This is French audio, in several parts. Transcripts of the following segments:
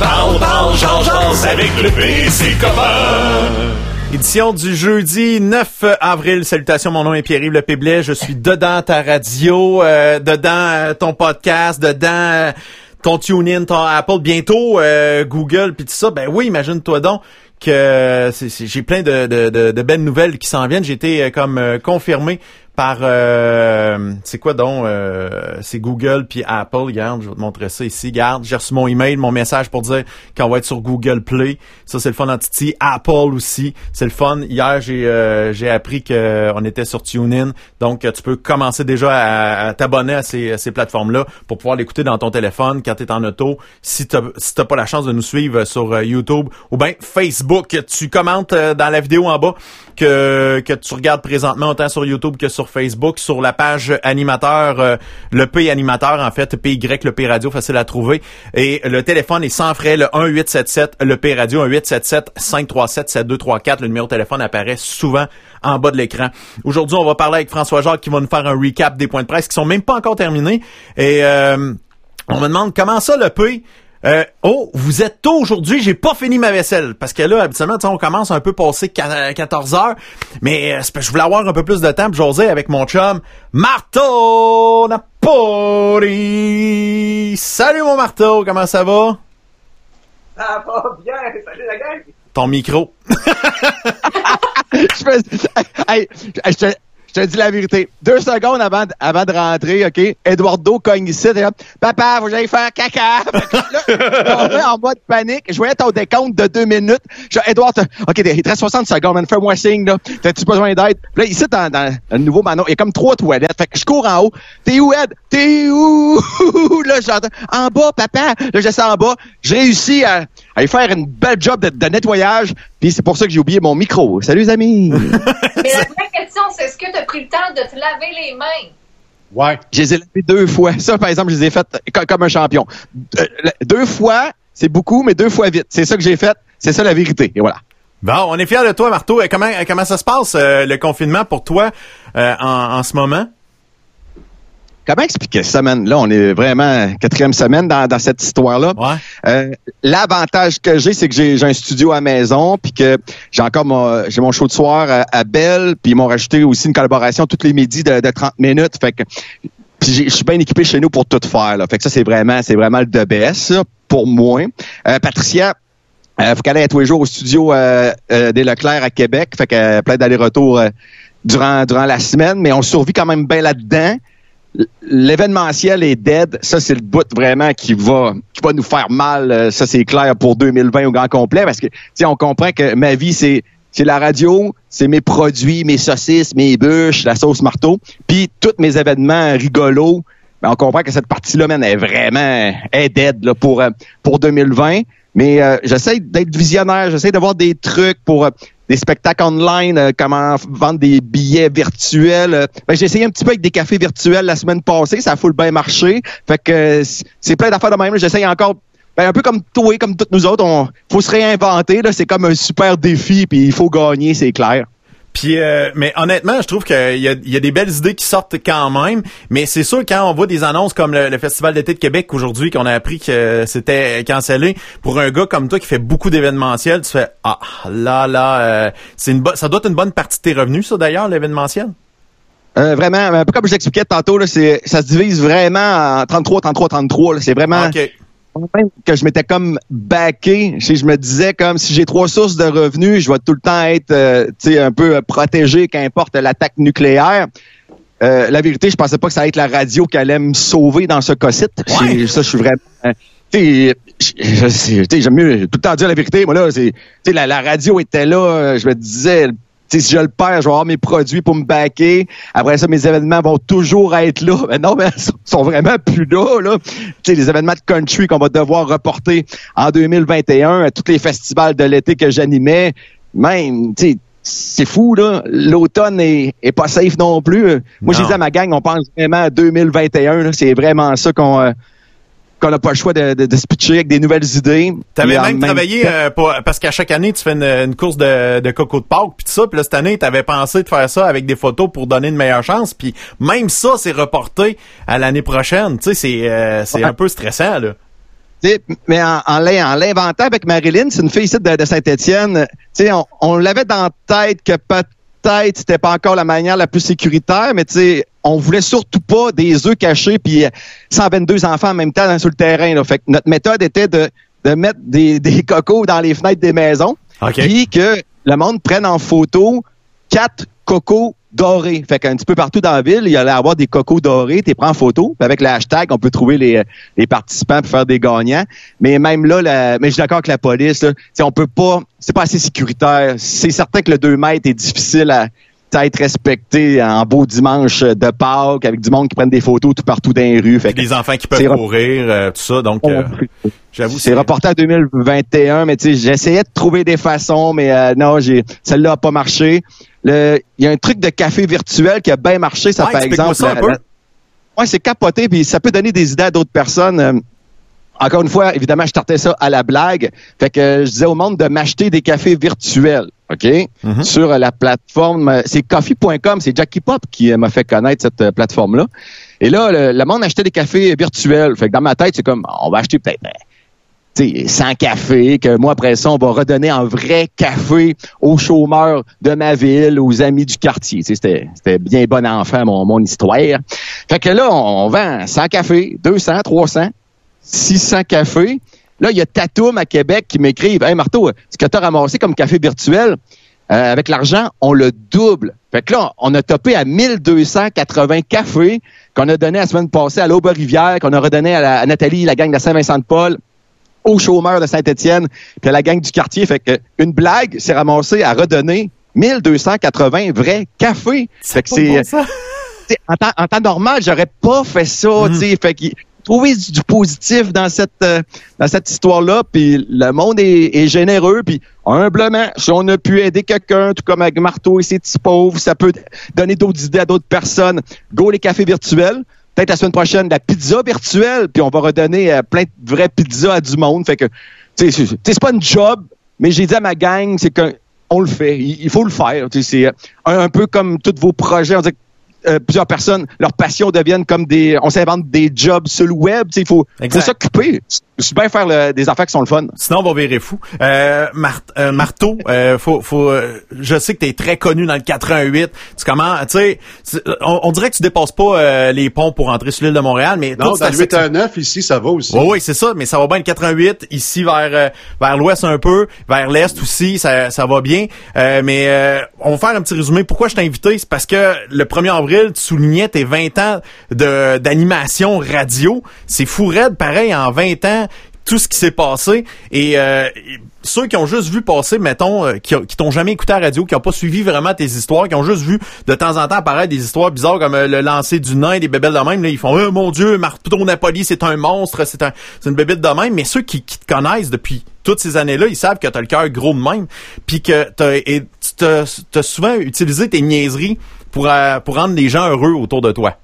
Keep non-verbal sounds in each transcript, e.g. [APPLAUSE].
Parle, parle, change, avec le PC Édition du jeudi 9 avril. Salutations, mon nom est Pierre-Yves Le Péblet. Je suis dedans ta radio, euh, dedans euh, ton podcast, dedans euh, ton TuneIn, ton Apple, bientôt Google, puis tout ça. Ben oui, imagine-toi donc que j'ai plein de, de, de, belles nouvelles qui s'en viennent. J'ai été comme confirmé par euh, c'est quoi donc euh, c'est Google puis Apple regarde je vais te montrer ça ici regarde j'ai reçu mon email mon message pour dire qu'on va être sur Google Play. Ça c'est le fun en Titi. Apple aussi c'est le fun. Hier j'ai euh, j'ai appris que on était sur TuneIn. Donc tu peux commencer déjà à, t'abonner à ces, ces plateformes là pour pouvoir l'écouter dans ton téléphone quand tu es en auto. Si tu si t'as pas la chance de nous suivre sur YouTube ou bien Facebook tu commentes dans la vidéo en bas que que tu regardes présentement autant sur YouTube que sur Facebook, sur la page animateur, euh, le P animateur en fait, PY le P radio, facile à trouver. Et le téléphone est sans frais, le 1877 le P radio, 1877 537 7234. Le numéro de téléphone apparaît souvent en bas de l'écran. Aujourd'hui, on va parler avec François Jacques qui va nous faire un recap des points de presse qui sont même pas encore terminés. Et euh, on me demande comment ça le P? Euh, oh, vous êtes tôt aujourd'hui, j'ai pas fini ma vaisselle. Parce que là, habituellement, on commence un peu passé 14 heures. Mais euh, je voulais avoir un peu plus de temps pour jaser avec mon chum, Marteau Napoli. Salut mon marteau, comment ça va? Ça va bien, salut la gang. Ton micro. [LAUGHS] [LAUGHS] je, me... hey, je, je te dis la vérité. Deux secondes avant, avant de rentrer, OK, Eduardo cogne ici. Papa, que j'aille faire caca. là, [LAUGHS] en mode panique. Je voyais ton décompte de deux minutes. Je Edouard, OK, il te reste 60 secondes, fais-moi signe, là. T'as-tu besoin d'aide? Là, ici, dans, dans le nouveau Manon, il y a comme trois toilettes. Fait que je cours en haut. T'es où, Ed? T'es où? [LAUGHS] là, j'entends. En bas, papa. Là, je en bas. J'ai réussi à, à faire une belle job de, de nettoyage. Puis c'est pour ça que j'ai oublié mon micro. Salut, les amis. [LAUGHS] Mais la [LAUGHS] vraie question, c'est est-ce que tu as pris le temps de te laver les mains? Ouais. Je les ai lavés deux fois. [LAUGHS] Ça, par exemple, je les ai faites comme un champion. Euh, deux fois, c'est beaucoup, mais deux fois vite. C'est ça que j'ai fait. C'est ça la vérité. Et voilà. Bon, on est fiers de toi, Marteau. Comment, comment ça se passe, euh, le confinement pour toi euh, en, en ce moment? Comment expliquer ça, man? Là, on est vraiment quatrième semaine dans, dans cette histoire-là. Euh, L'avantage que j'ai, c'est que j'ai un studio à maison, puis que j'ai encore mon, j'ai mon show de soir à, Belle, puis ils m'ont rajouté aussi une collaboration tous les midis de, de 30 minutes. Fait que je suis bien équipé chez nous pour tout faire. Là. Fait que ça, c'est vraiment, c'est vraiment le de best pour moi. Euh, Patricia, euh, faut qu'elle aille tous les jours au studio euh, euh des Leclerc à Québec. Fait qu'elle plein d'aller-retour euh, durant, durant la semaine, mais on survit quand même bien là-dedans l'événementiel est dead. Ça, c'est le bout vraiment qui va, qui va nous faire mal. Euh, ça, c'est clair pour 2020 au grand complet parce que, tu on comprend que ma vie, c'est, c'est la radio, c'est mes produits, mes saucisses, mes bûches, la sauce marteau, puis tous mes événements rigolos. Ben, on comprend que cette partie-là, man, est vraiment dead pour, euh, pour 2020. Mais euh, j'essaie d'être visionnaire, j'essaie d'avoir des trucs pour des spectacles online, euh, comment vendre des billets virtuels. Euh. Ben, j'ai essayé un petit peu avec des cafés virtuels la semaine passée, ça a full bien marché. Fait que euh, c'est plein d'affaires de même. J'essaye encore ben, un peu comme toi, comme toutes nous autres, on faut se réinventer. Là, c'est comme un super défi, puis il faut gagner, c'est clair. Puis, euh, mais honnêtement, je trouve qu'il y a, y a des belles idées qui sortent quand même. Mais c'est sûr quand on voit des annonces comme le, Festival d'été de Québec aujourd'hui, qu'on a appris que c'était cancellé, pour un gars comme toi qui fait beaucoup d'événementiel, tu fais ah là là, euh, c'est une ça doit être une bonne partie de tes revenus, ça d'ailleurs, l'événementiel. Euh, vraiment, un peu comme je l'expliquais tantôt, là, c'est, ça se divise vraiment en 33, 33, 33. C'est vraiment que je m'étais comme backé. Je me disais comme si j'ai trois sources de revenus, je vais tout le temps être euh, un peu protégé qu'importe l'attaque nucléaire. Euh, la vérité, je pensais pas que ça allait être la radio qui allait me sauver dans ce cas-ci. Ça, je suis vraiment. Euh, j'aime mieux tout le temps dire la vérité. Moi là, c'est, la, la radio était là. Je me disais, si je le perds, je vais avoir mes produits pour me backer. Après ça, mes événements vont toujours être là. [LAUGHS] Mais non, mais ils sont vraiment plus là. là. les événements de country qu'on va devoir reporter en 2021 à tous les festivals de l'été que j'animais. Même, tu sais, c'est fou, là. L'automne est, est, pas safe non plus. Moi, je disais à ma gang, on pense vraiment à 2021. C'est vraiment ça qu'on... Euh, qu'on n'a pas le choix de, de, se pitcher avec des nouvelles idées. T'avais même, même travaillé euh, parce qu'à chaque année tu fais une, course de, de coco de Pâques puis tout ça, puis là cette année tu avais pensé de faire ça avec des photos pour donner une meilleure chance, puis même ça c'est reporté à l'année prochaine. Tu sais c'est euh, c'est un peu stressant là. mais en, en, l'inventant avec Marilyn, c'est une fille ici de, Saint-Étienne. On, on l'avait dans la tête que peut-être c'était pas encore la manière la plus sécuritaire, mais on voulait surtout pas des œufs cachés puis 122 enfants en même temps sur le terrain. Là. Fait que notre méthode était de, de mettre des, [LAUGHS] des cocos dans les fenêtres des maisons, puis que le monde prenne en photo quatre cocos dorés. Fait qu'un petit peu partout dans la ville, il y allait avoir des cocos dorés, tu prends en photo. avec le hashtag, on peut trouver les, les participants pour faire des gagnants. Mais même là, mais je suis d'accord avec la police, là, on peut pas, c'est pas assez sécuritaire. C'est certain que le 2 mètres est difficile à, être respecté en beau dimanche de Pâques avec du monde qui prennent des photos tout partout dans les rues. Fait des enfants qui peuvent courir, euh, tout ça. Donc, euh, j'avoue. C'est reporté à 2021, mais tu sais, j'essayais de trouver des façons, mais euh, non, j'ai celle-là a pas marché. Il y a un truc de café virtuel qui a bien marché, ça par exemple. Ça Ouais, c'est capoté, puis ça peut donner des idées à d'autres personnes. Encore une fois, évidemment, je tartais ça à la blague. Fait que je disais au monde de m'acheter des cafés virtuels. OK? Mhm. Sur la plateforme, c'est coffee.com, c'est Jackie Pop qui m'a fait connaître cette euh, plateforme-là. Et là, le, monde achetait des cafés virtuels. Fait que dans ma tête, c'est comme, on va acheter peut-être 100 ben, cafés, que moi, après ça, on va redonner un vrai café aux chômeurs de ma ville, aux amis du quartier. C'était, c'était bien bon enfant, mon, mon histoire. Fait que là, on, on vend 100 cafés, 200, 300, 600 cafés. Là, il y a Tatoum à Québec qui m'écrivent Hey Marteau, ce que tu as ramassé comme café virtuel, euh, avec l'argent, on le double. Fait que là, on a topé à 1280 cafés qu'on a donné la semaine passée à l'Aube-Rivière, qu'on a redonné à, Nathalie, la gang de Saint-Vincent-de-Paul, aux chômeurs de Saint-Étienne, puis à la gang du quartier. Fait que une blague s'est ramassée à redonner 1280 vrais cafés. Fait que c'est... En temps, en temps normal, j'aurais pas fait ça, mm-hmm. tu sais. Fait que trouver du positif dans cette euh, dans cette histoire-là. Puis le monde est, généreux. Puis humblement, si on a pu aider quelqu'un, tout comme avec Marteau et ses petits pauvres, ça peut donner d'autres idées à d'autres personnes. Go les cafés virtuels. Peut-être la semaine prochaine, la pizza virtuelle, puis on va redonner euh, plein de vraies pizzas à du monde. Fait que, tu sais, c'est pas une job, mais j'ai dit à ma gang, c'est qu'on le fait. Il, faut le faire. C'est un, un, peu comme tous vos projets. On dit euh, plusieurs personnes, leur passion deviennent comme des, on s'invente des jobs sur le web. Il faut, faut s'occuper. C'est bien faire des affaires qui sont le fun. Sinon, on va virer fou. Euh, euh Marteau, euh, faut, faut, je sais que tu es très connu dans le 88. Tu comment, tu sais, on, dirait que tu dépasses pas les ponts pour entrer sur l'île de Montréal, mais non, dans le 819 ici, ça va aussi. oui, c'est ça, mais ça va bien le 88 ici vers vers l'ouest un peu, vers l'est aussi, ça, ça va bien. mais on va faire un petit résumé. Pourquoi je t'ai invité, c'est parce que le 1er avril tu soulignais tes 20 ans d'animation radio. C'est fou raide, pareil, en 20 ans, tout ce qui s'est passé. Et euh, ceux qui ont juste vu passer, mettons, euh, qui, qui t'ont jamais écouté à la radio, qui ont pas suivi vraiment tes histoires, qui ont juste vu de temps en temps apparaître des histoires bizarres comme euh, le lancer du nain, des bébelles de même, là, ils font oh, mon Dieu, Marteau Napoli, c'est un monstre, c'est un, c'est une bébête de même. Mais ceux qui, qui te connaissent depuis toutes ces années-là, ils savent que t'as le cœur gros de même, puis que t'as, et, tu as souvent utilisé tes niaiseries pour, euh, pour rendre les gens heureux autour de toi?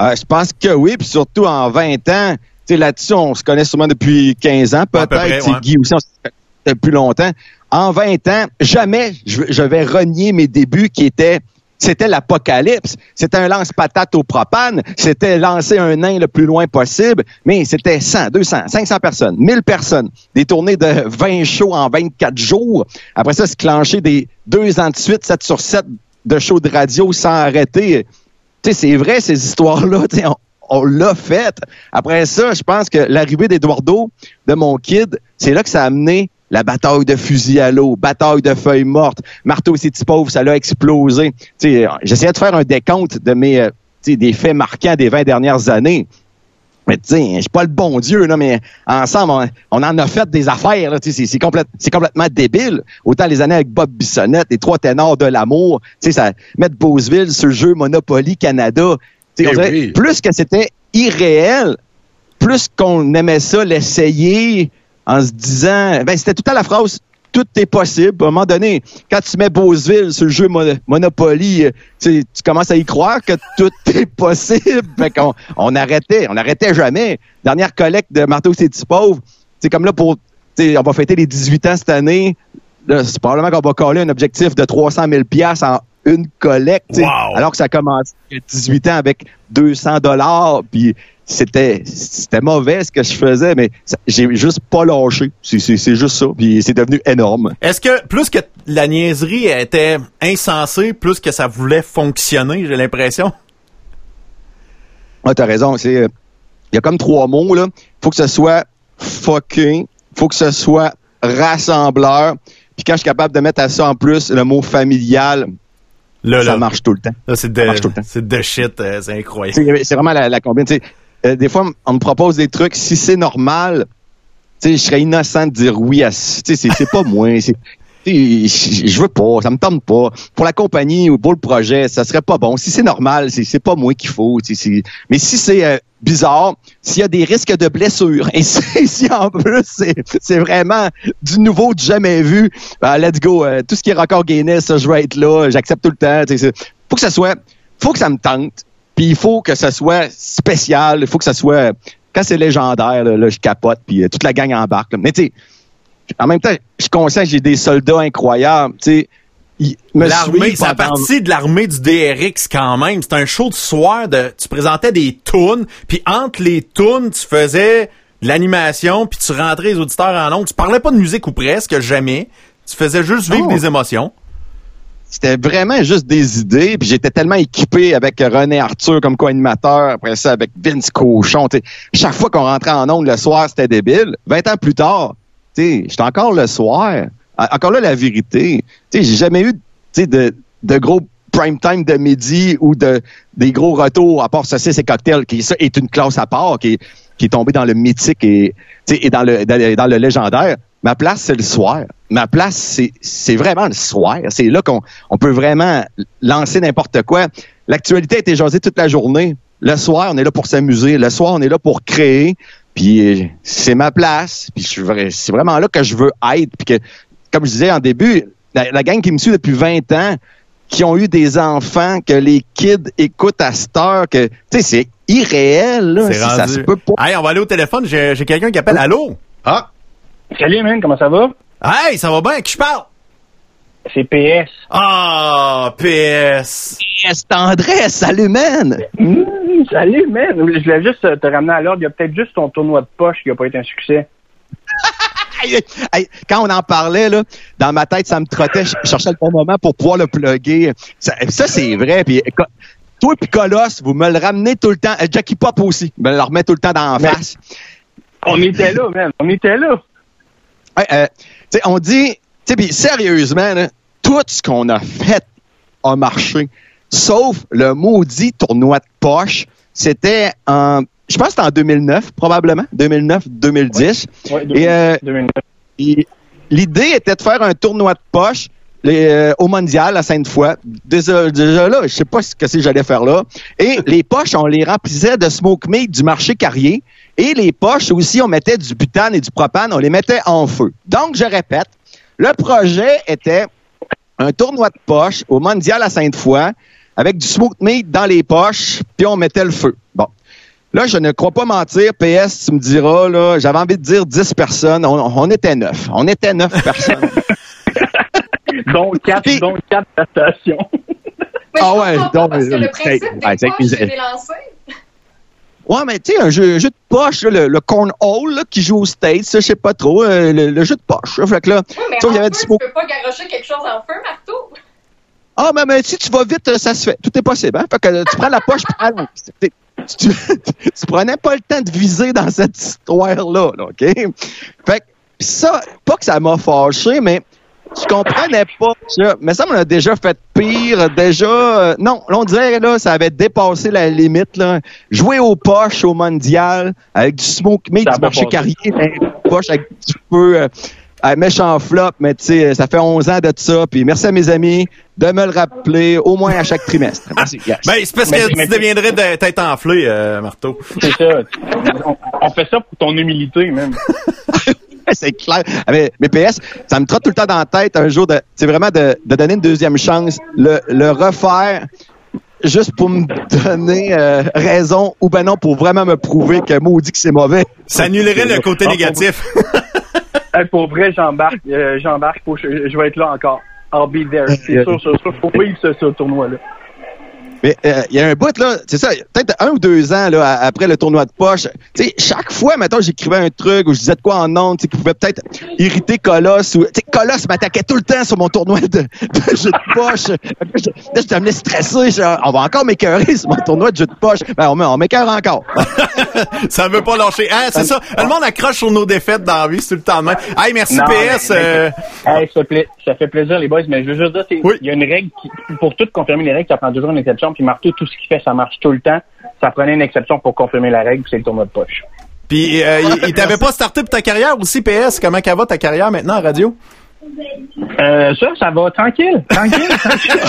Euh, je pense que oui, puis surtout en 20 ans, là-dessus, on se connaît sûrement depuis 15 ans, peut-être. Guy aussi, on se connaît depuis longtemps. En 20 ans, jamais je, vais renier mes débuts qui étaient c'était l'apocalypse. C'était un lance-patate au propane. C'était lancer un nain le plus loin possible. Mais c'était 100, 200, 500 personnes, 1000 personnes. Des tournées de 20 shows en 24 jours. Après ça, se clencher des deux ans de suite, 7 sur 7 de show de radio sans arrêter. Tu sais, c'est vrai, ces histoires-là, on, on l'a fait. Après ça, je pense que l'arrivée d'Eduardo, de mon kid, c'est là que ça a amené la bataille de fusil à l'eau, bataille de feuilles mortes, marteau petits pauvres, ça l'a explosé. J'essayais de faire un décompte de mes euh, des faits marquants des 20 dernières années. Mais tu sais, je suis pas le bon Dieu, là, mais ensemble, on, en a fait des affaires. C'est, c'est, complètement débile. Autant les années avec Bob Bissonnette, les trois ténors de l'amour, tu sais, ça mettre Beauceville sur le jeu Monopoly Canada. Eh plus que c'était irréel, plus qu'on aimait ça l'essayer en se disant, ben c'était tout à la phrase tout est possible. À un moment donné, quand tu mets Beauceville sur le jeu Monopoly, euh, tu commences à y croire que tout [LAUGHS] est possible. Fait qu'on on arrêtait, on arrêtait jamais. Dernière collecte de Marteau c'est pauvre. C'est comme là pour, on va fêter les 18 ans cette année. C'est probablement qu'on va coller un objectif de 300 000 en une collecte, alors que ça commence à 18 ans avec 200 dollars, puis c'était c'était mauvais ce que je faisais, mais j'ai juste pas lâché. C'est juste ça. Puis c'est devenu énorme. Est-ce que plus que la niaiserie était insensée, plus que ça voulait fonctionner, j'ai l'impression? Ah, t'as raison. C'est euh, il y a comme trois mots là. Faut que ce soit fucking, faut que ce soit rassembleur. Puis quand je suis capable de mettre à ça en plus le mot familial, ça marche tout le temps. c'est de, shit, euh, c'est incroyable. C'est vraiment la, la combine. Euh, des fois, on me propose des trucs. Si c'est normal, je serais innocent de dire oui à. C'est pas moi. je veux pas, ça me tente pas. Pour la compagnie ou pour le projet, ça serait pas bon. Si c'est normal, c'est pas moi qu'il faut. Mais si c'est euh, bizarre, s'il y a des risques de blessure, et si [LAUGHS] en plus c'est vraiment du nouveau, du jamais vu, ben, let's go. Euh, tout ce qui est record Guinness, ça, je vais être là, j'accepte tout le temps. Faut que ça soit, faut que ça me tente. Puis il faut que ça soit spécial, il faut que ça soit quand c'est légendaire, là, je capote, puis euh, toute la gang embarque. Mais tu sais, en même temps, je suis conscient que j'ai des soldats incroyables. Tu sais, L'armée, ça partie de l'armée du DRX quand même. C'est un show de soir de, tu présentais des tunes, puis entre les tunes, tu faisais de l'animation, puis tu rentrais les auditeurs en ondes. Tu parlais pas de musique ou presque jamais. Tu faisais juste vivre des émotions. C'était vraiment juste des idées, puis j'étais tellement équipé avec René Arthur comme co-animateur, après ça avec Vince Cochon. Chaque fois qu'on rentrait en ondes le soir, c'était débile. 20 ans plus tard, j'étais encore le soir. Encore là, la vérité. J'ai jamais eu de, de gros prime time de midi ou de des gros retours à part ceci et cocktails qui ça est une classe à part qui est, qui est tombé dans le mythique et, et dans le dans le légendaire Ma place, c'est le soir. Ma place, c'est, c'est vraiment le soir. C'est là qu'on on peut vraiment lancer n'importe quoi. L'actualité a été jasée toute la journée. Le soir, on est là pour s'amuser. Le soir, on est là pour créer. Puis c'est ma place. Puis c'est vraiment là que je veux être. Puis que, comme je disais en début, la, gang qui me suit depuis 20 ans, qui ont eu des enfants, que les kids écoutent à cette heure, que, tu sais, c'est irréel, là. Ça se peut pas. Hey, on va aller au téléphone. J'ai, j'ai quelqu'un qui appelle. Allô? Ah! Salut, man, comment ça va? Hey, ça va bien, qui je parle? C'est PS. Ah, PS. PS tendresse, salut, man. Mmh, salut, man. Je voulais juste te ramener à l'ordre. Il y a peut-être juste ton tournoi de poche qui n'a pas été un succès. [LAUGHS] quand on en parlait, là, dans ma tête, ça me trottait. Je cherchais le bon moment pour pouvoir le plugger. Ça, c'est vrai. Puis, toi et Colosse, vous me le ramenez tout le temps. Jackie Pop aussi. me le remet tout le temps dans la face. On était là, man. On était là. Euh, on dit, sérieusement, tout ce qu'on a fait a marché, sauf le maudit tournoi de poche. C'était en, je pense que c'était en 2009, probablement, 2009-2010. Euh, et, l'idée était de faire un tournoi de poche euh, au mondial à Sainte-Foy. Déjà, déjà là, je sais pas ce que c'est j'allais faire là. Et les poches, on les remplissait de smoke meat du marché Carrier. Et les poches aussi, on mettait du butane et du propane, on les mettait en feu. Donc, je répète, le projet était un tournoi de poche au mondial à Sainte-Foy avec du smoke meat dans les poches, puis on mettait le feu. Bon. Là, je ne crois pas mentir. PS, tu me diras, là, j'avais envie de dire 10 personnes. On, était neuf. On était neuf personnes. [LAUGHS] donc quatre, donc quatre stations. ah ouais, donc, parce que le principe des poches, Ouais, mais tu sais, un jeu, jeu, de poche, le, le cornhole qui joue au States, je sais pas trop, euh, le, jeu de poche. Là, fait que là, ouais, mais en y avait tu peux pas garocher quelque chose en feu, marteau. Ah, mais, mais si tu vas vite, ça se fait. Tout est possible. Hein? Fait que tu prends la poche tu, tu, [LAUGHS] tu, prenais pas le temps de viser dans cette histoire-là, là, OK? Fait que ça, pas que ça m'a fâché, mais je comprenais pas ça. Mais ça, on a déjà fait pire. Déjà, euh, non, on dirait là, ça avait dépassé la limite. Là. Jouer aux poches au mondial avec du smoke mais du marché carrier, poche avec du feu. Euh, méchant flop, mais tu sais, ça fait 11 ans de ça. Puis merci à mes amis de me le rappeler au moins à chaque trimestre. Merci. Ben, c'est parce que tu deviendrais de tête enflée, euh, Marteau. C'est ça. On, fait ça pour ton humilité, même. [LAUGHS] [LAUGHS] c'est clair. Ah, mais, PS, ça me trotte tout le temps dans la tête un jour de, c'est vraiment de, donner une deuxième chance, le, le refaire juste pour me donner euh, raison ou ben non pour vraiment me prouver que maudit que c'est mauvais. Ça annulerait le côté négatif. [LAUGHS] pour vrai, j'embarque, euh, j'embarque, je, vais être là encore. I'll be there. C'est [LAUGHS] sûr, sûr, sûr, faut vivre ce, ce tournoi-là. Mais euh, il y a un bout, là, c'est ça, peut-être un ou deux ans là, après le tournoi de poche, tu sais, chaque fois, maintenant j'écrivais un truc ou je disais de quoi en ondes, qui pouvait peut-être irriter Colosse. Ou, Colosse m'attaquait tout le temps sur mon tournoi de, de jeu de poche. Là, je devenais stressé. on va encore m'écœurer sur mon tournoi de jeu de poche. Ben, on, on m'écœure encore. [LAUGHS] ça veut pas lâcher. Hein, c'est ça. Le monde accroche sur nos défaites dans la vie, c'est tout le temps même. Hey, merci PS. Euh... Hey, ça, fait ça, fait plaisir, les boys, mais je veux juste dire, il y a une règle qui, pour tout confirmer les règles, ça prend toujours une exception. Puis Marteau, tout ce qu'il fait, ça marche tout le temps. Ça prenait une exception pour confirmer la règle, c'est le tournoi de poche. Puis euh, il, t'avait pas starté pour ta carrière aussi, PS. Comment ça va ta carrière maintenant en radio? Euh, ça, ça va tranquille, tranquille, tranquille. [LAUGHS]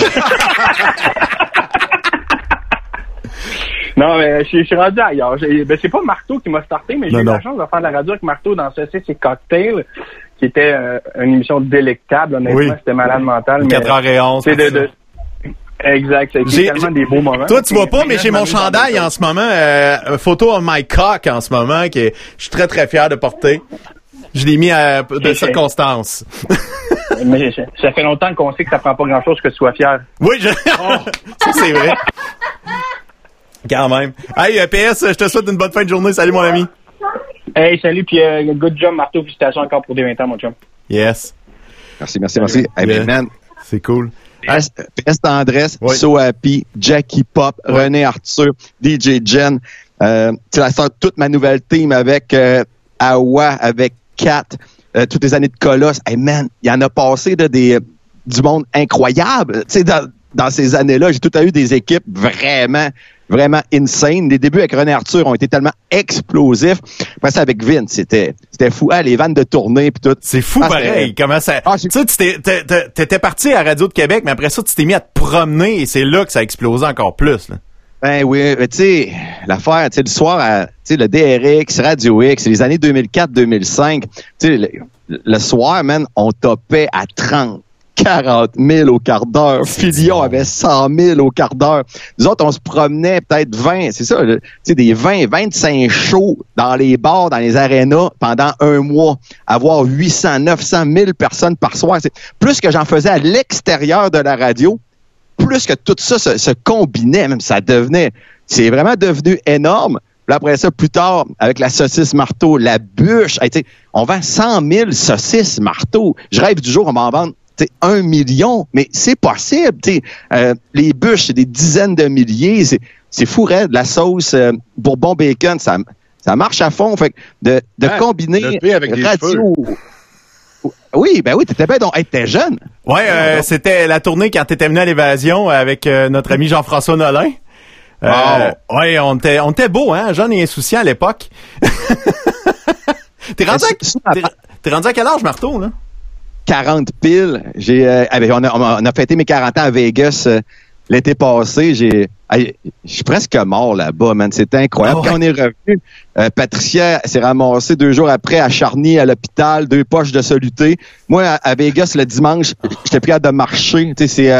non, mais je, suis rendu ailleurs. Ben, c'est pas Marteau qui m'a starté, mais j'ai eu la chance de faire de la radio avec Marteau dans ce c'est Cocktail qui était euh, une émission délectable. Honnêtement, c'était malade mental. 4h11. Exact, c'est tellement des beaux moments. Toi, tu vois pas, mais j'ai mon chandail en ce moment, euh, photo of my cock en ce moment, que je suis très très fier de porter. Je l'ai mis à de circonstances. [LAUGHS] mais ça fait longtemps qu'on sait que ça prend pas grand chose que tu sois fier. Oui, je... [LAUGHS] ça c'est vrai. Quand même. Hey, euh, PS, je te souhaite une bonne fin de journée. Salut mon ami. Hey, salut, puis euh, good job, Marteau. Félicitations encore pour des 20 ans, mon chum. Yes. Merci, merci, merci. Hey, man. C'est cool. PS Andrés, So Happy, Jackie Pop, René Arthur, DJ Jen. Euh, tu la sort toute ma nouvelle team avec euh, Awa, avec Kat, euh, toutes les années de Colosse. Hey man, il y en a passé de des du monde incroyable. Tu sais, dans, dans ces années-là, j'ai tout à eu des équipes vraiment vraiment insane. Les débuts avec René Arthur ont été tellement explosifs. Après ça, avec Vince, c'était c'était fou. Ah, les vannes de tournée puis tout. C'est fou ah, pareil. Comment ça... Ah, tu sais, t'étais parti à Radio de Québec, mais après ça, tu t'es mis à te promener et c'est là que ça a explosé encore plus. Là. Ben oui, tu sais, l'affaire, tu sais, le soir, tu sais, le DRX, Radio X, les années 2004-2005, tu sais, le, le, soir, man, on topait à 30, 40 000 au quart d'heure. Filion avait 100 000 au quart d'heure. Nous autres, on se promenait peut-être 20, c'est ça, tu sais, des 20, 25 shows dans les bars, dans les arénas pendant un mois. Avoir 800, 900 000 personnes par soir. C'est plus que j'en faisais à l'extérieur de la radio, plus que tout ça se, combinait, même ça devenait, c'est vraiment devenu énorme. Puis après ça, plus tard, avec la saucisse marteau, la bûche, on vend 100 000 saucisses marteau. Je rêve du jour, on m'en vendre un million, mais c'est possible. Euh, les bûches, c'est des dizaines de milliers. C'est fou, de La sauce euh, bourbon bacon, ça, ça marche à fond. Fait de, de combiner avec radio. Oui, ben oui, t'étais bien donc, t'étais jeune. Ouais, euh, c'était la tournée quand t'étais venu à l'évasion avec notre ami Jean-François Nolin. Ouais, on était, on était beau, hein, jeune et insouciant à l'époque. [LAUGHS] t'es rendu, à, rendu à quel âge, Marteau, là? 40 piles. J'ai, euh, on, a, on, a, fêté mes 40 ans à Vegas euh, l'été passé. J'ai, je suis presque mort là-bas, man. C'était incroyable. Ah Quand on est revenu, euh, Patricia s'est ramassée deux jours après à Charny, à l'hôpital, deux poches de soluté. Moi, à, Vegas, le dimanche, j'étais prêt de marcher. C'est,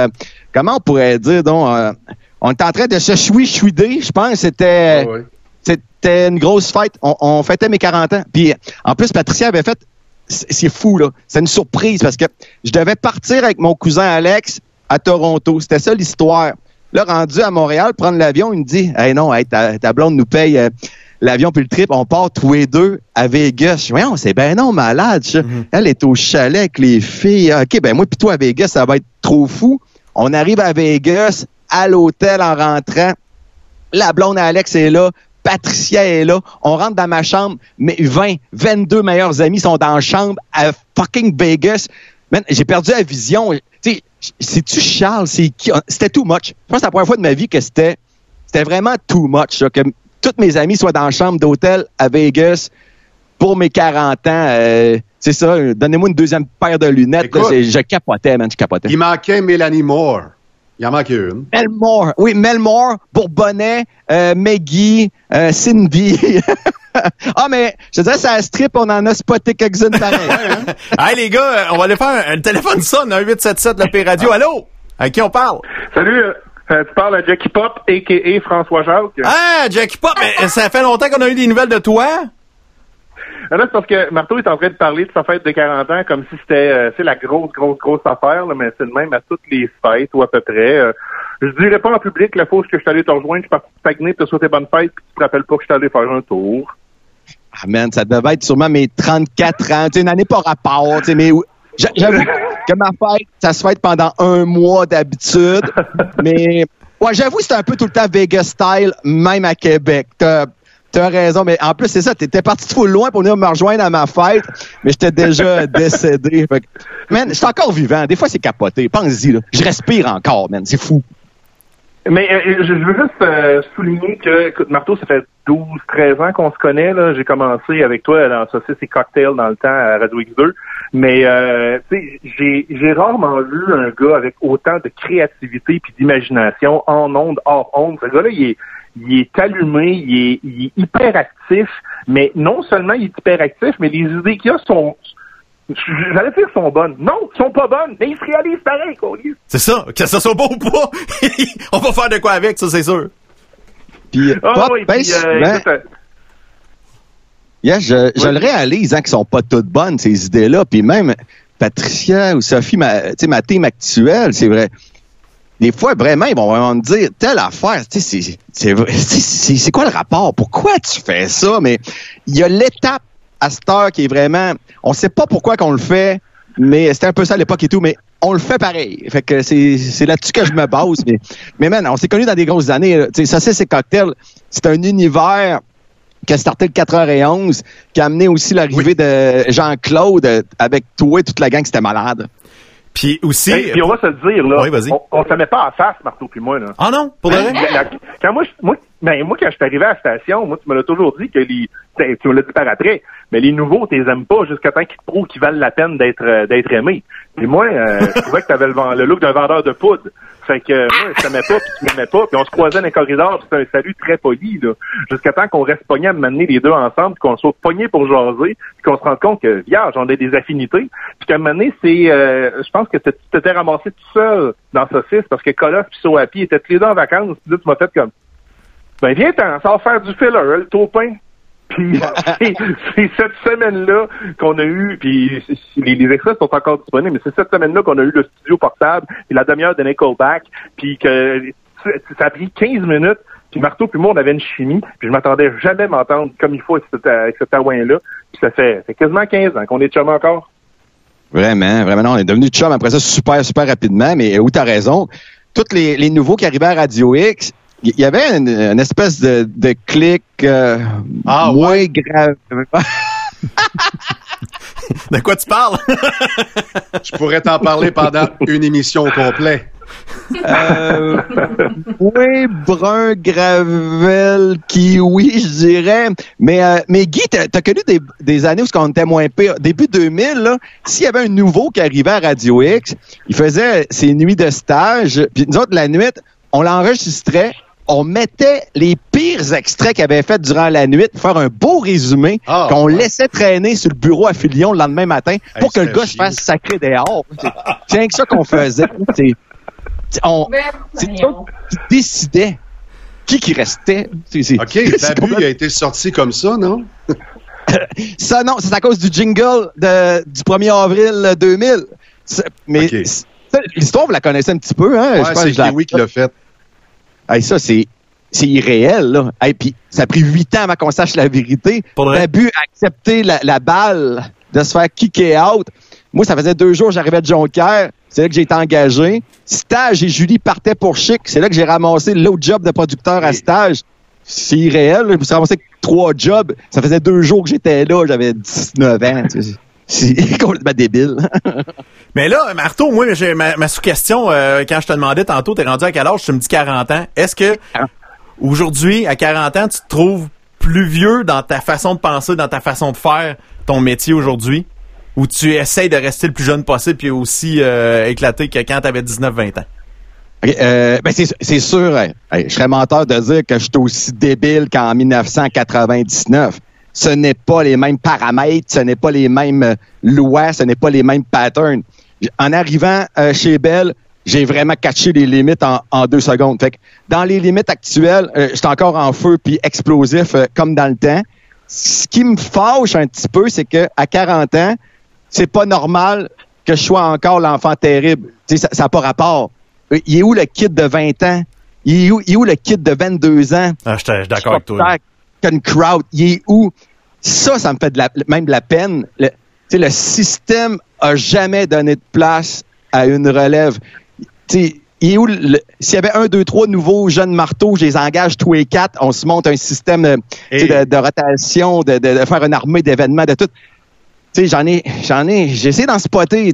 comment on pourrait dire, donc, on était en train de se chouider, je pense. C'était, ah c'était une grosse fête. On, on fêtait mes 40 ans. Puis, en plus, Patricia avait fait c'est fou, là. C'est une surprise parce que je devais partir avec mon cousin Alex à Toronto. C'était ça l'histoire. Là, rendu à Montréal, prendre l'avion, il me dit Hey non, ta, blonde nous paye euh, l'avion puis le trip, on part tous les deux à Vegas. Je dis Voyons, c'est ben non, malade. Mm-hmm. Elle est au chalet avec les filles. OK, ben moi puis toi à Vegas, ça va être trop fou. On arrive à Vegas, à l'hôtel en rentrant. La blonde Alex est là. Patricia est là. On rentre dans ma chambre. Mais 20, 22 meilleurs amis sont dans la chambre à fucking Vegas. j'ai perdu la vision. c'est-tu Charles? C'est qui? C'était too much. Je pense que c'est la première fois de ma vie que c'était, c'était vraiment too much. que tous mes amis soient dans la chambre d'hôtel à Vegas pour mes 40 ans. Euh, c'est ça. Donnez-moi une deuxième paire de lunettes. je, capotais, man. Je capotais. Il manquait Mélanie Moore. Il en manque une. Melmore. Oui, Melmore, Bourbonnais, euh, Maggie, euh, Cindy. [LAUGHS] ah, mais je te dirais, ça strip, on en a spoté quelques-unes [LAUGHS] pareil. hein? hey, les gars, on va aller faire un, téléphone sonne, un 877 la P Radio. Allô? À qui on parle? Salut, euh, tu parles à Jackie Pop, a.k.a. François Jacques. Ah, Jackie Pop, mais ça fait longtemps qu'on a eu des nouvelles de toi. Là, c'est parce que Marteau est en train de parler de sa fête de 40 ans comme si c'était euh, la grosse, grosse, grosse affaire, là, mais c'est le même à toutes les fêtes ou à peu près. Euh, Je dirais pas en public la fois que je suis allé te rejoindre, je suis parti stagner, te souhaiter bonne fête, puis tu te rappelles pas que je suis allé faire un tour. Ah, man, ça devait être sûrement mes 34 ans. Tu une année pas rapport, tu sais, mais j'avoue que ma fête, ça se fête pendant un mois d'habitude. [LAUGHS] mais, ouais, j'avoue, c'était un peu tout le temps Vegas style, même à Québec. T'as as raison, mais en plus, c'est ça, t'étais parti trop loin pour venir me rejoindre à ma fête, mais j'étais déjà [LAUGHS] décédé. Fait man, je suis encore vivant. Des fois, c'est capoté. Pense-y, là. Je respire encore, man. C'est fou. Mais euh, je veux juste euh, souligner que, écoute, Marteau, ça fait 12, 13 ans qu'on se connaît. Là. J'ai commencé avec toi dans Saucisse et Cocktail dans le temps à Radio X2. Mais euh, j'ai, j'ai rarement vu un gars avec autant de créativité puis d'imagination en ondes, hors ondes. Ce gars-là, il est, il est allumé, il est, il est hyper actif. Mais non seulement il est hyper actif, mais les idées qu'il a sont J'allais dire sont bonnes. Non, sont pas bonnes, mais ils se réalisent pareil, C'est ça. Que ça soit bon ou pas, [LAUGHS] on va faire de quoi avec, ça, c'est sûr. Puis, ah, oui, puis, euh, euh, je, je le réalise hein, qu'ils sont pas toutes bonnes, ces idées-là. Puis même Patricia ou Sophie, ma, ma team actuelle, c'est vrai. Des fois, vraiment, ils vont vraiment me dire telle affaire, [LAUGHS] c'est quoi le rapport? Pourquoi tu fais ça? Mais il y a l'étape à cette heure qui est vraiment. On sait pas pourquoi qu'on le fait, mais c'était un peu ça à l'époque et tout, mais on le fait pareil. Fait que c'est là-dessus que je me base. Mais, mais man, on s'est connus dans des grosses années. Tu sais, ça, c'est cocktail. C'est un univers qui a starté le 4h11, qui a amené aussi l'arrivée de Jean-Claude avec toi et toute la gang, c'était malade. Puis aussi. puis on va se le dire, là. on, ne se met pas en face, Marteau puis moi, là. Ah non? Pour de Quand moi, moi, ben, moi, quand je suis arrivé à la station, moi, tu me l'as toujours dit que les, tu me l'as dit par après, mais les nouveaux, tu les aimes pas jusqu'à temps qu'ils te prouvent qu'ils valent la peine d'être, euh, d'être aimés. Et moi, euh, je trouvais que t'avais le, le look d'un vendeur de poudre. Fait que moi, je t'aimais pas, puis tu m'aimais pas, puis on se croisait dans les corridors, c'était un salut très poli, là. Jusqu'à temps qu'on reste pognés à mener les deux ensemble, qu'on soit pognés pour jaser, puis qu'on se rende compte que, vierge, on a des affinités. Puis qu'à un moment c'est, euh, je pense que tu t'étais ramassé tout seul dans Saucisse, parce que Coloff puis Soapi étaient tous les deux en vacances, puis tu m'as fait comme, ben viens ça va faire du filler, le taupin. Puis [LAUGHS] c'est cette semaine-là qu'on a eu, puis les, les, extraits sont encore disponibles, mais c'est cette semaine-là qu'on a eu le studio portable, et la demi-heure de Nickelback, puis que ça a pris 15 minutes, puis Marteau puis moi, on avait une chimie, puis je m'attendais jamais à m'entendre comme il faut avec cet, avec là puis ça fait, quasiment 15 ans qu'on est chum encore. Vraiment, vraiment, on est devenu chum après ça super, super rapidement, mais où t'as raison, tous les, les nouveaux qui arrivaient à Radio X, il y avait une, espèce de, de clic euh, ah, moins grave. [LAUGHS] de quoi tu parles? Je pourrais t'en parler pendant une émission au complet. Euh, oui, brun, gravel, kiwi, je dirais. Mais, euh, mais Guy, t'as as connu des, des, années où on était moins pire. Début 2000, s'il y avait un nouveau qui arrivait à Radio X, il faisait ses nuits de stage. Puis nous autres, la nuit, on l'enregistrait on mettait les pires extraits qu'il avait fait durant la nuit pour faire un beau résumé ah, qu'on laissait traîner sur le bureau à Filion le lendemain matin pour que le gars se fasse sacrer dehors. C'est rien que ça qu'on faisait. on, c'est qui décidait qui qui restait. OK, Babu a été sorti comme ça, non? [LAUGHS] ça, non, c'est à cause du jingle de, du 1er avril 2000. Mais l'histoire, vous la connaissez un petit peu, hein? Ouais, c'est Kiwi qui l'a fait ça, c'est c'est irréel, là. puis ça a pris huit ans avant qu'on sache la vérité. Babu a accepté la, balle de se faire kicker out. Moi, ça faisait deux jours, j'arrivais de Jonquière. C'est là que j'ai été engagé. Stage et Julie partaient pour Chic. C'est là que j'ai ramassé l'autre job de producteur à stage. C'est irréel. Je me suis ramassé trois jobs. Ça faisait deux jours que j'étais là. J'avais 19 ans. C'est [LAUGHS] complètement débile. [LAUGHS] Mais là, Marteau, moi, j'ai ma, sous-question, euh, quand je te demandais tantôt, t'es rendu à quel âge? Tu me dis 40 ans. Est-ce que aujourd'hui, à 40 ans, tu te trouves plus vieux dans ta façon de penser, dans ta façon de faire ton métier aujourd'hui? Ou tu essayes de rester le plus jeune possible puis aussi euh, éclaté que quand tu avais 19-20 ans? Euh, ben c'est sûr, je serais menteur de dire que j'étais aussi débile qu'en 1999 ce n'est pas les mêmes paramètres, ce n'est pas les mêmes euh, lois, ce n'est pas les mêmes patterns. En arrivant euh, chez Bell, j'ai vraiment catché les limites en, deux secondes. Fait que dans les limites actuelles, euh, j'étais encore en feu puis explosif comme dans le temps. Ce qui me fâche un petit peu, c'est que à 40 ans, c'est pas normal que je sois encore l'enfant terrible. ça n'a pas rapport. il est où le kid de 20 ans? Il est où, il est où le kid de 22 ans? Ah, je suis d'accord avec toi. Qu'une crowd, il est où? Ça, ça me fait de la, même de la peine. Le, le système a jamais donné de place à une relève. où s'il y avait un, deux, trois nouveaux jeunes marteaux, je les engage tous les quatre, on se monte un système de, de, rotation, de, de, faire une armée d'événements, de tout. Tu sais, j'en ai, j'en ai, j'ai essayé d'en spotter.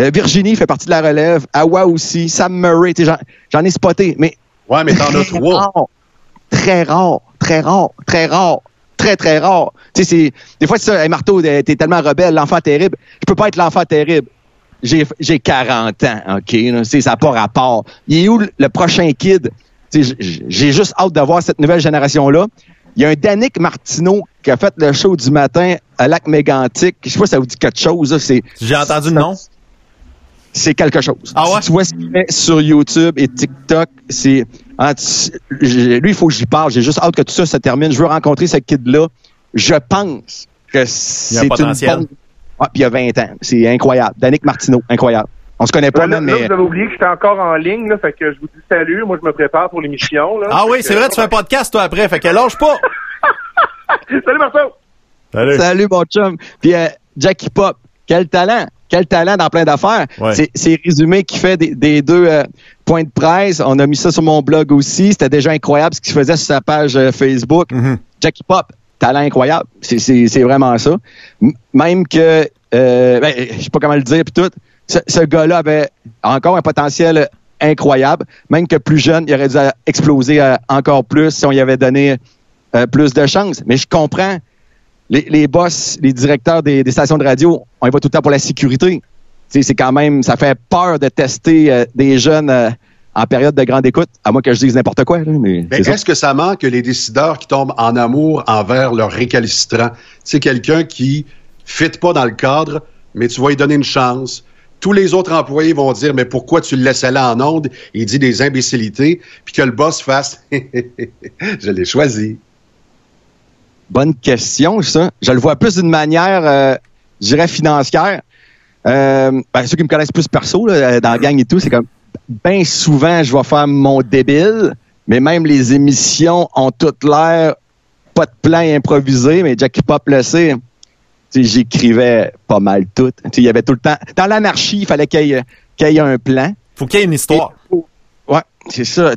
Euh, Virginie fait partie de la relève, Awa aussi, Sam Murray, j'en ai spoté, mais. Ouais, mais t'en as trois. très rare, très rare, très rare très, très rare. Tu sais, des fois, c'est ça, hey, Marteau, t'es tellement rebelle, l'enfant terrible. Je peux pas être l'enfant terrible j'ai, j'ai 40 ans, OK? Là, ça n'a pas rapport. Il est où le prochain kid? J'ai juste hâte de voir cette nouvelle génération-là. Il y a un Danick Martineau qui a fait le show du matin à Lac Mégantic. Je sais pas si ça vous dit quelque chose. J'ai entendu le nom. C'est quelque chose. Ah ouais? tu vois ce qu'il fait sur YouTube et TikTok, c'est... Ah, lui, il faut que j'y parle. J'ai juste hâte que tout ça se termine. Je veux rencontrer ce kid-là. Je pense que c'est une bonne ah, puis il y a 20 ans. C'est incroyable. Danick Martineau, incroyable. On se connaît pas, là, mais... Là, vous avez oublié que j'étais encore en ligne, là, fait que je vous dis salut. Moi, je me prépare pour l'émission. Ah oui, c'est vrai, tu fais un podcast, toi, après, fait que lâche pas. [LAUGHS] salut, Marceau. Salut. Salut, mon chum. Puis euh, Jackie Pop, quel talent. Quel talent dans plein d'affaires. C'est résumé qui fait des, deux euh, points de presse. On a mis ça sur mon blog aussi. C'était déjà incroyable ce qu'il faisait sur sa page euh, Facebook. Mm-hmm. Jackie Pop, talent incroyable. C'est vraiment ça. même que, euh, ben, je sais pas comment le dire, puis tout, ce, gars-là avait encore un potentiel incroyable. Même que plus jeune, il aurait dû exploser euh, encore plus si on y avait donné euh, plus de chance. Mais je comprends. Les, les boss, les directeurs des, stations de radio, on y va tout le temps pour la sécurité. C'est quand même, ça fait peur de tester euh, des jeunes en période de grande écoute, à moins que je dise n'importe quoi. mais est-ce que ça manque les décideurs qui tombent en amour envers leur récalcitrant? C'est quelqu'un qui fit pas dans le cadre, mais tu vas lui donner une chance. Tous les autres employés vont dire, mais pourquoi tu le laissais là en onde? Il dit des imbécilités, puis que le boss fasse, [LAUGHS] je l'ai choisi. Bonne question, ça. Je le vois plus d'une manière, euh, je dirais, financière. Euh, ben, ceux qui me connaissent plus perso, dans la gang et tout, c'est comme bien souvent, je vais faire mon débile, mais même les émissions ont toutes l'air pas de plan improvisé, mais Jackie Pop le sait. J'écrivais pas mal tout. Il y avait tout le temps. Dans l'anarchie, il fallait qu'il y, ait un plan. Faut qu'il y ait une histoire. ouais, c'est ça.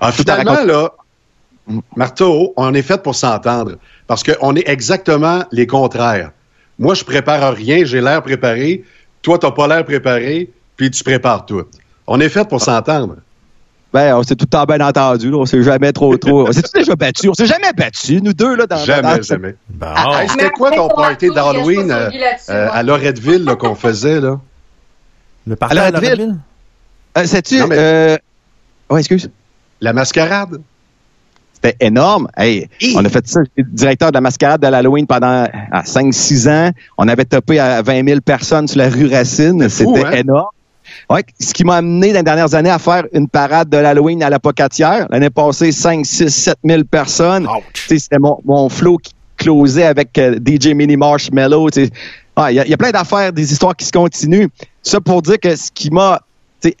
Ah, finalement, là, Marteau, on est fait pour s'entendre. Parce qu'on est exactement les contraires. Moi, je prépare rien, j'ai l'air préparé. Toi, t'as pas l'air préparé, puis tu prépares tout. On est fait pour s'entendre. Ben, on s'est tout le temps bien entendu. Là. On s'est jamais trop, trop. On s'est déjà battu? On s'est jamais battu, nous deux, là, dans Jamais, jamais. Ah, C'était quoi ton party d'Halloween euh, euh, à Loretteville qu'on faisait, là? Le party à Loretteville? Euh, Sais-tu. Euh... Oh, excuse. La mascarade? C'était énorme. Hey, On a fait ça. J'étais directeur de la mascarade de l'Halloween pendant 5-6 ans. On avait topé à 20 000 personnes sur la rue Racine. C'était hein? énorme. Ouais, ce qui m'a amené dans les dernières années à faire une parade de l'Halloween à la Pocatière. L'année passée, 5, 6, 7 000 personnes. C'était mon, mon flow qui closait avec euh, DJ Mini Marshmallow. Il ah, y, a, y, a plein d'affaires, des histoires qui se continuent. Ça pour dire que ce qui m'a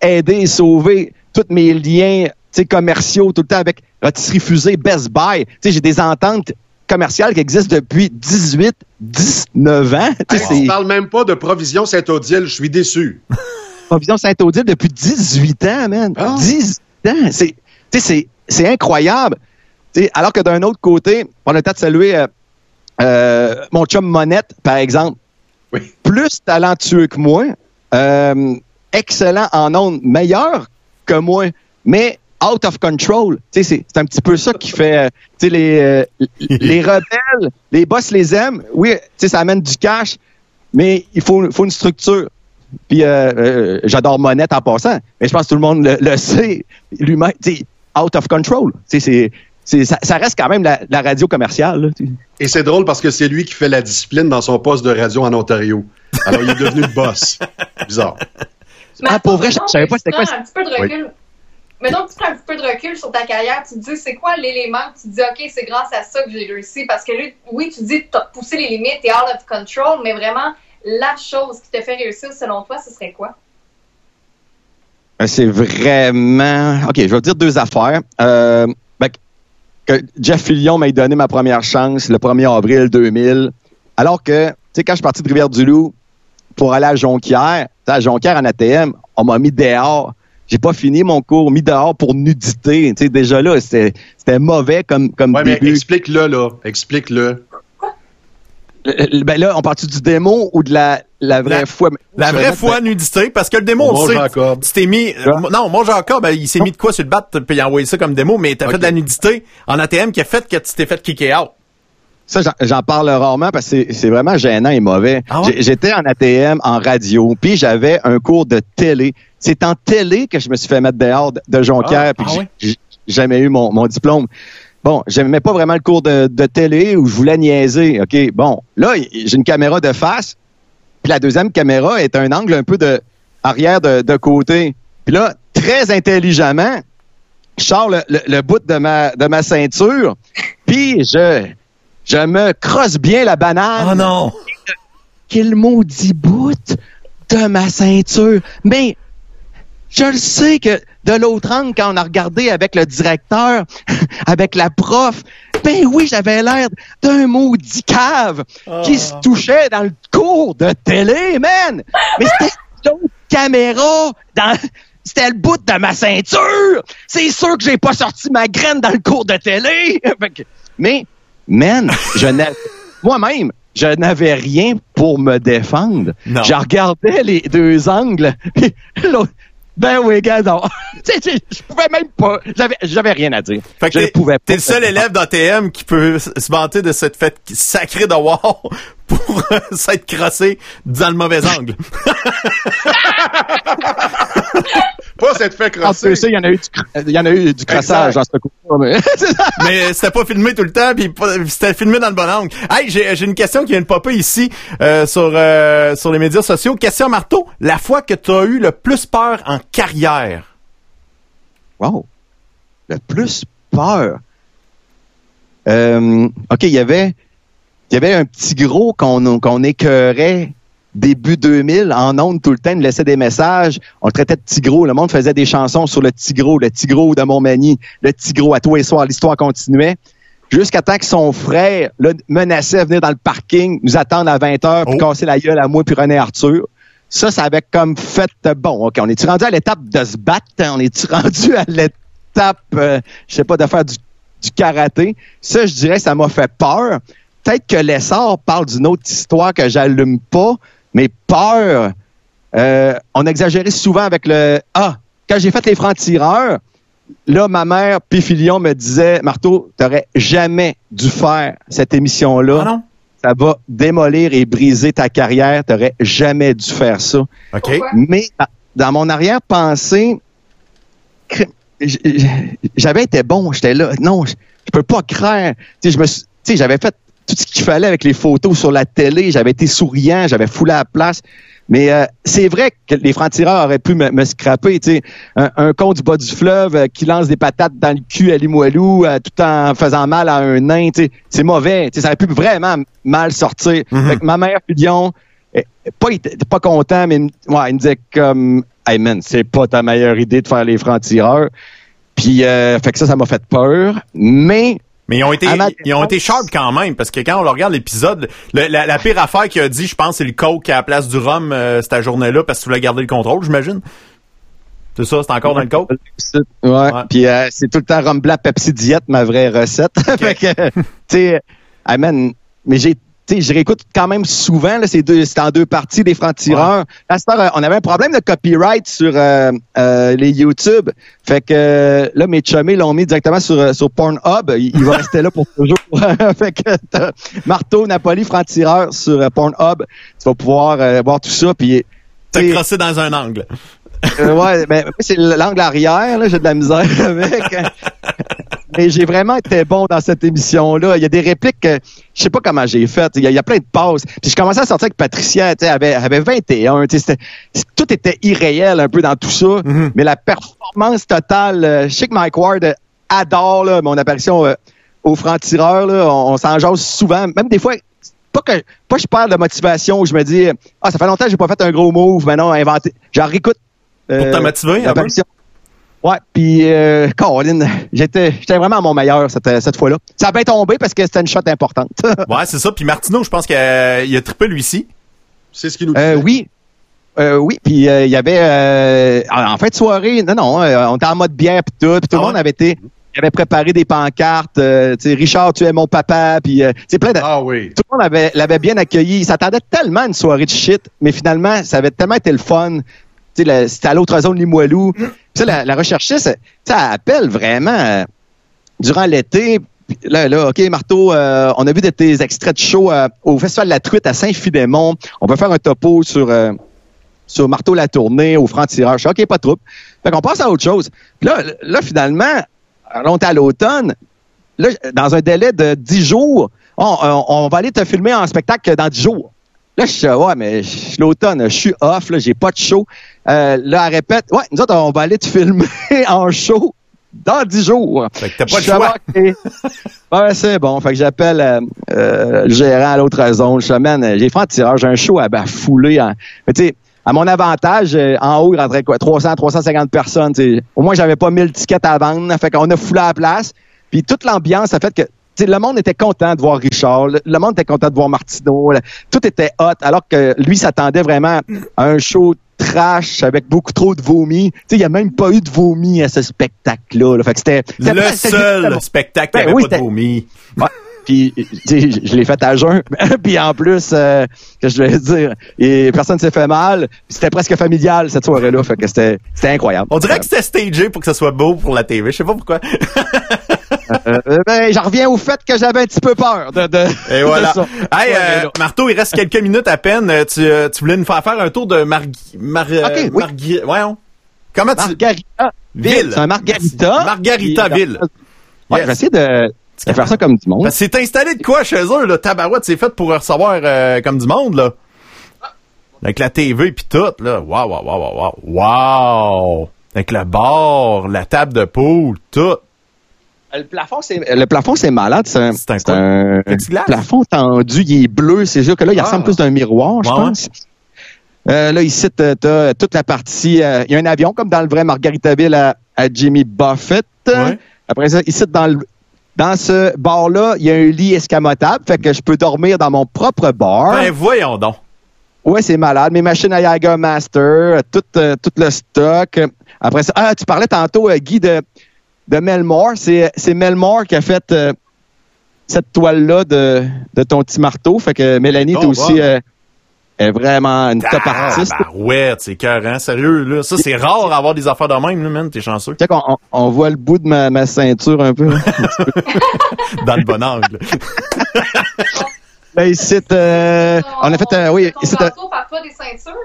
aidé et sauvé tous mes liens commerciaux tout le temps avec Rotisserie Fusée, Best Buy? J'ai des ententes commerciales qui existent depuis 18, 19 ans. Hey, on parle même pas de Provision Saint-Odile, je suis déçu. [LAUGHS] Provision Saint-Odile depuis 18 ans, man. 18 ah. ans. C'est, c'est, incroyable. alors que d'un autre côté, on a le temps de saluer euh, euh, mon chum Monette, par exemple. Plus talentueux que moi, euh, excellent en ondes, meilleur que moi, mais out of control. C'est, un petit peu ça qui fait les, [LAUGHS] les rebelles, les boss les aiment. Oui, ça amène du cash, mais il faut, faut une structure. Puis euh, euh, j'adore Monette en passant, mais je pense que tout le monde le, sait lui-même. Out of control. C'est, ça, ça, reste quand même la, radio commerciale. Et c'est drôle parce que c'est lui qui fait la discipline dans son poste de radio en Ontario. Alors il est devenu le boss. [LAUGHS] Bizarre. ah, pour vrai, je savais pas c'était quoi. Un petit peu de recul. Mais donc, tu prends un petit peu de recul sur ta carrière, tu te dis, c'est quoi l'élément que tu te dis, OK, c'est grâce à ça que j'ai réussi? Parce que oui, tu dis, tu as poussé les limites, tu out of control, mais vraiment, la chose qui te fait réussir selon toi, ce serait quoi? Euh, c'est vraiment... OK, je vais dire deux affaires. Euh, ben, que Jeff Fillion m'a donné ma première chance le 1er avril 2000, alors que, tu sais, quand je suis parti de Rivière-du-Loup pour aller à Jonquière, à Jonquière en ATM, on m'a mis dehors. J'ai pas fini mon cours, mis dehors pour nudité. Tu sais, déjà là, c'était mauvais comme, comme ouais, mais explique-le, là. Explique-le. Ben là, on parle du démon ou de la, la vraie foi? La vraie foi nudité, parce que le démon, on sait. Tu t'es mis, euh, non, mon Jacob, ben, il s'est mis de quoi sur le bat, puis il a envoyé ça comme démo, mais t'as fait de la nudité en ATM qui a fait que tu t'es fait kicker out. Ça, j'en parle rarement parce que c'est vraiment gênant et mauvais. Ah j'étais en ATM, en radio, puis j'avais un cours de télé. C'est en télé que je me suis fait mettre dehors de Jonquière, ah, puis ah j'ai jamais eu mon, mon diplôme. Bon, j'aimais pas vraiment le cours de, télé où je voulais niaiser. OK, bon. Là, j'ai une caméra de face. Puis la deuxième caméra est un angle un peu de arrière de, côté. Puis là, très intelligemment, je sors le, bout de ma, de ma ceinture. Puis je, je me crosse bien la banane. Oh non! Quel maudit bout de ma ceinture. Mais je le sais que de l'autre angle, quand on a regardé avec le directeur, [LAUGHS] avec la prof, ben oui, j'avais l'air d'un maudit cave qui se ah. touchait dans le cours de télé, man! Mais c'était l'autre caméra dans... C'était le bout de ma ceinture! C'est sûr que j'ai pas sorti ma graine dans le cours de télé! [LAUGHS] Mais, man, je n'avais... [LAUGHS] Moi-même, je n'avais rien pour me défendre. Je regardais les deux angles. [LAUGHS] Ben oui, gars, non. [LAUGHS] je pouvais même pas. J'avais, rien à dire. Fait que je pouvais pas. T'es le seul élève d'ATM qui peut se vanter de cette fête sacrée de war pour [LAUGHS] s'être crossé dans le mauvais angle. [LAUGHS] pas cette fait crosser. il y en a eu du, il y en a eu du crossage dans ce coup mais, [LAUGHS] mais c'était pas filmé tout le temps, puis c'était filmé dans le bon angle. Hey, j'ai, j'ai une question qui vient de popper ici euh, sur euh, sur les médias sociaux. Question marteau, la fois que tu as eu le plus peur en carrière? Wow. Le plus peur. Euh, OK, il y avait il y avait un petit gros qu'on qu'on écœurait début 2000 en ondes tout le temps, il nous laissait des messages. On le traitait de Tigro. Le monde faisait des chansons sur le Tigro, le Tigro de Montmagny, le Tigro à tous les soirs. L'histoire continuait. Jusqu'à temps que son frère là, menaçait de venir dans le parking, nous attendre à 20 heures, pour oh. casser la gueule à moi puis René Arthur. Ça, ça avait comme fait bon. Ok, on est-tu rendu à l'étape de se battre? On est-tu [LAUGHS] rendu à l'étape, euh, je sais pas, de faire du, du karaté? Ça, je dirais, ça m'a fait peur. Peut-être que l'essor parle d'une autre histoire que j'allume pas, mais peur, euh, on exagérait souvent avec le Ah, quand j'ai fait les francs-tireurs, là, ma mère, Pifilion, me disait Marteau, t'aurais jamais dû faire cette émission-là. Ah non? Ça va démolir et briser ta carrière. T'aurais jamais dû faire ça. OK. Mais dans mon arrière-pensée, j'avais été bon, j'étais là. Non, je, peux pas craindre. Tu sais, je me tu sais, j'avais fait tout ce qu'il fallait avec les photos sur la télé. J'avais été souriant, j'avais foulé à la place. Mais euh, c'est vrai que les francs-tireurs auraient pu me, scraper. Tu sais, un, un con du bas du fleuve euh, qui lance des patates dans le cul à Limoilou euh, tout en faisant mal à un nain. C'est mauvais. Tu sais, ça aurait pu vraiment mal sortir. Mm ma mère, Fudion, pas, pas content, mais ouais, il me disait comme Hey man, c'est pas ta meilleure idée de faire les francs-tireurs. Puis fait que ça, ça m'a fait peur. Mais mais ils ont été, ils ont été sharp quand même, parce que quand on regarde l'épisode, la, pire affaire qu'il a dit, je pense, c'est le coke à la place du rhum euh, cette journée-là, parce que tu voulais garder le contrôle, j'imagine. C'est ça, c'est encore dans le coke? Ouais. Puis euh, c'est tout le temps rhum blanc, Pepsi diète, ma vraie recette. [LAUGHS] fait que, tu sais, mais j'ai sais, je réécoute quand même souvent, là, c'est, deux, c'est en deux parties des francs-tireurs. Ouais. on avait un problème de copyright sur euh, euh, les YouTube. Fait que là, mes chummies l'ont mis directement sur, euh, sur Pornhub. Il, va [LAUGHS] rester là pour toujours. [LAUGHS] fait que Marteau, Napoli, franc-tireur sur Pornhub. Tu vas pouvoir voir tout ça. Puis, T'as crossé dans un angle. ouais, mais c'est l'angle arrière, là, j'ai de la misère avec [LAUGHS] mais j'ai vraiment été bon dans cette émission-là. Il y a des répliques que je sais pas comment j'ai fait. Il y, a, plein de pauses. Puis je commençais à sortir avec Patricia, tu sais, avait, avait 21. tout était irréel un peu dans tout ça. Mm-hmm. Mais la performance totale, euh, je sais que Mike Ward adore mon apparition euh, au franc-tireur. On, on s'en jase souvent. Même des fois, pas que pas je perds de motivation où je me dis ah ça fait longtemps que j'ai pas fait un gros move maintenant inventé genre écoute pour te motiver, Ouais, puis euh, Colin, j'étais j'étais vraiment à mon meilleur cette, cette fois-là. Ça a bien tombé parce que c'était une shot importante. [LAUGHS] ouais, c'est ça. Puis Martineau, je pense qu'il a, il a trippé lui ci C'est ce qu'il nous dit. Euh, oui. Euh, oui, puis euh, il y avait euh, en fin de soirée, non, non, on était en mode bière puis tout, puis tout le ah monde avait été il avait préparé des pancartes, euh, tu sais, Richard, tu es mon papa, puis c'est plein de... Ah oui. Tout le monde avait l'avait bien accueilli. Il s'attendait tellement à une soirée de shit, mais finalement, ça avait tellement été le fun. Tu sais, c'était à l'autre zone Limoilou. Mm la, la recherchiste, ça appelle vraiment euh, durant l'été. Là, là, OK, Marteau, euh, on a vu de tes extraits de show euh, au Festival de la Truite à Saint-Fidémon. On peut faire un topo sur, sur Marteau la tournée, au franc-tireur. OK, pas de trouble. Fait qu'on passe à autre chose. Là, là, finalement, on est à l'automne. Là, dans un délai de 10 jours, on, on, va aller te filmer en spectacle dans 10 jours. Là, je suis ouais, mais l'automne, je suis off, là, j'ai pas de show. Euh, là, elle répète, ouais, nous autres, on va aller te filmer [LAUGHS] en show dans dix jours. Fait que t'as pas le choix. ouais, c'est bon. Fait que j'appelle euh, euh, le gérant à l'autre zone. Je semaine, j'ai fait un tirage, j'ai un show à bafouler. En... Mais tu sais, à mon avantage, euh, en haut, il rentrait quoi, 300, 350 personnes. T'sais. Au moins, j'avais pas 1000 tickets à vendre. Fait qu'on a foulé à la place. Puis toute l'ambiance a fait que le monde était content de voir Richard, le, monde était content de voir Martino, tout était hot, alors que lui s'attendait vraiment à un show trash avec beaucoup trop de vomi. Il n'y a même pas eu de vomi à ce spectacle-là. Fait c'était, le seul spectacle qui ben, avait pas de vomi. Puis je, l'ai fait à jeun. [LAUGHS] puis en plus, euh, que je vais dire, et personne s'est fait mal. C'était presque familial cette soirée-là. Fait que c'était, c'était incroyable. On dirait que c'était stagé pour que ça soit beau pour la TV. Je sais pas pourquoi. [LAUGHS] Euh, euh, ben, j'en reviens au fait que j'avais un petit peu peur de, de Et voilà. Hey, euh, Marteau, il reste quelques minutes à peine. Tu, tu voulais nous faire faire un tour de Margui... Mar... Okay, oui. Margui... Voyons. Comment tu... Margarita. Ville. C'est un Margarita. Margarita Ville. Ouais, yes. j'essaie de... de faire ça comme du monde. C'est installé de quoi chez eux, là? Tabarouette, c'est fait pour recevoir euh, comme du monde, là. Avec la TV pis tout, là. Waouh, waouh, waouh, waouh. Waouh! Avec le bar, la table de poule, tout. Le plafond, c'est le plafond, c'est malade. C'est un, un, plafond tendu, il est bleu. C'est sûr que là, il ressemble ah. plus d'un miroir, je pense. Euh, là, ici, tu as toute la partie. Euh, il y a un avion comme dans le vrai Margaritaville à, à Jimmy Buffett. Après ça, ici, dans le, dans ce bar-là, il y a un lit escamotable, fait que je peux dormir dans mon propre bar. Ben voyons donc. Ouais, c'est malade. Mes machines à Yaga Master, tout, euh, tout le stock. Après ça, ah, tu parlais tantôt, Guy, de de Melmore. C'est, c'est Melmore qui a fait euh, cette toile-là de, de ton petit marteau. Fait que Mélanie, t'es aussi euh, est vraiment une top artiste. ouais, c'est carré, sérieux, là? Ça, c'est rare d'avoir des affaires de même, là, man. T'es chanceux. Tu on, on, voit le bout de ma, ma ceinture un peu. [LAUGHS] Dans le bon angle. Là, ici, euh, on a fait, euh, oui, ici, euh, pas des ceintures.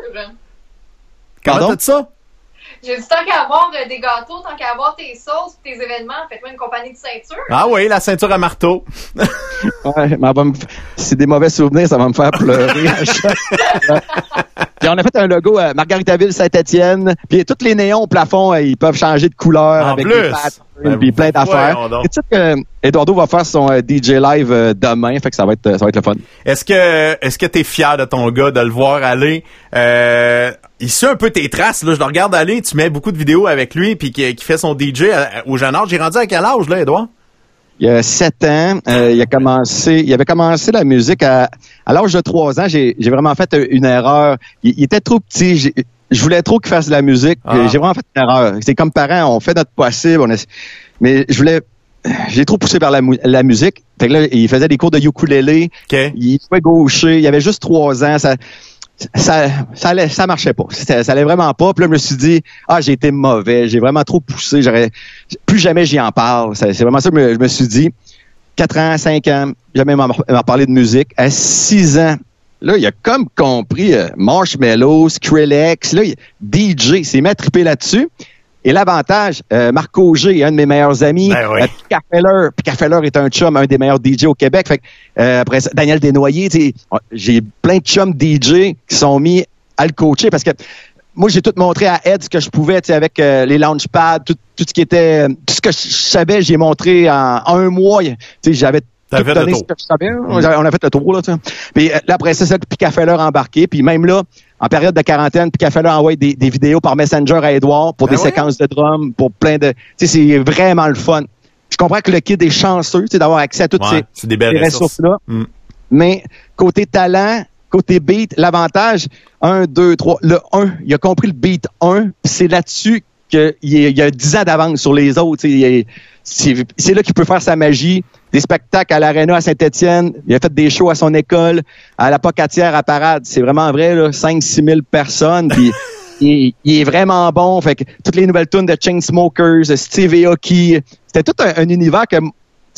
Comment t'as dit ça? J'ai dit, tant qu'à avoir euh, des gâteaux, tant qu'à avoir tes sauces, tes événements, faites-moi une compagnie de ceinture. Ah oui, la ceinture à marteau. [LAUGHS] ouais, mais c'est des mauvais souvenirs, ça va me faire pleurer. puis on a fait un logo à Margaritaville Saint-Étienne. Puis tous les néons au plafond, euh, ils peuvent changer de couleur en avec plus. des pattes, ben, puis plein d'affaires. Et tu sais que Eduardo va faire son euh, DJ live demain, fait que ça va être ça va être le fun. Est-ce que est-ce que t'es fier de ton gars de le voir aller? Euh, il suit un peu tes traces. Là. Je le regarde aller, tu mets beaucoup de vidéos avec lui, puis qui, fait son DJ au jeune âge. J'ai rendu à quel âge, là, Edouard? Il y a sept ans, euh, il a commencé, il avait commencé la musique à, à l'âge de trois ans. J'ai, vraiment fait une erreur. Il, était trop petit. Je voulais trop qu'il fasse de la musique. Ah. J'ai vraiment fait une erreur. C'est comme parents, on fait notre possible. mais je voulais, j'ai trop poussé vers la, la musique. Fait que là, il faisait des cours de ukulélé. Il jouait gaucher. Il avait juste trois ans. Ça, ça, ça, marchait pas. Ça, ça allait vraiment pas. Puis là, je me suis dit, ah, j'ai été mauvais, j'ai vraiment trop poussé. J'aurais, plus jamais j'y en parle. C'est vraiment ça que je me suis dit. Quatre ans, cinq ans, jamais m'en parlé de musique. À six ans, là, il a comme compris euh, Marshmallow, Skrillex, là, DJ, c'est mis là-dessus. Et l'avantage, euh, Marco G un de mes meilleurs amis. Ben oui. euh, est un chum, un des meilleurs DJ au Québec. Fait euh, après ça, Daniel Desnoyers, j'ai plein de chums DJ qui sont mis à le coacher parce que moi, j'ai tout montré à Ed ce que je pouvais, avec euh, les launchpads, tout, tout ce qui était, tout ce que je savais, j'ai montré en, en, un mois. J'avais tout donné ce que je savais. On a fait le tour, là, Puis là, après ça, c'est le Picafeller embarqué. Puis même là, en période de quarantaine, puis qu'elle fait là envoyer des, des, vidéos par Messenger à Edouard pour ben des séquences de drum, pour plein de... Tu sais, c'est vraiment le fun. Je comprends que le kid est chanceux, tu d'avoir accès à toutes ces, ressources-là. Mm. Mais côté talent, côté beat, l'avantage, 1, 2, 3, le 1, il a compris le beat 1, c'est là-dessus qu'il y a 10 ans d'avance sur les autres. C'est là qu'il peut faire sa magie. Des spectacles à l'Arena à Saint-Étienne. Il a fait des shows à son école, à la Pocatière à Parade. C'est vraiment vrai, 5-6 000 personnes. Puis [LAUGHS] il, est vraiment bon. Fait que toutes les nouvelles tunes de Chainsmokers, Steve Aoki, c'était tout un, univers que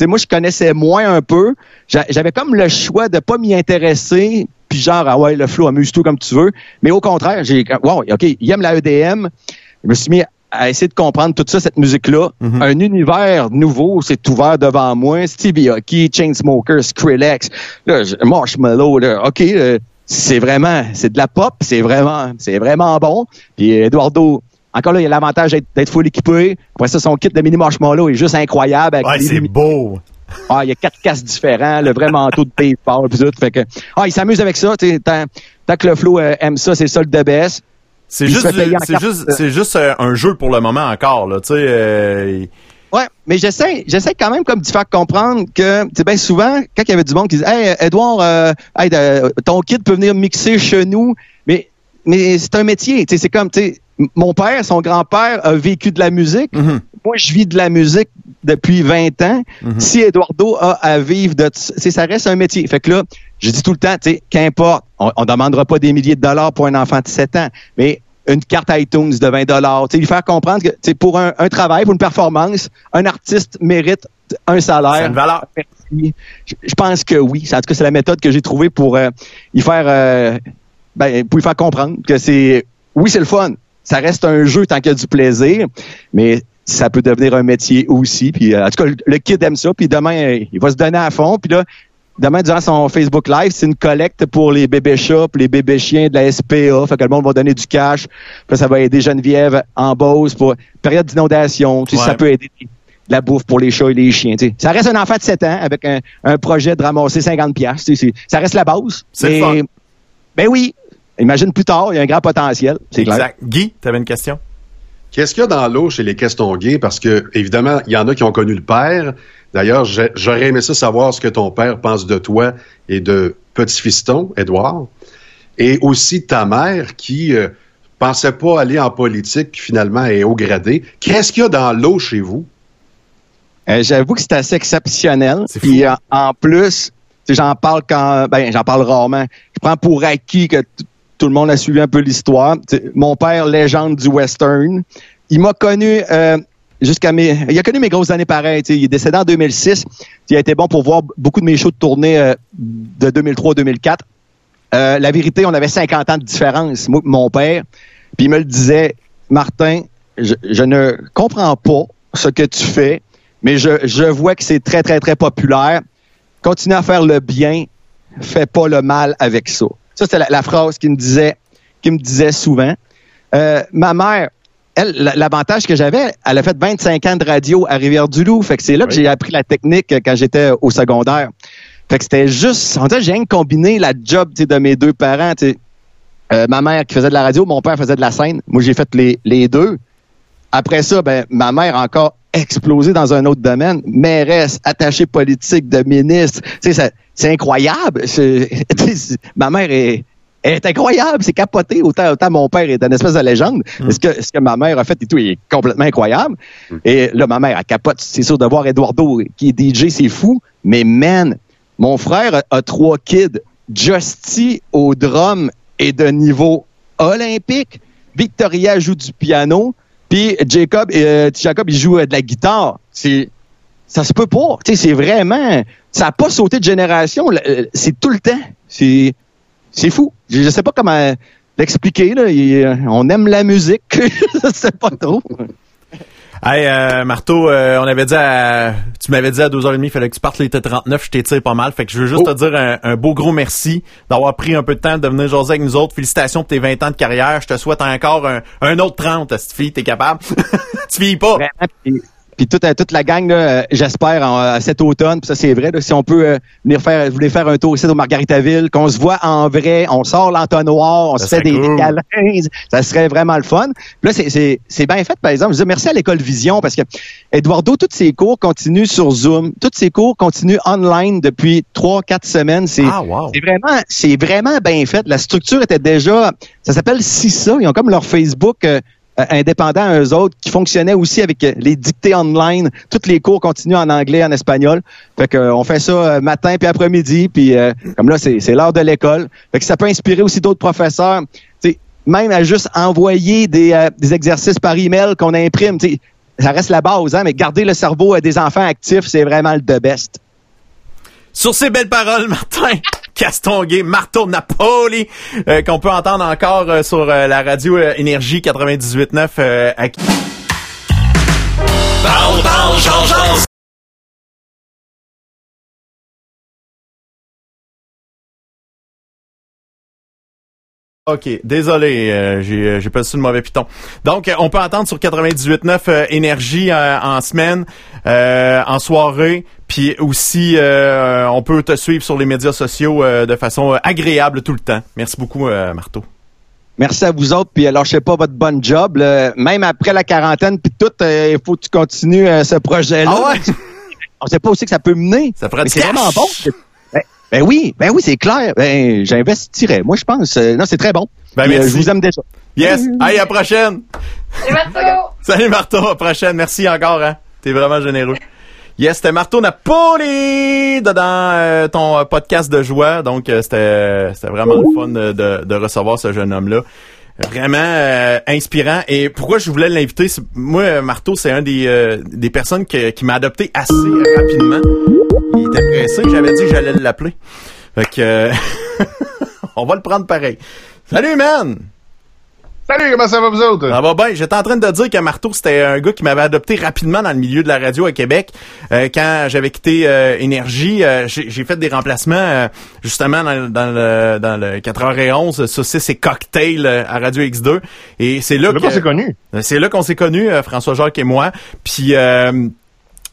moi je connaissais moins un peu. J'avais comme le choix de pas m'y intéresser, puis genre ah ouais le flow amuse-toi comme tu veux. Mais au contraire, j'ai wow ok il aime la EDM. Je me suis mis à essayer de comprendre tout ça, cette musique-là. Mm-hmm. Un univers nouveau s'est ouvert devant moi. Stevie Aoki, Chainsmokers, Skrillex, là, Marshmallow, là, OK, euh, c'est vraiment, c'est de la pop, c'est vraiment, c'est vraiment bon. Puis Eduardo, encore là, il a l'avantage d'être full équipé. Après ça, son kit de mini marshmallow est juste incroyable. ouais, c'est beau. Ah, il y a quatre casques différents, le vrai manteau de PayPal, puis tout. Fait que, ah, il s'amuse avec ça. Tant, tant que le flow euh, aime ça, c'est ça le DBS. C'est juste, c'est juste, c'est juste euh, un jeu pour le moment encore, là. Tu sais. Euh, Ouais, mais j'essaie, j'essaie quand même comme de faire comprendre que, tu bien souvent, quand il y avait du monde qui disait, hey, Edouard, euh, hey, ton kit peut venir mixer chez nous, mais, mais c'est un métier, tu sais, c'est comme, tu sais, mon père, son grand-père a vécu de la musique. Mm-hmm. Moi, je vis de la musique depuis 20 ans. Mm-hmm. Si Eduardo a à vivre de, ça reste un métier. Fait que là, je dis tout le temps, tu sais, qu'importe, on, on demandera pas des milliers de dollars pour un enfant de 7 ans, mais une carte iTunes de 20 dollars, lui faire comprendre que pour un, un, travail, pour une performance, un artiste mérite un salaire. une valeur. Je, pense que oui. En tout cas, c'est la méthode que j'ai trouvée pour euh, y faire euh, ben, pour y faire comprendre que c'est oui, c'est le fun. Ça reste un jeu tant qu'il y a du plaisir, mais ça peut devenir un métier aussi. Puis euh, en tout cas, le, kid aime ça. Puis demain, il va se donner à fond. Puis là, Demain, durant son Facebook Live, c'est une collecte pour les bébés chats, les bébés chiens de la SPA. Fait que le monde va donner du cash. Puis ça va aider Geneviève en Beauce pour période d'inondation. Ça peut aider de la bouffe pour les chats et les chiens. Ça reste un enfant de 7 ans avec un, projet de ramasser 50 pièces. Ça reste la base. C'est Ben oui. Imagine plus tard, il y a un grand potentiel. Exact. Guy, tu avais une question? Qu'est-ce qu'il y a dans l'eau chez les gays? Parce que, évidemment, il y en a qui ont connu le père. D'ailleurs, j'aurais aimé ça savoir ce que ton père pense de toi et de petit-fiston, Édouard. Et aussi ta mère qui euh, pensait pas aller en politique, qui finalement est au gradé. Qu'est-ce qu'il y a dans l'eau chez vous? Euh, j'avoue que c'est assez exceptionnel. Puis en, plus, j'en parle quand, ben j'en parle rarement. Je prends pour acquis que tout le monde a suivi un peu l'histoire. Mon père, légende du western, il m'a connu euh, jusqu'à mes. Il a connu mes grosses années pareilles. Il est décédé en 2006. Il a été bon pour voir beaucoup de mes shows de tournée euh, de 2003-2004. Euh, la vérité, on avait 50 ans de différence, moi mon père. Puis il me le disait, Martin, je, ne comprends pas ce que tu fais, mais je, je vois que c'est très, très, très populaire. Continue à faire le bien, fais pas le mal avec ça. Ça, c'était la, phrase qu'il me disait, qu'il me disait souvent. Euh, ma mère, elle, l'avantage que j'avais, elle a fait 25 ans de radio à Rivière-du-Loup. Fait que c'est là que j'ai appris la technique quand j'étais au secondaire. Fait que c'était juste, on dirait, j'ai combiné la job de mes deux parents. Euh, ma mère qui faisait de la radio, mon père faisait de la scène. Moi, j'ai fait les, les deux. Après ça, ben, ma mère a encore explosé dans un autre domaine. Mairesse, attachée politique de ministre. C'est incroyable. [LAUGHS] ma mère est, est incroyable, c'est capoté. Autant, autant mon père est une espèce de légende. Mm. Ce, que, ce que ma mère a fait et tout est complètement incroyable. Mm. Et là, ma mère, elle capote. C'est sûr de voir Eduardo qui est DJ, c'est fou. Mais man, mon frère a, trois kids. Justy au drum est de niveau olympique. Victoria joue du piano. Puis Jacob, euh, Jacob, il joue euh, de la guitare. C'est ça se peut pas. c'est vraiment, ça n'a pas sauté de génération. C'est tout le temps. C'est c'est fou. Je ne sais pas comment l'expliquer. Là. Euh, on aime la musique. [LAUGHS] je sais pas trop. [LAUGHS] Hey, euh, Marteau, euh, on avait dit à, tu m'avais dit à 2h30, il fallait que tu partes les T39, je t'étire pas mal. Fait que je veux juste oh. te dire un, beau gros merci d'avoir pris un peu de temps de venir jaser avec nous autres. Félicitations pour tes 20 ans de carrière. Je te souhaite encore un, autre 30, cette fille, t'es capable. [LAUGHS] tu vieillis pas. Puis toute, toute la gang, j'espère, cet automne, puis ça c'est vrai, si on peut venir faire, venir faire un tour aussi au Margaritaville, qu'on se voit en vrai, on sort l'entonnoir, on se fait des cool. ça serait vraiment le fun. Puis là, c'est bien fait, par exemple. Je dis merci à l'école Vision parce que Eduardo, tous ses cours continuent sur Zoom, tous ses cours continuent online depuis trois, quatre semaines. C'est ah, vraiment, c'est vraiment bien fait. La structure était déjà, ça s'appelle CISA. Ils ont comme leur Facebook. Euh, euh, indépendant à eux autres, qui fonctionnait aussi avec euh, les dictées online. Tous les cours continuent en anglais, en espagnol. Fait que on fait ça matin puis après-midi, puis comme là c'est l'heure de l'école. Fait que ça peut inspirer aussi d'autres professeurs. même à juste envoyer des, des exercices par email qu'on imprime. ça reste la base, hein, mais garder le cerveau des enfants actifs, c'est vraiment le de best. Sur ces belles paroles, [LAUGHS] Martin, Castonguay, Marteau Napoli, euh, qu'on peut entendre encore euh, sur euh, la radio Énergie 98.9 à... OK, désolé, j'ai j'ai pas su le mauvais piton. Donc, on peut entendre sur 98.9 énergie en semaine, en soirée, puis aussi, euh, on peut te suivre sur les médias sociaux euh, de façon euh, agréable tout le temps. Merci beaucoup, Marteau. Merci à vous autres, puis lâchez pas votre bon job. Même après la quarantaine, puis tout, il faut que tu continues ce projet-là. Ah ouais? [LAUGHS] On sait pas aussi que ça peut mener. Ça pourrait C'est vraiment bon. Ben, oui, ben oui, c'est clair. Ben, j'investirais. Moi, je pense. non, c'est très bon. Ben, merci. je vous aime déjà. Yes. Allez, à la prochaine. Salut, Marteau. Salut, Marteau. À la prochaine. Merci encore, hein. T'es vraiment généreux. Yes, c'était Marteau Napoli dans euh, ton euh, podcast de joie. Donc, euh, c'était c'était vraiment le fun de, de, recevoir ce jeune homme-là. Vraiment inspirant. Et pourquoi je voulais l'inviter? Moi, Marteau, c'est un des, des personnes qui m'a adopté assez rapidement. Il était pressé, j'avais dit que j'allais l'appeler. Fait que [LAUGHS] on va le prendre pareil. Salut, man! Salut, comment ça va vous autres? Ça va bien. J'étais en train de dire que Marteau, c'était un gars qui m'avait adopté rapidement dans le milieu de la radio à Québec. Euh, quand j'avais quitté euh, Énergie, euh, j'ai fait des remplacements justement dans, le, dans le 4h11, saucisses et cocktails à Radio X2. Et c'est là, qu'on s'est connus. C'est là qu'on s'est connus, François Jacques et moi. Puis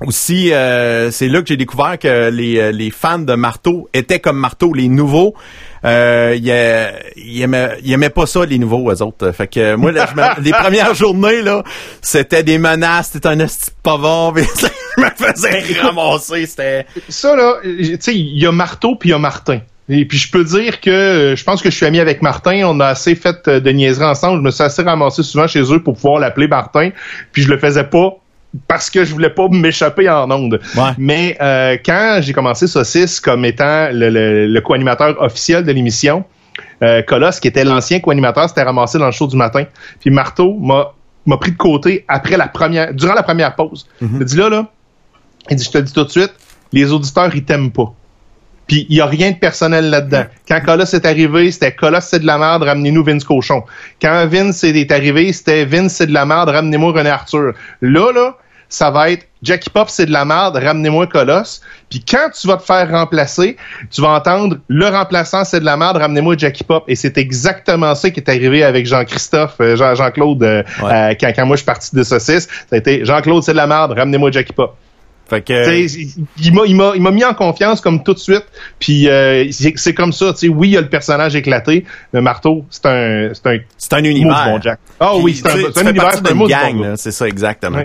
aussi, c'est là que j'ai découvert que les, les fans de Marteau étaient comme Marteau, les nouveaux. Euh, il, aimait, pas ça les nouveaux eux autres. Fait que moi [LAUGHS] les premières journées là, c'était des menaces, c'était un esti pas bon, je me faisais ramasser, c'était Ça là, tu sais, il y a Marteau puis il y a Martin. Et puis je peux dire que euh, je pense que je suis ami avec Martin. On a assez fait euh, de niaiseries ensemble. Je me suis assez ramassé souvent chez eux pour pouvoir l'appeler Martin. Puis je le faisais pas parce que je voulais pas m'échapper en onde. Mais euh, quand j'ai commencé Saucisse comme étant le, co-animateur officiel de l'émission, euh, Colosse, qui était l'ancien co-animateur, s'était ramassé dans le show du matin. Puis Marteau m'a m'a pris de côté après la première, durant la première pause. Mm-hmm. Il m'a dit là, là, il dit, je te le dis tout de suite, les auditeurs, ils t'aiment pas. Puis il y a rien de personnel là-dedans. Quand Colosse est arrivé, c'était Colosse c'est de la merde, ramenez-nous Vince Cochon. Quand Vince est arrivé, c'était Vince c'est de la merde, ramenez-moi René Arthur. Là, là, ça va être Jackie Pop, c'est de la merde, ramenez-moi Colosse. Puis quand tu vas te faire remplacer, tu vas entendre le remplaçant, c'est de la merde, ramenez-moi Jackie Pop. Et c'est exactement ça qui est arrivé avec Jean-Christophe, euh, Jean- claude euh, euh, quand, moi je suis parti de Saucisse. Ça a été Jean-Claude, c'est de la merde, ramenez-moi Jackie Pop. Fait que... il m'a il m'a il m'a mis en confiance comme tout de suite. Puis c'est comme ça tu sais oui il y a le personnage éclaté le marteau c'est un c'est un c'est un univers. Jack. oh oui c'est un, un univers c'est un gang c'est ça exactement.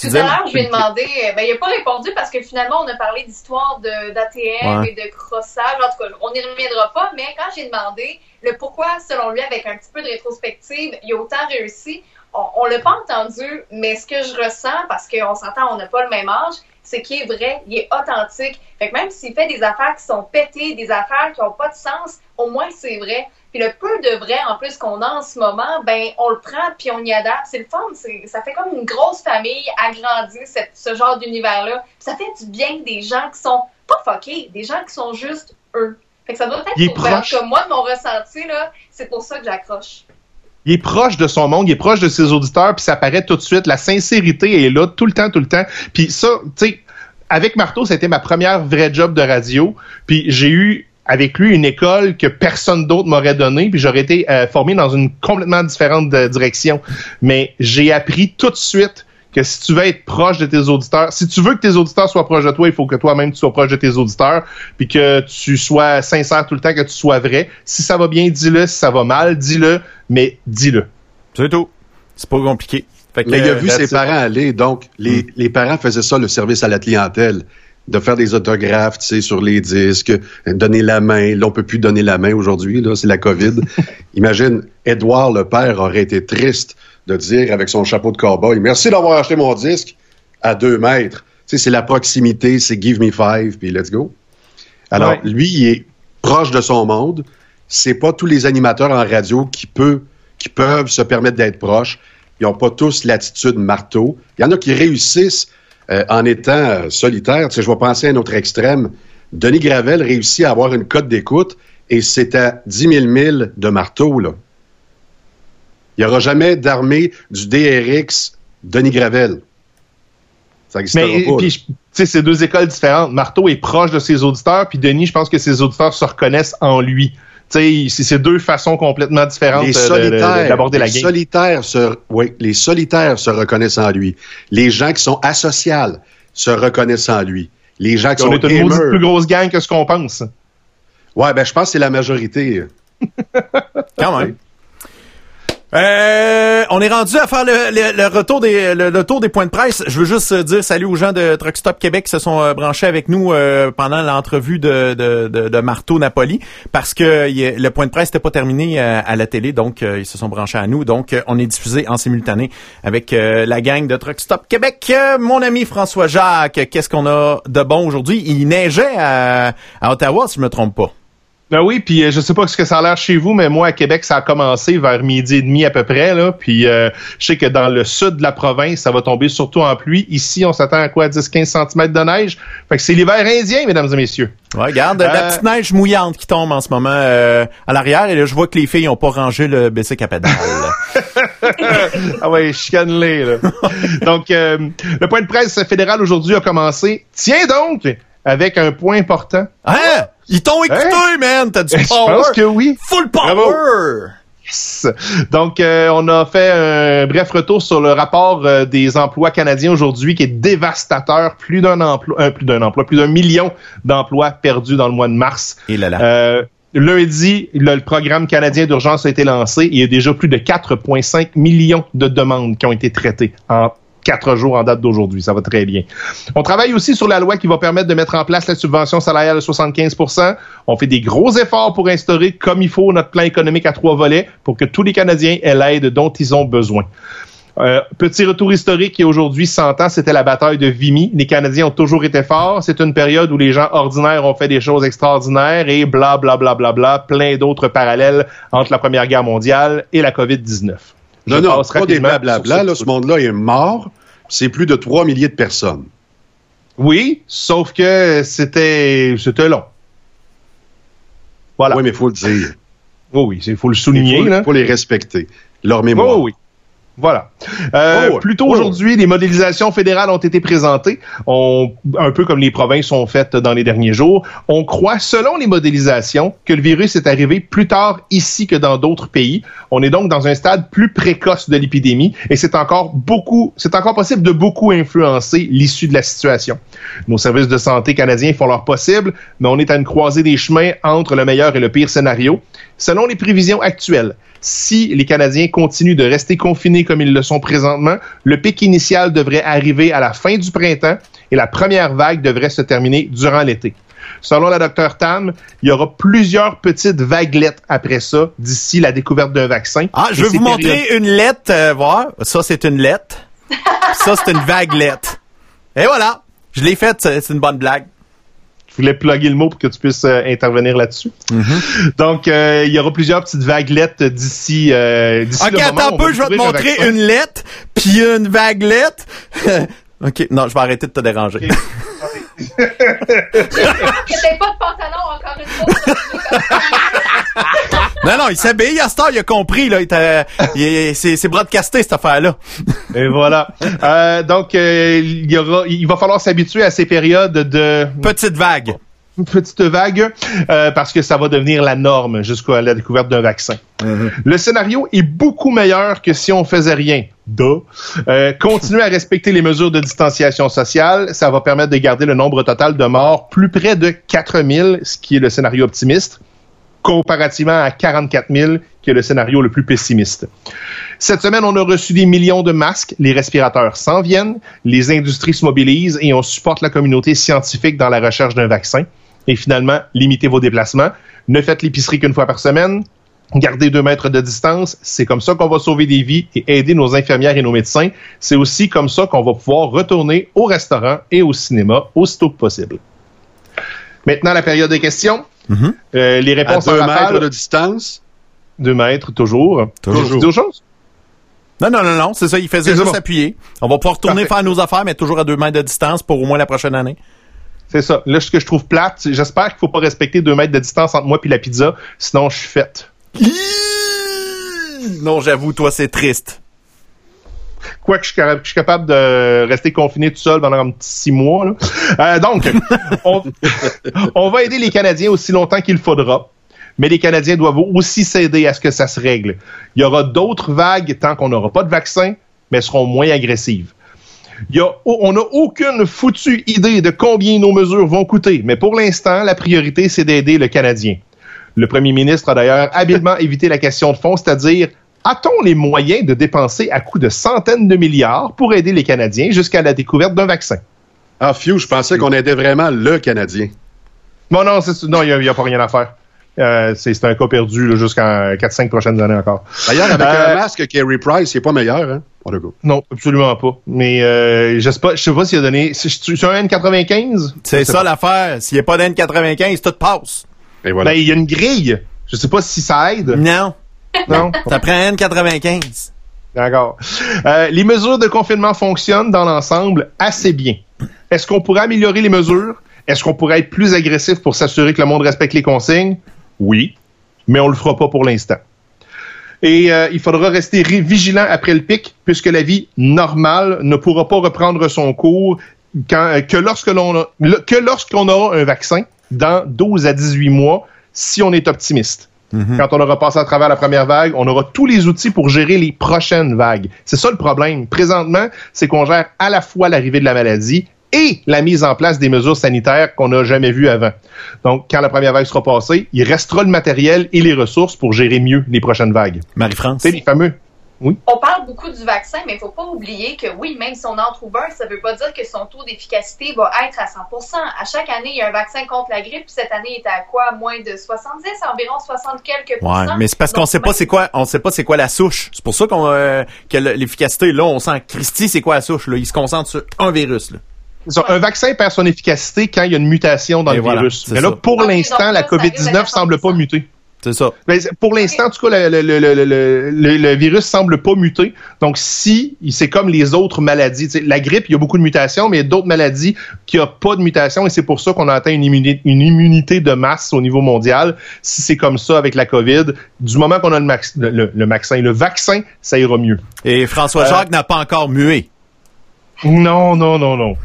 Tout à l'heure, je lui ai demandé, euh, ben, il n'a pas répondu parce que finalement, on a parlé d'histoire d'ATM et de crossage. En tout cas, on n'y reviendra pas, mais quand j'ai demandé le pourquoi, selon lui, avec un petit peu de rétrospective, il a autant réussi, on ne l'a pas entendu, mais ce que je ressens, parce qu'on s'entend, on n'a pas le même âge, c'est qu'il est vrai, il est authentique. Fait que même s'il fait des affaires qui sont pétées, des affaires qui n'ont pas de sens, au moins c'est vrai. Puis le peu de vrai en plus qu'on a en ce moment, ben on le prend puis on y adapte. C'est le fun, ça fait comme une grosse famille agrandie ce genre d'univers-là. Ça fait du bien des gens qui sont pas fuckés, des gens qui sont juste eux. Fait que ça doit être pour, ben, comme moi, mon ressenti, là, c'est pour ça que j'accroche. Il est proche de son monde, il est proche de ses auditeurs, puis ça paraît tout de suite. La sincérité est là tout le temps, tout le temps. Puis ça, tu sais, avec Marteau, c'était ma première vraie job de radio. Puis j'ai eu avec lui une école que personne d'autre m'aurait donnée, puis j'aurais été euh, formé dans une complètement différente direction. Mais j'ai appris tout de suite que si tu veux être proche de tes auditeurs, si tu veux que tes auditeurs soient proches de toi, il faut que toi-même tu sois proche de tes auditeurs, puis que tu sois sincère tout le temps, que tu sois vrai. Si ça va bien, dis-le. Si ça va mal, dis-le, mais dis-le. C'est tout. C'est pas compliqué. Fait mais il a vu ses parents aller, donc les, hmm. les parents faisaient ça, le service à la clientèle de faire des autographes, tu sais, sur les disques, donner la main. Là, on peut plus donner la main aujourd'hui, là, c'est la COVID. [LAUGHS] Imagine, Edouard, le père, aurait été triste de dire avec son chapeau de cowboy, merci d'avoir acheté mon disque à deux mètres. Tu sais, c'est la proximité, c'est give me five, puis let's go. Alors, lui, il est proche de son monde. C'est pas tous les animateurs en radio qui, peut, qui peuvent se permettre d'être proches. Ils n'ont pas tous l'attitude marteau. Il y en a qui réussissent euh, en étant euh, solitaire. Tu sais, je vais penser à un autre extrême. Denis Gravel réussit à avoir une cote d'écoute et c'est à 10 000 milles de marteau, là. Il n'y aura jamais d'armée du DRX Denis Gravel. Ça Mais, puis, tu sais, c'est deux écoles différentes. Marteau est proche de ses auditeurs, puis Denis, je pense que ses auditeurs se reconnaissent en lui c'est deux façons complètement différentes euh, d'aborder la game. Solitaires se, oui, les solitaires se reconnaissent en lui. Les gens qui sont asociales se reconnaissent en lui. Les gens qui on sont est une plus grosse gang que ce qu'on pense. Ouais, ben je pense que c'est la majorité. [LAUGHS] Quand même. Euh, on est rendu à faire le, retour des le, tour des points de presse. Je veux juste dire salut aux gens de Truck Stop Québec qui se sont euh, branchés avec nous euh, pendant l'entrevue de, de, de, Marteau Napoli parce que le point de presse n'était pas terminé à la télé, donc ils se sont branchés à nous. Donc on est diffusé en simultané avec la gang de Truck Stop Québec. mon ami François Jacques, qu'est-ce qu'on a de bon aujourd'hui? Il neigeait à, à Ottawa, si je me trompe pas. Ben oui, puis euh, je sais pas ce que ça a l'air chez vous, mais moi à Québec, ça a commencé vers midi et demi à peu près. Là, puis euh, je sais que dans le sud de la province, ça va tomber surtout en pluie. Ici, on s'attend à quoi? 10-15 cm de neige. Fait que c'est l'hiver indien, mesdames et messieurs. Ouais, regarde, la euh, petite neige mouillante qui tombe en ce moment à l'arrière. Et là, je vois que les filles n'ont pas rangé le BC à [LAUGHS] ah ouais, chicane-les. Là. [LAUGHS] donc, le point de presse fédéral aujourd'hui a commencé. Tiens donc avec un point important. Hein? Ils t'ont écouté, hein? man! T'as du power! Je pense que oui. Full power! Yes. Donc, euh, on a fait un bref retour sur le rapport euh, des emplois canadiens aujourd'hui qui est dévastateur. Plus d'un emploi, euh, plus d'un emploi, plus d'un million d'emplois perdus dans le mois de mars. Et là là. lundi, le, programme canadien d'urgence a été lancé. Il y a déjà plus de 4,5 millions de demandes qui ont été traitées en quatre jours en date d'aujourd'hui. Ça va très bien. On travaille aussi sur la loi qui va permettre de mettre en place la subvention salariale de 75% On fait des gros efforts pour instaurer comme il faut notre plan économique à trois volets pour que tous les Canadiens aient l'aide dont ils ont besoin. Euh, petit retour historique, il y a aujourd'hui 100 ans, c'était la bataille de Vimy. Les Canadiens ont toujours été forts. C'est une période où les gens ordinaires ont fait des choses extraordinaires et bla bla bla bla bla, plein d'autres parallèles entre la Première Guerre mondiale et la COVID-19. Non, non, pas des blablabla. Là, ce monde-là est mort. C'est plus de 3 milliers de personnes. Oui, sauf que c'était c'était long. Voilà. Oui, mais il faut le dire. Oh oui, il faut le souligner. Il faut, les respecter. Leur mémoire. Oh oui. Voilà. Euh, oh, plus tôt oh. aujourd'hui, les modélisations fédérales ont été présentées, on, un peu comme les provinces ont fait dans les derniers jours. On croit, selon les modélisations, que le virus est arrivé plus tard ici que dans d'autres pays. On est donc dans un stade plus précoce de l'épidémie et c'est encore beaucoup, c'est encore possible de beaucoup influencer l'issue de la situation. Nos services de santé canadiens font leur possible, mais on est à une croisée des chemins entre le meilleur et le pire scénario. Selon les prévisions actuelles, si les Canadiens continuent de rester confinés comme ils le sont présentement, le pic initial devrait arriver à la fin du printemps et la première vague devrait se terminer durant l'été. Selon la docteur Tam, il y aura plusieurs petites vaguelettes après ça, d'ici la découverte d'un vaccin. Ah, je vais vous montrer une lettre, euh, voir. Ça, c'est une lettre. [LAUGHS] ça, c'est une vaguelette. Et voilà. Je l'ai faite, c'est une bonne blague. Je voulais plugger le mot pour que tu puisses euh, intervenir là-dessus. Mm-hmm. Donc, euh, il y aura plusieurs petites vaguelettes d'ici euh, d'ici Ok, attends un peu, je vais te montrer une lettre, puis une vaguelette. [LAUGHS] ok, non, je vais arrêter de te déranger. Okay. [LAUGHS] pas de pantalon encore une fois. non, non, il s'habille à temps, il a compris, là. Il, c'est, broadcasté, cette affaire-là. Et voilà. Euh, donc, euh, il, y aura, il va falloir s'habituer à ces périodes de... Petite vague petite vague euh, parce que ça va devenir la norme jusqu'à la découverte d'un vaccin. Mm-hmm. Le scénario est beaucoup meilleur que si on faisait rien. Euh, continuer à respecter les mesures de distanciation sociale, ça va permettre de garder le nombre total de morts plus près de 4000, ce qui est le scénario optimiste, comparativement à 44 000, qui est le scénario le plus pessimiste. Cette semaine, on a reçu des millions de masques, les respirateurs s'en viennent, les industries se mobilisent et on supporte la communauté scientifique dans la recherche d'un vaccin. Et finalement, limitez vos déplacements. Ne faites l'épicerie qu'une fois par semaine. Gardez deux mètres de distance. C'est comme ça qu'on va sauver des vies et aider nos infirmières et nos médecins. C'est aussi comme ça qu'on va pouvoir retourner au restaurant et au cinéma aussitôt que possible. Maintenant, la période des questions. Mm-hmm. Euh, les réponses à deux mètres de distance? Deux mètres, toujours. Toujours. Deux choses? Non, non, non, non, c'est ça. Il faisait juste appuyer. On va pouvoir retourner faire nos affaires, mais toujours à deux mètres de distance pour au moins la prochaine année. C'est ça. Là, ce que je trouve plate, j'espère qu'il faut pas respecter deux mètres de distance entre moi et la pizza, sinon je suis faite. Non, j'avoue, toi, c'est triste. Quoi que je suis, capable de rester confiné tout seul pendant un petit six mois. Euh, donc, [LAUGHS] on, va aider les Canadiens aussi longtemps qu'il faudra mais les Canadiens doivent aussi s'aider à ce que ça se règle. Il y aura d'autres vagues tant qu'on n'aura pas de vaccin, mais seront moins agressives. on n'a aucune foutue idée de combien nos mesures vont coûter, mais pour l'instant, la priorité, c'est d'aider le Canadien. Le premier ministre a d'ailleurs habilement [LAUGHS] évité la question de fond, c'est-à-dire a-t-on les moyens de dépenser à coût de centaines de milliards pour aider les Canadiens jusqu'à la découverte d'un vaccin? Ah, Fiu, je pensais qu'on aidait vraiment le Canadien. Non, non, non, il n'y a, pas rien à faire. Euh, c'est un cas perdu jusqu'en 4-5 prochaines années encore. D'ailleurs, avec un euh, masque Kerry Price, c'est pas meilleur, hein? Non, absolument pas. Mais euh, je sais pas, je sais pas s'il a donné. C'est un N95? C'est ça l'affaire. S'il n'y a pas d'N95, tout passe. Ben, il y a une grille. Je sais pas si ça aide. Non. Non? [LAUGHS] ça prend N95. D'accord. Euh, les mesures de confinement fonctionnent dans l'ensemble assez bien. Est-ce qu'on pourrait améliorer les mesures? Est-ce qu'on pourrait être plus agressif pour s'assurer que le monde respecte les consignes? Oui, mais on le fera pas pour l'instant. Et euh, il faudra rester vigilant après le pic, puisque la vie normale ne pourra pas reprendre son cours quand, que lorsque l'on que lorsqu'on aura un vaccin dans 12 à 18 mois, si on est optimiste. Mhm. Quand on aura passé à travers la première vague, on aura tous les outils pour gérer les prochaines vagues. C'est ça le problème. Présentement, c'est qu'on gère à la fois l'arrivée de la maladie et la mise en place des mesures sanitaires qu'on n'a jamais vues avant. Donc, quand la première vague sera passée, il restera le matériel et les ressources pour gérer mieux les prochaines vagues. Marie-France? C'est les fameux. On parle beaucoup du vaccin, mais il ne faut pas oublier que oui, même si on en trouve un, ça ne veut pas dire que son taux d'efficacité va être à 100% À chaque année, il y a un vaccin contre la grippe. Cette année, il est à quoi? Moins de 70, environ 60 quelques Ouais, mais c'est parce qu'on sait pas c'est quoi, on sait pas c'est quoi la souche. C'est pour ça qu'on euh, que l'efficacité là, on sent Christy, c'est quoi la souche là, il se concentre sur un virus là. Un vaccin perd son efficacité quand il y a une mutation dans le virus. Mais là, pour l'instant, la COVID-19 semble pas muter. C'est ça. Mais pour l'instant, en tout cas, le, le, le, le, virus semble pas muter. Donc, si c'est comme les autres maladies, la grippe, il y a beaucoup de mutations, mais il y a d'autres maladies qui n'ont pas de mutation et c'est pour ça qu'on a atteint une immunité, une immunité de masse au niveau mondial. Si c'est comme ça avec la COVID, du moment qu'on a le, max, le, vaccin, le vaccin, ça ira mieux. Et François Jacques euh, n'a pas encore mué. Non, non, non, non.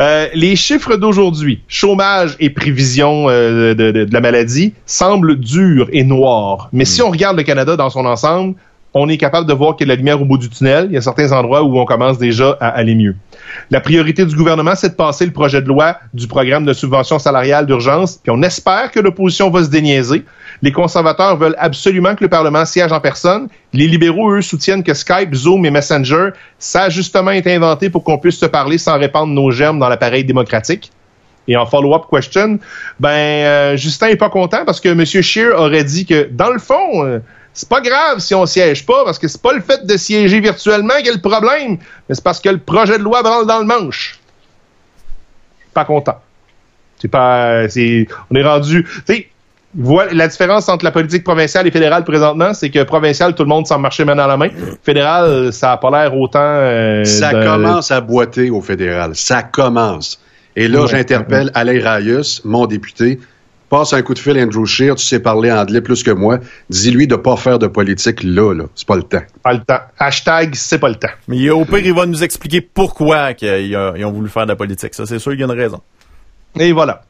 Euh, les chiffres d'aujourd'hui, chômage et prévision euh, de, la maladie, semblent durs et noirs. Mais si hmm. on regarde le Canada dans son ensemble, on est capable de voir qu'il y a la lumière au bout du tunnel. Il y a certains endroits où on commence déjà à aller mieux. La priorité du gouvernement, c'est de passer le projet de loi du programme de subvention salariale d'urgence, puis on espère que l'opposition va se déniaiser. Les conservateurs veulent absolument que le Parlement siège en personne. Les libéraux, eux, soutiennent que Skype, Zoom et Messenger, ça a justement été inventé pour qu'on puisse se parler sans répandre nos germes dans l'appareil démocratique. Et en follow-up question, ben euh, Justin est pas content parce que M. Scheer aurait dit que, dans le fond, euh, c'est pas grave si on siège pas, parce que c'est pas le fait de siéger virtuellement qui est le problème, mais c'est parce que le projet de loi branle dans le manche. Pas content. C'est pas, c'est, on est rendu, tu la différence entre la politique provinciale et fédérale présentement, c'est que provincial, tout le monde s'en marcher main dans la main. Fédéral, ça a pas l'air autant. Euh, ça commence à boiter au fédéral. Ça commence. Et là, j'interpelle Alain Rayus, mon député. Passe un coup de fil à Andrew Scheer, tu sais parler anglais plus que moi. Dis-lui de pas faire de politique là, là. C'est pas le temps. Pas le temps. Hashtag, c'est pas le temps. Mais au pire, il va nous expliquer pourquoi ils ont voulu faire de la politique. Ça, c'est sûr qu'il y a une raison. Et voilà.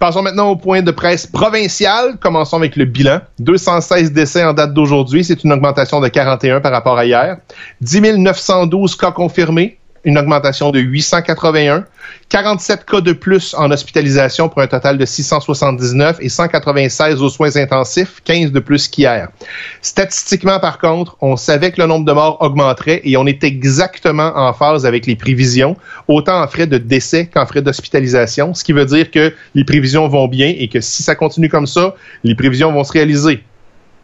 Passons maintenant au point de presse provincial. Commençons avec le bilan. 216 décès en date d'aujourd'hui. C'est une augmentation de 41 par rapport à hier. 10 912 cas confirmés une augmentation de 881, 47 cas de plus en hospitalisation pour un total de 679 et 196 aux soins intensifs, 15 de plus qu'hier. Statistiquement, par contre, on savait que le nombre de morts augmenterait et on est exactement en phase avec les prévisions, autant en frais de décès qu'en frais d'hospitalisation, ce qui veut dire que les prévisions vont bien et que si ça continue comme ça, les prévisions vont se réaliser.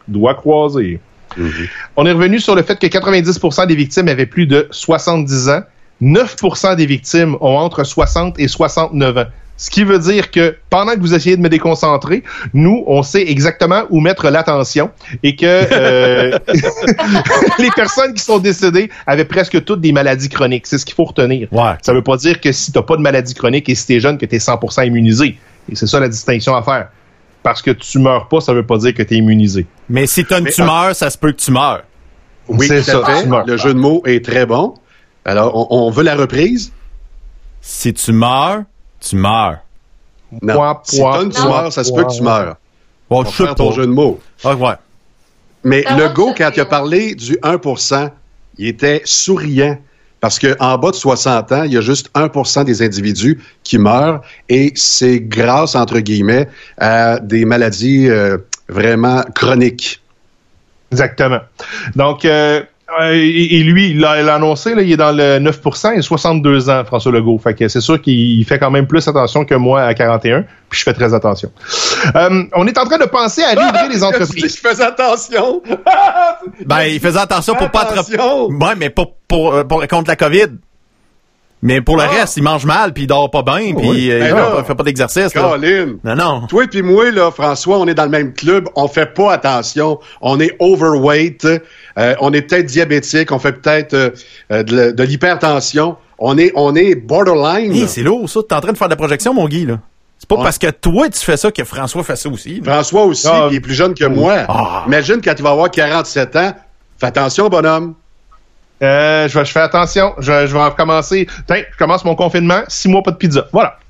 Doigt croisé. Mm-hmm. On est revenu sur le fait que 90% des victimes avaient plus de 70 ans 9% des victimes ont entre 60 et 69 ans. Ce qui veut dire que pendant que vous essayez de me déconcentrer, nous, on sait exactement où mettre l'attention et que euh, [LAUGHS] [LAUGHS] les personnes qui sont décédées avaient presque toutes des maladies chroniques. C'est ce qu'il faut retenir. Ouais. Ça veut pas dire que si t'as pas de maladie chronique et si t'es jeune, que t'es 100% immunisé. Et c'est ça la distinction à faire. Parce que tu meurs pas, ça veut pas dire que t'es immunisé. Mais si t'as une tumeur, ça se peut que tu meurs. Oui, c'est ça. Le jeu de mots est très bon. Alors, on, veut la reprise? Si tu meurs, tu meurs. Non. si une tumeur, ça se peut que tu meurs. Bon, je ton jeu de mots. Ah, ouais. Mais le go, quand il a parlé du 1% il était souriant. Parce qu'en bas de 60 ans, il y a juste 1% des individus qui meurent et c'est grâce, entre guillemets, à des maladies euh, vraiment chroniques. Exactement. Donc, euh, euh, et, lui, il l'a annoncé, là, il est dans le 9% il a 62 ans, François Legault. Fait que c'est sûr qu'il fait quand même plus attention que moi à 41, puis je fais très attention. Euh, on est en train de penser à livrer les [LAUGHS] entreprises. je faisais attention! ben, il faisait attention pour pas trop... Ouais, mais pas pour, euh, pour, contre la COVID. Mais pour le ah. reste, il mange mal, puis il dort pas bien, puis il ben fait pas, d'exercice. Non, non. Toi et puis moi, là, François, on est dans le même club, on fait pas attention, on est overweight, euh, on est peut-être diabétique, on fait peut-être euh, euh, de, l'hypertension, on est, on est borderline. Hey, c'est lourd, ça. T'es en train de faire de la projection, mon Guy, là. C'est pas parce que toi, tu fais ça que François fait ça aussi. François aussi, ah. il est plus jeune que moi. Ah. Imagine quand tu vas avoir 47 ans, fais attention, bonhomme. Euh, je, vais, je fais attention. Je, je vais recommencer. Tiens, je commence mon confinement. Six mois, pas de pizza. Voilà. [LAUGHS]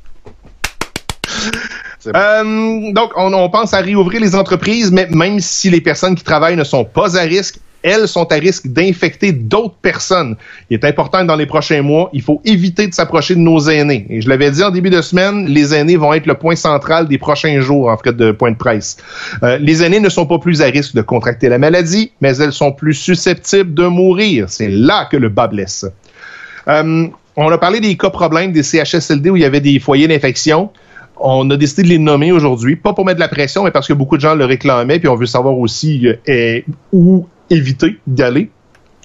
Euh, donc, on, on, pense à réouvrir les entreprises, mais même si les personnes qui travaillent ne sont pas à risque, elles sont à risque d'infecter d'autres personnes. Il est important que dans les prochains mois, il faut éviter de s'approcher de nos aînés. Et je l'avais dit en début de semaine, les aînés vont être le point central des prochains jours en fait de point de presse. Euh, les aînés ne sont pas plus à risque de contracter la maladie, mais elles sont plus susceptibles de mourir. C'est là que le bas blesse. Euh, on a parlé des cas problèmes des CHSLD où il y avait des foyers d'infection. On a décidé de les nommer aujourd'hui, pas pour mettre de la pression, mais parce que beaucoup de gens le réclamaient, puis on veut savoir aussi euh, où éviter d'y aller.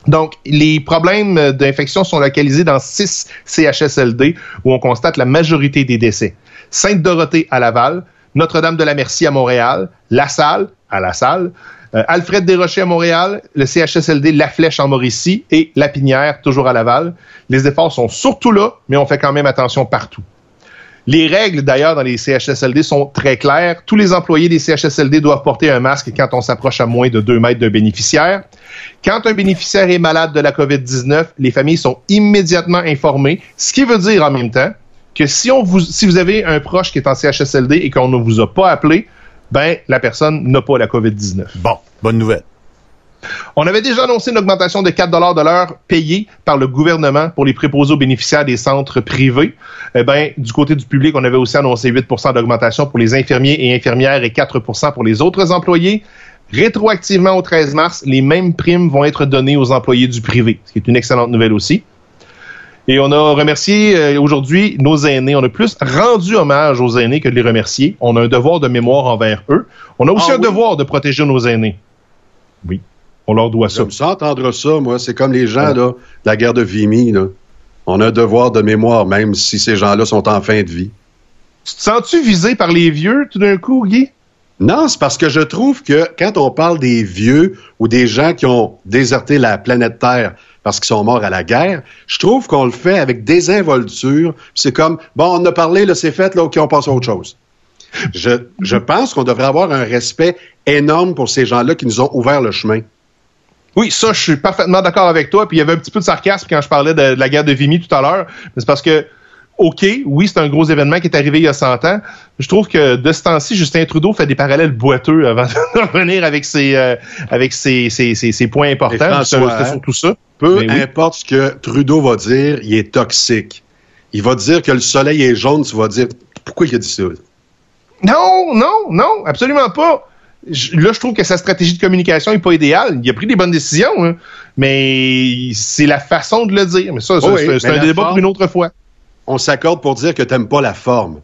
Donc, les problèmes d'infection sont localisés dans six CHSLD où on constate la majorité des décès. Sainte-Dorothée à Laval, Notre-Dame-de-la-Merci à Montréal, La Salle à La Salle, euh, Alfred Desrochers à Montréal, le CHSLD La Flèche en Mauricie et La Pinière toujours à Laval. Les efforts sont surtout là, mais on fait quand même attention partout. Les règles, d'ailleurs, dans les CHSLD sont très claires. Tous les employés des CHSLD doivent porter un masque quand on s'approche à moins de 2 mètres d'un bénéficiaire. Quand un bénéficiaire est malade de la COVID-19, les familles sont immédiatement informées, ce qui veut dire en même temps que si, vous avez un proche qui est en CHSLD et qu'on ne vous a pas appelé, ben, la personne n'a pas la COVID-19. Bon, bonne nouvelle. On avait déjà annoncé une augmentation de 4 dollars de l'heure payée par le gouvernement pour les préposés aux bénéficiaires des centres privés. Eh ben, du côté du public, on avait aussi annoncé 8% d'augmentation pour les infirmiers et infirmières et 4% pour les autres employés. Rétroactivement au 13 mars, les mêmes primes vont être données aux employés du privé, ce qui est une excellente nouvelle aussi. Et on a remercié euh, aujourd'hui nos aînés. On a plus rendu hommage aux aînés que de les remercier. On a un devoir de mémoire envers eux. On a aussi ah un devoir de protéger nos aînés. Oui. On leur doit ça. Ça entendre ça, moi. C'est comme les gens, là, de la guerre de Vimy, là. On a un devoir de mémoire, même si ces gens-là sont en fin de vie. Tu te sens-tu visé par les vieux, tout d'un coup, Guy? Non, c'est parce que je trouve que quand on parle des vieux ou des gens qui ont déserté la planète Terre parce qu'ils sont morts à la guerre, je trouve qu'on le fait avec désinvolture. C'est comme, bon, on a parlé, là, c'est fait, là, OK, on passe à autre chose. Je, je pense qu'on devrait avoir un respect énorme pour ces gens-là qui nous ont ouvert le chemin. Oui, ça, je suis parfaitement d'accord avec toi. Puis il y avait un petit peu de sarcasme quand je parlais de, la guerre de Vimy tout à l'heure. Mais c'est parce que OK, oui, c'est un gros événement qui est arrivé il y a 100 ans. Je trouve que de ce temps-ci, Justin Trudeau fait des parallèles boiteux avant [LAUGHS] de revenir avec ses, euh, avec ses, ses, ses, points importants. C'est surtout ça. Peu importe ce que Trudeau va dire, il est toxique. Il va dire que le soleil est jaune, tu vas dire pourquoi il a dit ça? Non, non, non, absolument pas. Là, je trouve que sa stratégie de communication n'est pas idéale. Il a pris des bonnes décisions, hein. mais c'est la façon de le dire. Mais ça, c'est un débat pour une autre fois on s'accorde pour dire que tu n'aimes pas la forme.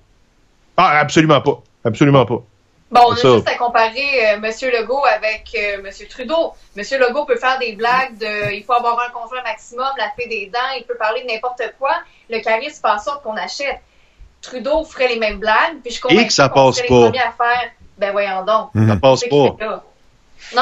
Ah, absolument pas. Absolument pas. Bon, on a juste à comparer euh, M. Legault avec euh, M. Trudeau. M. Legault peut faire des blagues de il faut avoir un conjoint maximum, la fée des dents, il peut parler de n'importe quoi. Le charisme passe sorte qu'on achète. Trudeau ferait les mêmes blagues, puis je comprends que ça passe pas. à faire. Ben voyons donc. Ça passe pas.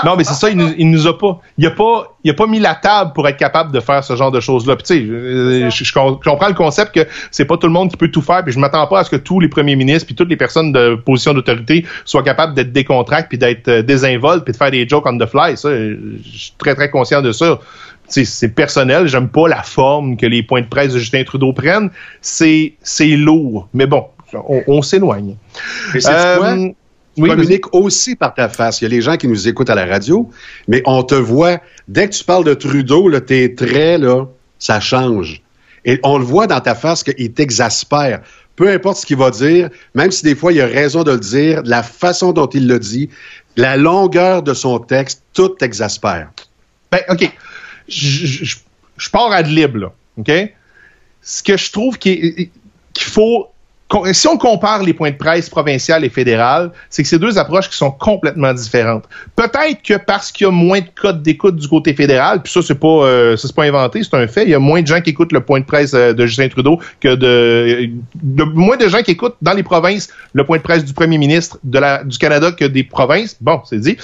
Non, mais c'est ça, il nous, il nous a pas, il a pas, il a pas mis la table pour être capable de faire ce genre de choses-là. tu sais, je, je, comprends le concept que c'est pas tout le monde qui peut tout faire, puis je m'attends pas à ce que tous les premiers ministres puis toutes les personnes de position d'autorité soient capables d'être décontractés puis d'être euh, désinvoltes puis de faire des jokes on the fly. Ça, je suis très très conscient de ça. C'est personnel, j'aime pas la forme que les points de presse de Justin Trudeau prennent. C'est c'est lourd, mais bon, on, on s'éloigne. Euh, tu communiques aussi par ta face. Il y a les gens qui nous écoutent à la radio, mais on te voit, dès que tu parles de Trudeau, là, tes traits, là, ça change. Et on le voit dans ta face qu'il t'exaspère. Peu importe ce qu'il va dire, même si des fois il a raison de le dire, la façon dont il le dit, la longueur de son texte, tout t'exaspère. Ben, OK. Je, pars à de libre, là. OK? Ce que je trouve qu'il faut si on compare les points de presse provincial et fédéral, c'est que c'est deux approches qui sont complètement différentes. Peut-être que parce qu'il y a moins de codes d'écoute du côté fédéral, puis ça c'est pas euh, c'est pas inventé, c'est un fait. Il y a moins de gens qui écoutent le point de presse euh, de Justin Trudeau que de, de, moins de gens qui écoutent dans les provinces le point de presse du premier ministre de la, du Canada que des provinces. Bon, c'est dit.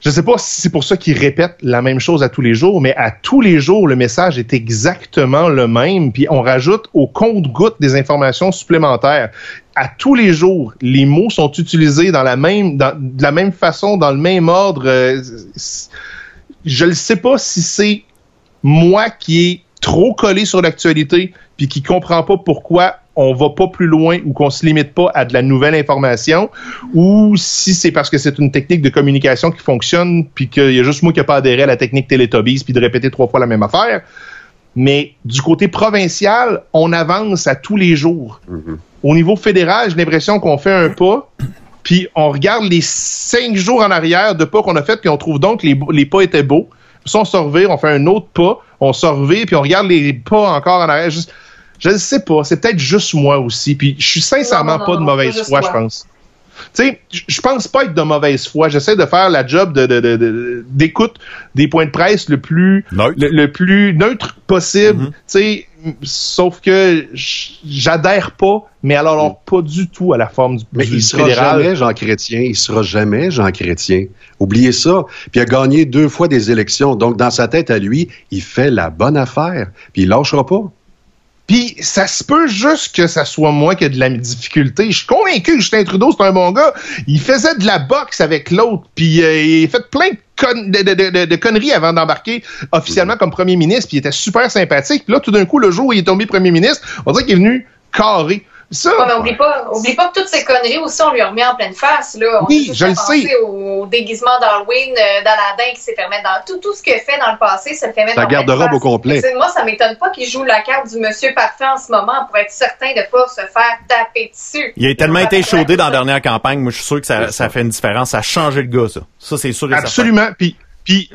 Je ne sais pas si c'est pour ça qu'ils répètent la même chose à tous les jours, mais à tous les jours, le message est exactement le même, puis on rajoute au compte-goutte des informations supplémentaires. À tous les jours, les mots sont utilisés dans la même, dans, de la même façon, dans le même ordre. Euh, je ne sais pas si c'est moi qui est trop collé sur l'actualité, puis qui comprend pas pourquoi on va pas plus loin ou qu'on se limite pas à de la nouvelle information, ou si c'est parce que c'est une technique de communication qui fonctionne, puis qu'il y a juste moi qui n'ai pas adhéré à la technique Teletubbies, puis de répéter trois fois la même affaire. Mais du côté provincial, on avance à tous les jours. Mm-hmm. Au niveau fédéral, j'ai l'impression qu'on fait un pas, puis on regarde les cinq jours en arrière de pas qu'on a fait, puis on trouve donc que les, les pas étaient beaux. Puis on se revire, on fait un autre pas, on se revire, puis on regarde les pas encore en arrière. Juste, je ne sais pas. C'est peut-être juste moi aussi. Puis je suis sincèrement pas de mauvaise foi, je pense. Tu sais, je pense pas être de mauvaise foi. J'essaie de faire la job de, d'écoute des points de presse le plus neutre, le, plus neutre possible. Mm-hmm. Tu sais, sauf que j'adhère pas, mais alors, mm. pas du tout à la forme du, mais il sera jamais Jean Chrétien. Il sera jamais Jean Chrétien. Oubliez ça. Puis il a gagné deux fois des élections. Donc dans sa tête à lui, il fait la bonne affaire. Puis il lâchera pas. Puis ça se peut juste que ça soit moi qui ai de la difficulté. Je suis convaincu que Justin Trudeau, c'est un bon gars. Il faisait de la boxe avec l'autre, puis euh, il a fait plein de, conneries avant d'embarquer officiellement comme premier ministre, puis il était super sympathique. Puis là, tout d'un coup, le jour où il est tombé premier ministre, on dirait qu'il est venu carré. Ça, mais oublie pas, oublie pas que toutes ces conneries aussi, on lui a remis en pleine face. Là. On oui, je le sais. au déguisement d'Halloween, euh, d'Aladin qui s'est fait mettre dans tout, tout ce qu'il a fait dans le passé, ça le fait mettre La garde-robe au complet. Moi, ça m'étonne pas qu'il joue la carte du monsieur parfait en ce moment pour être certain de pas se faire taper dessus. Il a tellement été chaudé dans la dernière campagne. Moi, je suis sûr que ça, ça fait une différence. Ça a changé le gars, ça. Ça, c'est sûr et Absolument. Puis puis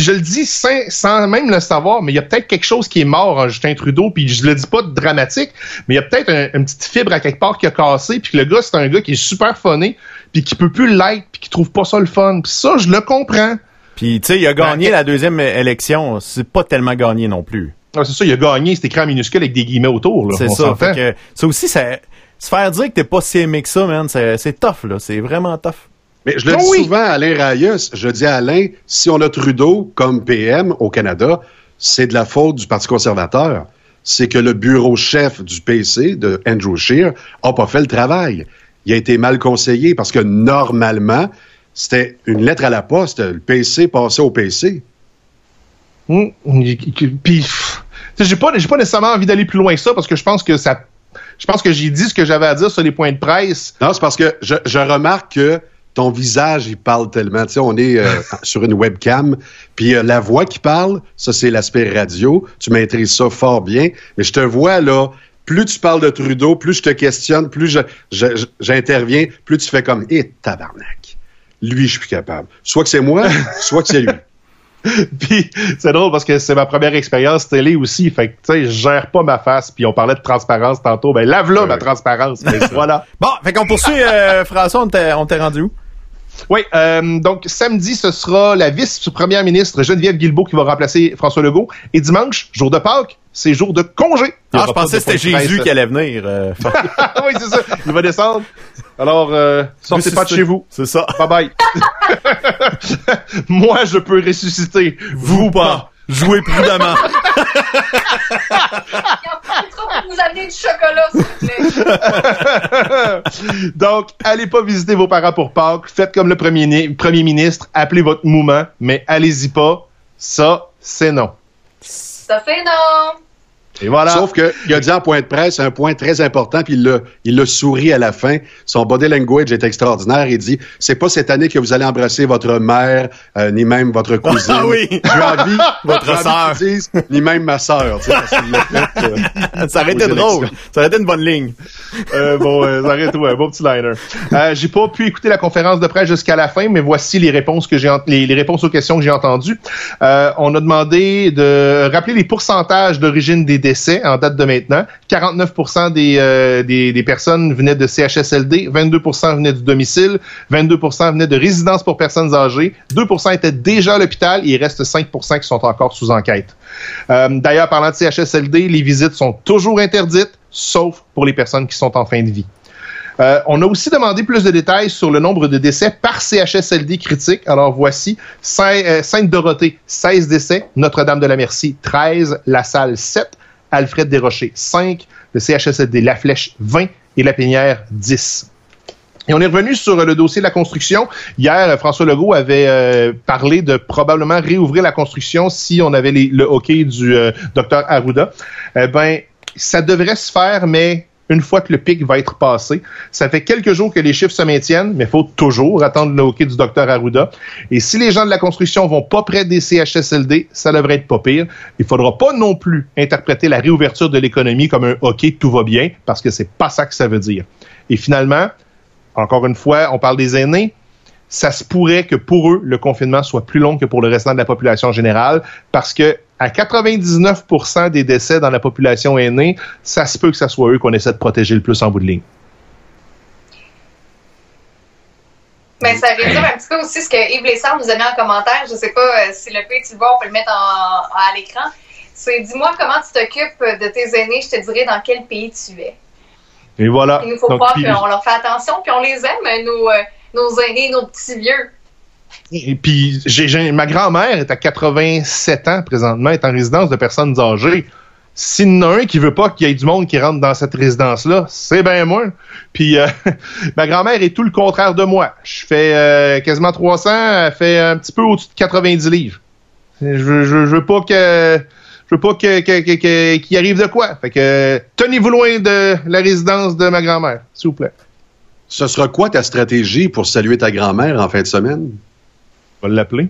je le dis sans, même le savoir, mais il y a peut-être quelque chose qui est mort en Justin Trudeau, puis je le dis pas de dramatique, mais il y a peut-être une petite fibre à quelque part qui a cassé, puis que le gars, c'est un gars qui est super funné, puis qui peut plus l'être, puis qui trouve pas ça le fun. Puis ça, je le comprends. Puis tu sais, il a gagné la deuxième élection, c'est pas tellement gagné non plus. Ah, c'est ça, il a gagné, c'est écrit en minuscule avec des guillemets autour. C'est ça. Fait que, ça aussi, ça, se faire dire que t'es pas si aimé que ça, man, c'est tough, là. C'est vraiment tough. Mais je le ah dis souvent à Alain Rayus, je dis à Alain, si on a Trudeau comme PM au Canada, c'est de la faute du Parti conservateur. C'est que le bureau chef du PC, de Andrew Scheer, n'a pas fait le travail. Il a été mal conseillé parce que normalement, c'était une lettre à la poste. Le PC passait au PC. Hum, puis, j'ai pas, j'ai pas nécessairement envie d'aller plus loin que ça parce que je pense que ça, je pense que j'ai dit ce que j'avais à dire sur les points de presse. Non, c'est parce que je, je remarque que ton visage, il parle tellement. Tu sais, on est euh, [LAUGHS] sur une webcam, puis euh, la voix qui parle, ça, c'est l'aspect radio. Tu maîtrises ça fort bien. Mais je te vois, là, plus tu parles de Trudeau, plus je te questionne, plus j'interviens, plus tu fais comme « Eh, tabarnak! Lui, je suis plus capable. » Soit que c'est moi, [LAUGHS] soit que c'est lui. puis c'est drôle parce que c'est ma première expérience télé aussi. Fait que, tu sais, je gère pas ma face. Puis on parlait de transparence tantôt. Ben, lave-là ma transparence. voilà. Bon, fait qu'on poursuit, euh, François, on t'est rendu où? Oui, euh, donc samedi, ce sera la vice-première ministre Geneviève Guilbeault qui va remplacer François Legault. Et dimanche, jour de Pâques, c'est jour de congé. Ah, je pensais que c'était Jésus qui allait venir. Euh, [LAUGHS] oui, c'est ça. Il va descendre. Alors, euh, sortez pas de chez vous. C'est ça. Bye bye. [LAUGHS] Moi, je peux ressusciter. Vous, pas. Jouez prudemment. vous amener du chocolat, s'il vous plaît. [LAUGHS] Donc, allez pas visiter vos parents pour Pâques. Faites comme le premier, premier ministre. Appelez votre mouvement, mais allez-y pas. Ça, c'est non. Ça fait non. Et voilà. Sauf qu'il a dit en point de presse un point très important, puis il il le sourit à la fin. Son body language est extraordinaire. Il dit c'est pas cette année que vous allez embrasser votre mère, euh, ni même votre [LAUGHS] cousine. Ah oui. J'ai envie, [LAUGHS] votre sœur, ni même ma sœur. Euh, [LAUGHS] ça aurait été drôle. Ça aurait été une bonne ligne. Euh, bon, ça aurait été un bon petit liner. j'ai pas pu écouter la conférence de presse jusqu'à la fin, mais voici les réponses que j'ai les, les, réponses aux questions que j'ai entendues. on a demandé de rappeler les pourcentages d'origine des décès en date de maintenant. 49 euh, des, des, personnes venaient de CHSLD, 22% venaient du domicile, 22% venaient de résidence pour personnes âgées, 2% étaient déjà à l'hôpital et il reste 5% qui sont encore sous enquête. Euh, d'ailleurs, parlant de CHSLD, les visites sont toujours interdites, sauf pour les personnes qui sont en fin de vie. Euh, on a aussi demandé plus de détails sur le nombre de décès par CHSLD critique. Alors voici, Sainte-Dorothée, 16 décès, Notre-Dame de la Merci, 13, La Salle, 7, Alfred Desrochers, 5, le CHSLD La Flèche, 20 et La Pinière, 10. Et on est revenu sur le dossier de la construction. Hier, François Legault avait euh, parlé de probablement réouvrir la construction si on avait le hockey du euh, docteur Arruda. Eh ben, ça devrait se faire, mais une fois que le pic va être passé. Ça fait quelques jours que les chiffres se maintiennent, mais il faut toujours attendre le hockey du docteur Arruda. Et si les gens de la construction vont pas près des CHSLD, ça devrait être pas pire. Il faudra pas non plus interpréter la réouverture de l'économie comme un hockey tout va bien, parce que c'est pas ça que ça veut dire. Et finalement, encore une fois, on parle des aînés ça se pourrait que pour eux, le confinement soit plus long que pour le restant de la population générale parce que à 99% des décès dans la population aînée, ça se peut que ce soit eux qu'on essaie de protéger le plus en bout de ligne. Mais ça résume un petit peu aussi ce que Yves Lessard nous a mis en commentaire. Je ne sais pas euh, si le pays tu le vois, on peut le mettre à l'écran. C'est dis-moi comment tu t'occupes de tes aînés, je te dirai dans quel pays tu es. Et voilà. Il nous faut croire qu'on leur fait attention, puis on les aime, nos, euh, nos aînés, nos petits vieux. Et puis, ma grand-mère est à 87 ans présentement, est en résidence de personnes âgées. S'il y en a un qui veut pas qu'il y ait du monde qui rentre dans cette résidence-là, c'est bien moi. Puis euh, [LAUGHS] ma grand-mère est tout le contraire de moi. Je fais euh, quasiment 300, elle fait un petit peu au-dessus de 90 livres. Je, je, veux pas que je veux pas que, qu'il arrive de quoi. Fait que tenez-vous loin de la résidence de ma grand-mère, s'il vous plaît. Ce sera quoi ta stratégie pour saluer ta grand-mère en fin de semaine? On va l'appeler.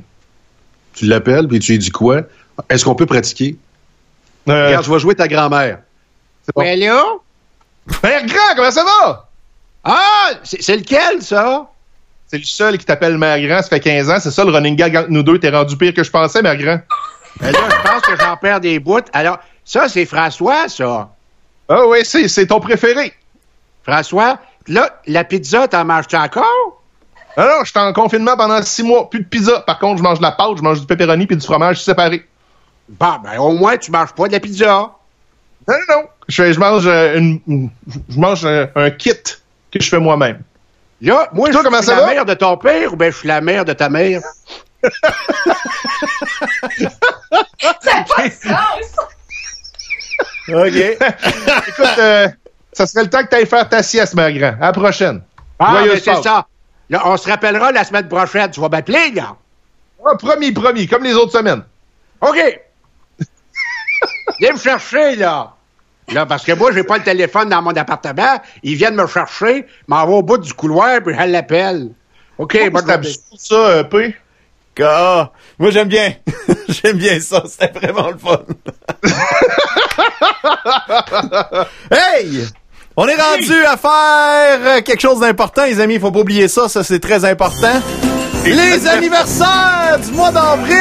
Tu l'appelles, puis tu lui dis quoi? Est-ce qu'on peut pratiquer? Euh... Regarde, je vais jouer ta grand-mère. Bon. là? Mère grand, comment ça va? Ah, c'est lequel, ça? C'est le seul qui t'appelle Mère grand, ça fait 15 ans. C'est ça le running gag entre nous deux. T'es rendu pire que je pensais, Mère grand. Ben là, je pense que j'en perds des bouts. Alors, ça, c'est François, ça. Ah oui, c'est ton préféré. François, là, la pizza, t'en manges-tu encore? Alors, je suis en confinement pendant six mois, plus de pizza. Par contre, je mange de la pâte, je mange du pepperoni puis du fromage séparé. Bah, ben, au moins, tu manges pas de la pizza. Non, non, non. Je, je mange, euh, une, je mange un, un, kit que je fais moi-même. Là, moi, je suis la mère de ton père ou ben je suis la mère de ta mère? [LAUGHS] Ça pas de sens! [LAUGHS] OK. [LAUGHS] Écoute, euh, ça serait le temps que tu ailles faire ta sieste, ma grand. À la prochaine. Ah, mais c'est ça. on se rappellera la semaine prochaine. Tu vas m'appeler, là? Ah, promis, promis, comme les autres semaines. OK. Viens me chercher, là. Là, parce que moi, j'ai pas le téléphone dans mon appartement. Ils viennent me chercher, m'envoient au bout du couloir, puis je l'appelle. OK, moi, je ça, un peu. Ah, moi, j'aime bien. [LAUGHS] j'aime bien ça. C'était vraiment le fun. [LAUGHS] hey! On est rendu à faire quelque chose d'important, les amis. Il faut pas oublier ça. Ça, c'est très important. Les anniversaires du mois d'avril!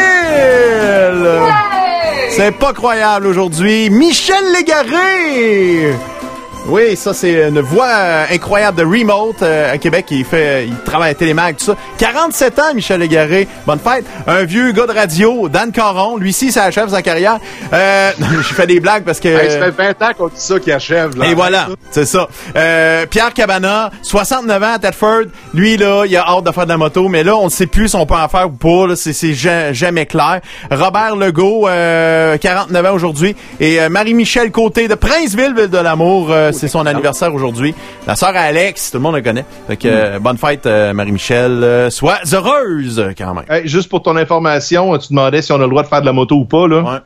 C'est pas croyable aujourd'hui. Michel Légaré! Oui, ça c'est une voix euh, incroyable de Remote euh, à Québec. Il fait, il travaille à Télémag, tout ça. 47 ans, Michel Légaré. Bonne fête. Un vieux gars de radio, Dan Caron. Lui ci ça achève sa carrière. Euh, [LAUGHS] je fais des blagues parce que. Hey, ça fait 20 ans qu'on dit ça qui achève. Là. Et voilà, c'est ça. Euh, Pierre Cabana, 69 ans à Tedford. Lui là, il a hâte de faire de la moto, mais là on ne sait plus si on peut en faire ou pas. C'est jamais clair. Robert Legault, 49 ans aujourd'hui, et Marie-Michel Côté de Princeville, Ville de l'amour c'est son anniversaire aujourd'hui. La sœur Alex, tout le monde la connaît. Fait que, euh, bonne fête, euh, Marie-Michel. Euh, sois heureuse, quand même. juste pour ton information, tu demandais si on a le droit de faire de la moto ou pas, là. Ouais.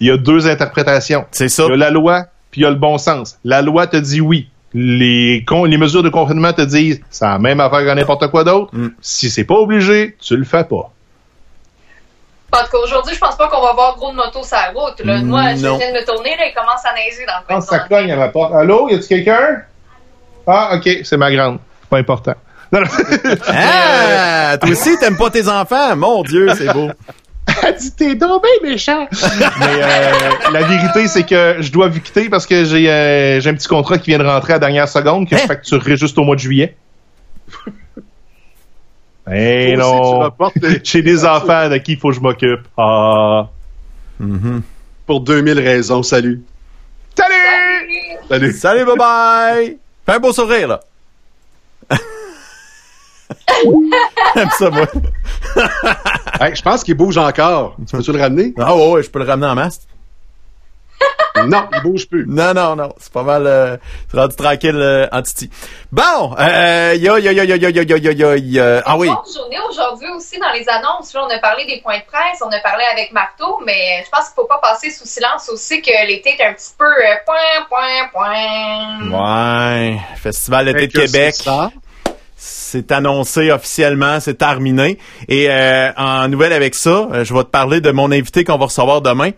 Il y a deux interprétations. C'est ça. Il y a la loi, puis il y a le bon sens. La loi te dit oui. Les, les mesures de confinement te disent c'est la même affaire que n'importe quoi d'autre. Mm. Si c'est pas obligé, tu le fais pas. Parce qu'aujourd'hui, je pense pas qu'on va voir gros de moto sur la route. Là. Moi, je viens de me tourner, là, il commence à neiger dans le coin. Quand ça cogne à ma porte. Allô, y a-tu quelqu'un? Ah, ok, c'est ma grande. Pas important. [LAUGHS] ah, toi aussi, t'aimes pas tes enfants? Mon Dieu, c'est beau. [LAUGHS] Elle dit t'es donc méchant. Mais euh, la vérité c'est que je dois vous quitter parce que j'ai euh, un petit contrat qui vient de rentrer à la dernière seconde que je hein? facturerai juste au mois de juillet. Eh non! [LAUGHS] J'ai des enfants de qui il faut que je m'occupe. Ah! Mm-hmm. Pour 2000 raisons. Salut! Salut! Salut! Salut, bye bye! Fais un beau sourire, là! [LAUGHS] J'aime ça, moi. je pense qu'il bouge encore. Tu peux-tu le ramener? Ah ouais, je peux le ramener en masse. Non, il bouge plus. Non, non, non. C'est pas mal euh, rendu tranquille euh, en titi. Bon, euh, yo, yo, yo, yo, yo, yo, yo, yo, yo, Ah oui. Bonne journée aujourd'hui aussi dans les annonces. Là, on a parlé des points de presse, on a parlé avec Marteau, mais je pense qu'il faut pas passer sous silence aussi que l'été est un petit peu euh, point, point, point. Ouais. Festival d'été de Québec. C'est annoncé officiellement, c'est terminé. Et euh, en nouvelle avec ça, euh, je vais te parler de mon invité qu'on va recevoir demain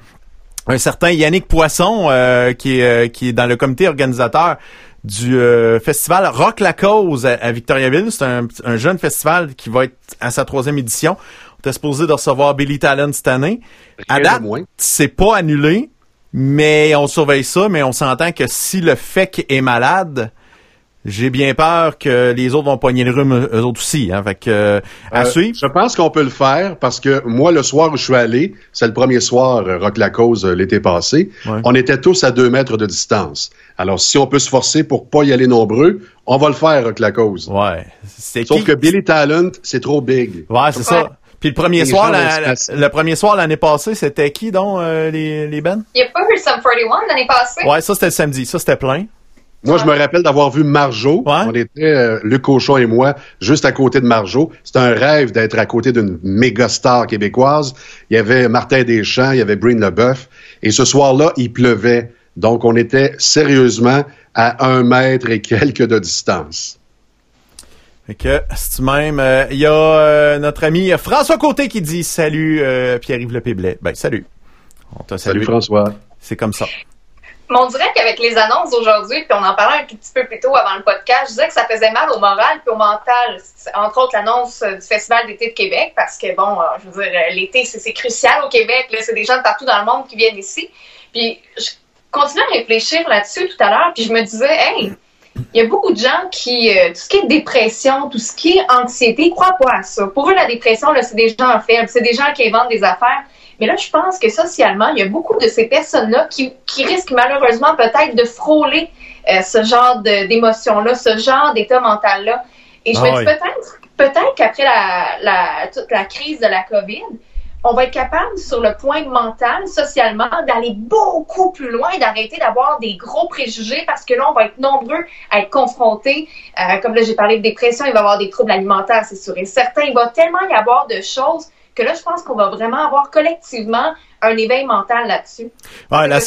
un certain Yannick Poisson euh, qui est euh, qui est dans le comité organisateur du euh, festival Rock la cause à, Victoriaville. C'est un, jeune festival qui va être à sa troisième édition. On était supposé de recevoir Billy Talent cette année. à date, c'est pas annulé, mais on surveille ça. Mais on s'entend que si le FEC est malade, j'ai bien peur que les autres vont pogner le rhume eux autres aussi. Hein. Fait que, à euh, suivre. Je pense qu'on peut le faire parce que moi, le soir où je suis allé, c'est le premier soir euh, Rock la cause euh, l'été passé, on était tous à deux mètres de distance. Alors, si on peut se forcer pour pas y aller nombreux, on va le faire Rock la cause. Ouais. Sauf que Billy Talent, c'est trop big. Ouais, c'est ça. Puis le premier soir, le premier soir l'année passée, c'était qui donc les les Ben? Il n'y a pas eu Sum 41 l'année passée. Ouais, ça c'était le samedi, ça c'était plein. Moi, je me rappelle d'avoir vu Marjo. On était, euh, Luc Cochon et moi, juste à côté de Marjo. C'était un rêve d'être à côté d'une méga star québécoise. Il y avait Martin Deschamps, il y avait Breen Leboeuf. Et ce soir-là, il pleuvait. Donc, on était sérieusement à un mètre et quelques de distance. Fait que, c'est même, euh, il y a euh, notre ami François Côté qui dit salut Pierre-Yves Lepéblet. Ben, salut. On t'a salut François. C'est comme ça. On dirait qu'avec les annonces d'aujourd'hui, puis on en parlait un petit peu plus tôt avant le podcast, je disais que ça faisait mal au moral puis au mental. Entre autres, l'annonce du Festival d'été de Québec, parce que, bon, euh, je veux dire, euh, l'été, c'est crucial au Québec. C'est des gens de partout dans le monde qui viennent ici. Puis je continuais à réfléchir là-dessus tout à l'heure, puis je me disais, hey, il y a beaucoup de gens qui, euh, tout ce qui est dépression, tout ce qui est anxiété, ils croient pas à ça. Pour eux, la dépression, c'est des gens faibles, c'est des gens qui inventent des affaires. Mais là, je pense que socialement, il y a beaucoup de ces personnes-là qui, risquent malheureusement peut-être de frôler euh, ce genre d'émotions-là, ce genre d'état mental-là. Et je me ah dis peut-être, peut-être qu'après la, toute la crise de la COVID, on va être capable, sur le point mental, socialement, d'aller beaucoup plus loin, d'arrêter d'avoir des gros préjugés parce que là, on va être nombreux à être confrontés. Euh, comme là, j'ai parlé de dépression, il va y avoir des troubles alimentaires, c'est sûr. Et certains, il va tellement y avoir de choses que là, je pense qu'on va vraiment avoir collectivement un éveil mental là-dessus. Ouais, la,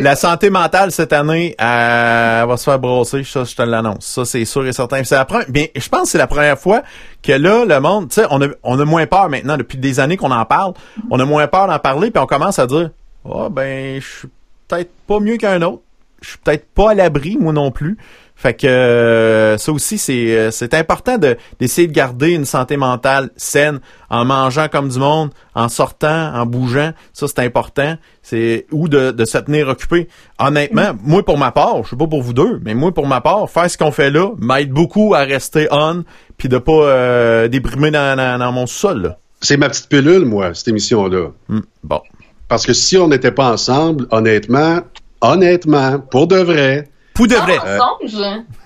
la, santé mentale cette année, elle va se faire brosser, ça, je te l'annonce. Ça, c'est sûr et certain. C'est la première, bien, je pense que c'est la première fois que là, le monde, tu sais, on a, on a moins peur maintenant, depuis des années qu'on en parle, on a moins peur d'en parler, puis on commence à dire, oh, ben, je suis peut-être pas mieux qu'un autre. Je suis peut-être pas à l'abri, moi non plus. Fait que euh, ça aussi, c'est, euh, c'est important de, d'essayer de garder une santé mentale saine en mangeant comme du monde, en sortant, en bougeant. Ça, c'est important. C'est ou de, de se tenir occupé. Honnêtement, moi pour ma part, je sais pas pour vous deux, mais moi pour ma part, faire ce qu'on fait là m'aide beaucoup à rester on puis de pas euh, déprimer dans, dans, mon sol. C'est ma petite pilule, moi, cette émission-là. Hmm, bon. Parce que si on n'était pas ensemble, honnêtement, honnêtement, pour de vrai, pour de vrai. Euh,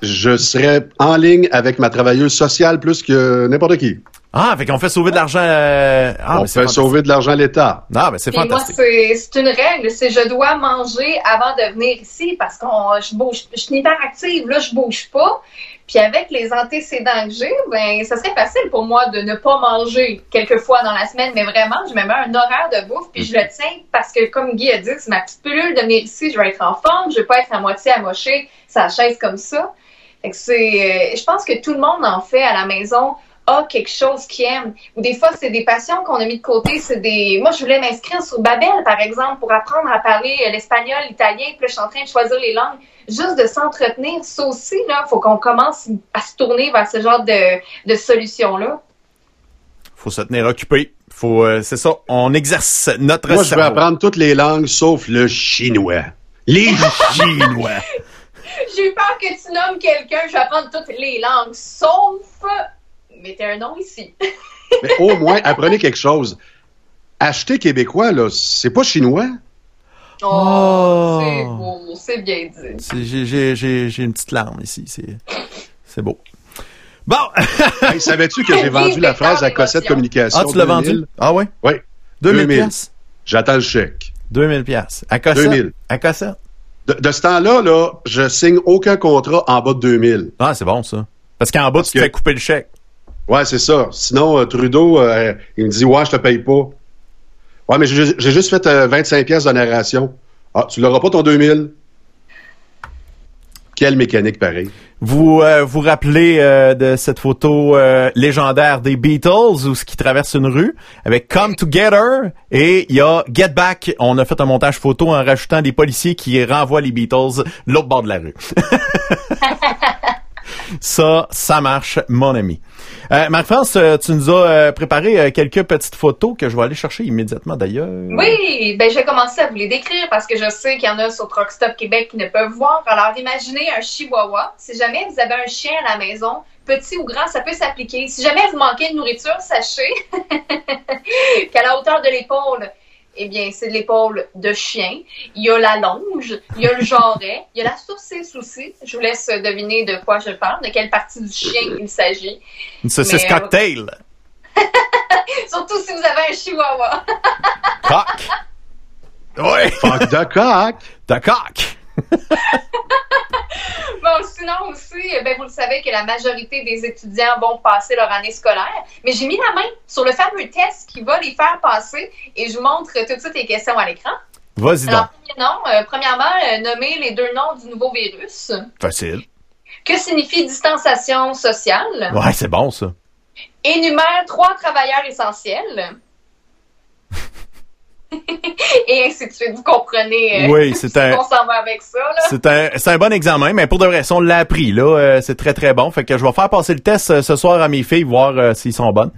je serais en ligne avec ma travailleuse sociale plus que n'importe qui. Ah, fait qu'on fait sauver de l'argent. Euh, ah, on fait sauver de l'argent à l'État. Ah, ben c'est fantastique. Moi, c'est une règle, c'est je dois manger avant de venir ici parce que je bouge, je suis hyper active, là, je bouge pas. Puis avec les antécédents que j'ai, ben ça serait facile pour moi de ne pas manger quelques fois dans la semaine, mais vraiment, je me mets un horaire de bouffe, puis je le tiens parce que comme Guy a dit, c'est ma petite pilule de venir ici, je vais être en forme, je vais pas être à moitié amochée, sa chaise comme ça. Fait que c'est, euh, je pense que tout le monde en fait à la maison a quelque chose qu'il aime. Ou des fois, c'est des passions qu'on a mis de côté. C'est des. Moi, je voulais m'inscrire sur Babel, par exemple, pour apprendre à parler l'espagnol, l'italien. Puis là, je suis en train de choisir les langues. Juste de s'entretenir, ça aussi, là, faut qu'on commence à se tourner vers ce genre de, de solutions-là. Faut se tenir occupé. Faut, euh, c'est ça. On exerce notre Moi, je vais apprendre toutes les langues sauf le chinois. Les [LAUGHS] chinois. J'ai eu peur que tu nommes quelqu'un. Je vais apprendre toutes les langues sauf mettez un nom ici. [LAUGHS] Mais au moins, apprenez quelque chose. Acheter québécois, là, c'est pas chinois? Oh, oh. c'est beau, c'est bien dit. J'ai une petite larme ici, c'est beau. Bon! [LAUGHS] hey, Savais-tu que j'ai vendu la phrase à Cossette Communication? Ah, tu l'as vendu? Ah oui? Oui. 2000 pièces. J'attends le chèque. 2000 pièces. À Cossette? 2000. À Cossette? De, de ce temps-là, là, je signe aucun contrat en bas de 2000. Ah, c'est bon, ça. Parce qu'en bas, tu te fais couper le chèque. Ouais, c'est ça. Sinon, euh, Trudeau, euh, il me dit Ouais, je te paye pas. Ouais, mais j'ai juste fait 25 euh, pièces de narration. Ah, tu l'auras pas ton 2000. Quelle mécanique pareil. Vous vous rappelez de cette photo légendaire des Beatles où ce qui traverse une rue avec Come Together et il y a Get Back. On a fait un montage photo en rajoutant des policiers qui renvoient les Beatles l'autre bord de la rue. [LAUGHS] Ça, ça marche, mon ami. Euh, Marc-France, euh, tu nous as euh, préparé euh, quelques petites photos que je vais aller chercher immédiatement d'ailleurs. Oui, ben je vais commencer à vous les décrire parce que je sais qu'il y en a sur Truck Québec qui ne peuvent voir. Alors imaginez un chihuahua. Si jamais vous avez un chien à la maison, petit ou grand, ça peut s'appliquer. Si jamais vous manquez de nourriture, sachez [LAUGHS] qu'à la hauteur de l'épaule, eh bien, c'est l'épaule de chien. Il y a la longe, il y a le jarret, il y a la saucisse aussi. Je vous laisse deviner de quoi je parle, de quelle partie du chien il s'agit. Une saucisse euh, cocktail. [LAUGHS] Surtout si vous avez un chihuahua. coq. Oui. Fuck the coq. The coq. [LAUGHS] bon, sinon aussi, eh ben, vous le savez que la majorité des étudiants vont passer leur année scolaire. Mais j'ai mis la main sur le fameux test qui va les faire passer et je vous montre tout de suite les questions à l'écran. Vas-y donc. Euh, premièrement, euh, nommer les deux noms du nouveau virus. Facile. Que signifie distanciation sociale? Ouais, c'est bon ça. Énumère trois travailleurs essentiels. Et ainsi de suite. Vous comprenez euh, oui, [LAUGHS] c'est un, on s'en va avec ça. C'est un, c'est un bon examen, mais pour de vrai, on l'a appris, là, euh, c'est très très bon. Fait que je vais faire passer le test euh, ce soir à mes filles, voir s'ils sont bonnes.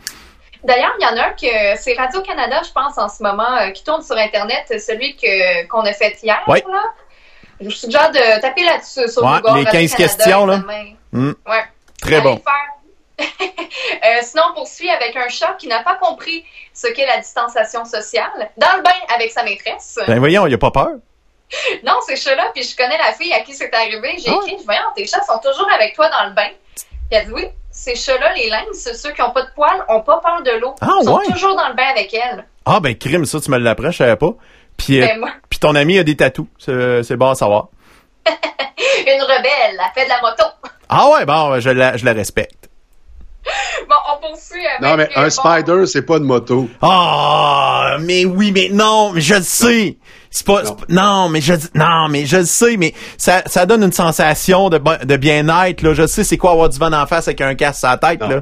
D'ailleurs, il y en a un que c'est Radio-Canada, je pense, en ce moment, qui tourne sur Internet, celui que, qu'on a fait hier. Oui. Là. Je vous suggère de taper là-dessus sur ouais, Google. Les 15 questions, là. Mmh. Ouais. Très bon. [LAUGHS] euh, sinon, on poursuit avec un chat qui n'a pas compris ce qu'est la distanciation sociale, dans le bain avec sa maîtresse. Ben voyons, il a pas peur. [LAUGHS] Non, ces chats-là, puis je connais la fille à qui c'est arrivé. J'ai ah. écrit, voyons, tes chats sont toujours avec toi dans le bain. Puis elle dit, oui, ces chats-là, les lynx, ceux qui n'ont pas de poils, n'ont pas peur de l'eau. Ah, Ils sont toujours dans le bain avec elle. Ah, ben, crime, ça, tu me l'apprends, je savais pas. Puis, euh, ben, [LAUGHS] puis ton ami a des tatous. C'est bon à savoir. Une rebelle, elle fait de la moto. Ah ouais, bon, je la, je la respecte. Bon, on poursuit avec... Non, mais un spider, c'est pas une moto. Ah, mais oui, mais non, mais je le sais. C'est pas, non. non. mais je non, mais je le sais, mais ça, ça donne une sensation de, de bien-être, là. Je sais c'est quoi avoir du vent en face avec un casque à la tête, là.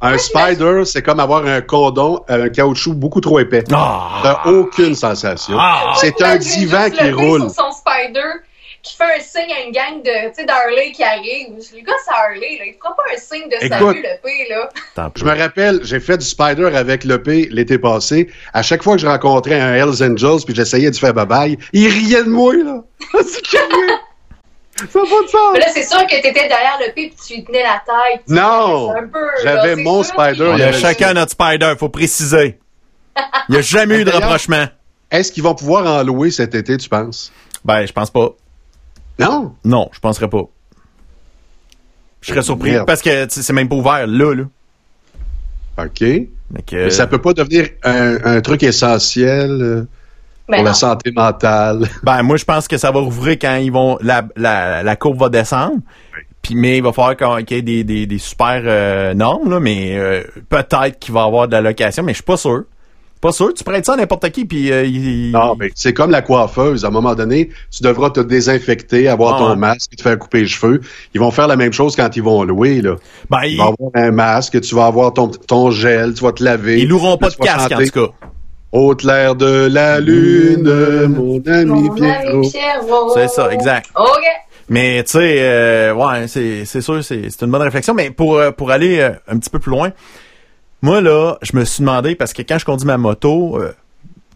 Un spider, c'est comme avoir un cordon, un caoutchouc beaucoup trop épais. Ah. T'as aucune sensation. Ah. C'est un divan qui roule. Sur son spider, qui fait un signe à une gang de, tu sais, d'Harley qui arrive. Le gars, c'est Harley, là. Il fera pas un signe de Écoute, salut, le P, là. Je me rappelle, j'ai fait du spider avec le P l'été passé. À chaque fois que je rencontrais un Hells Angels puis j'essayais de faire bye-bye, il riait de moi, là. c'est [LAUGHS] curieux. Ça n'a pas de sens. Mais là, c'est sûr que t'étais derrière le P et tu lui tenais la tête. Non! J'avais mon spider. On a chacun notre spider, faut préciser. [LAUGHS] Il n'y a jamais eu de rapprochement. Est-ce qu'ils vont pouvoir en louer cet été, tu penses? Ben, je pense pas. Non? Non, je penserais pas. Je serais surpris Merde. parce que c'est même pas ouvert là, là. OK. Mais ça peut pas devenir un, un truc essentiel euh, ben pour non. la santé mentale. [LAUGHS] Ben, moi, je pense que ça va rouvrir quand ils vont, la, la, la courbe va descendre. Oui. Puis, mais il va falloir qu'il y ait des, des, des super euh, normes, là, mais euh, peut-être qu'il va y avoir de la location, mais je suis pas sûr. Pas sûr, tu prêtes ça à n'importe qui, puis euh, il... Non, mais c'est comme la coiffeuse. À un moment donné, tu devras te désinfecter, avoir ah, ton ouais. masque, te faire couper les cheveux. Ils vont faire la même chose quand ils vont louer, là. Ben, ils vont avoir un masque, tu vas avoir ton, ton gel, tu vas te laver. Ils loueront pas de casque, chanter. en tout cas. Au clair de la lune, mon ami Pierrot. C'est ça, exact. OK. Mais tu sais, euh, ouais, c'est c'est sûr, c'est c'est une bonne réflexion. Mais pour euh, pour aller euh, un petit peu plus loin, moi là, je me suis demandé parce que quand je conduis ma moto, euh,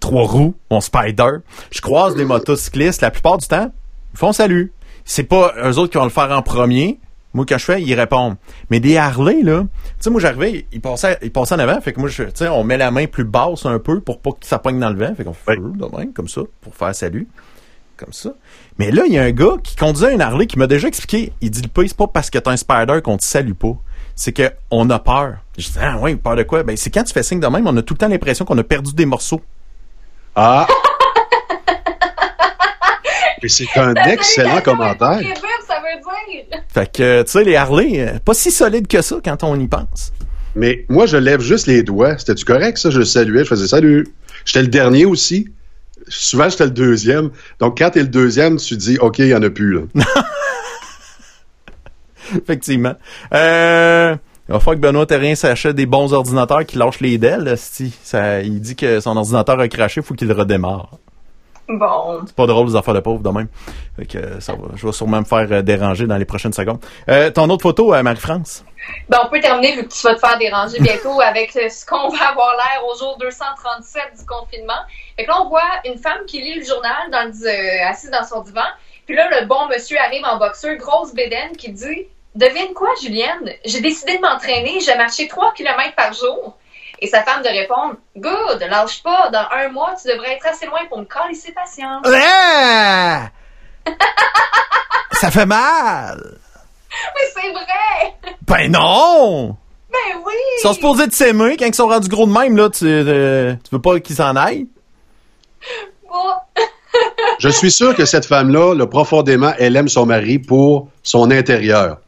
trois roues, mon Spider, je croise des motocyclistes. La plupart du temps, ils font salut. C'est pas eux autres qui vont le faire en premier. Moi, quand je fais, ils répondent. Mais des Harley, là, tu sais, moi, j'arrivais, ils passaient, ils passaient en avant. Fait que moi, tu sais, on met la main plus basse un peu pour pas que ça pogne dans le vent. Fait qu'on fait de même, comme ça, pour faire salut. Comme ça. Mais là, il y a un gars qui conduisait un Harley qui m'a déjà expliqué. Il dit, le pas, c'est pas parce que t'as un Spider qu'on te salue pas. C'est que on a peur. Je dis, ah ouais, peur de quoi? Ben, c'est quand tu fais signe de même, on a tout le temps l'impression qu'on a perdu des morceaux. Ah! Mais c'est un excellent commentaire. Ça veut dire. Fait que, tu sais, les Harley, pas si solides que ça quand on y pense. Mais moi, je lève juste les doigts. C'était-tu correct, ça? Je le saluais, je faisais salut. J'étais le dernier aussi. Souvent, j'étais le deuxième. Donc, quand t'es le deuxième, tu dis, OK, il y en a plus, là. [LAUGHS] [LAUGHS] Effectivement. Euh, il va falloir que Benoît Terrien s'achète des bons ordinateurs qui lâchent les DEL. Ça, il dit que son ordinateur a craché, il faut qu'il le redémarre. Bon. C'est pas drôle les affaires de pauvres de même. Fait que ça va, je vais sûrement me faire déranger dans les prochaines secondes. Euh, ton autre photo, euh, Marie-France? Ben, on peut terminer vu que tu vas te faire déranger bientôt [LAUGHS] avec ce qu'on va avoir l'air au jour 237 du confinement. Fait que là, on voit une femme qui lit le journal dans le, euh, assise dans son divan. Puis là, le bon monsieur arrive en boxeur, grosse bédaine, qui dit Devine quoi, Julienne? J'ai décidé de m'entraîner, j'ai marché 3 km par jour. Et sa femme de répondre Good, lâche pas, dans un mois, tu devrais être assez loin pour me caler ses patients. Ah! [LAUGHS] Ça fait mal! Mais c'est vrai! Ben non! Ben oui! Ils sont supposés de s'aimer quand ils sont rendus gros de même, là, tu, euh, tu veux pas qu'ils s'en aillent? Bon. Je suis sûr que cette femme-là, là, profondément, elle aime son mari pour son intérieur.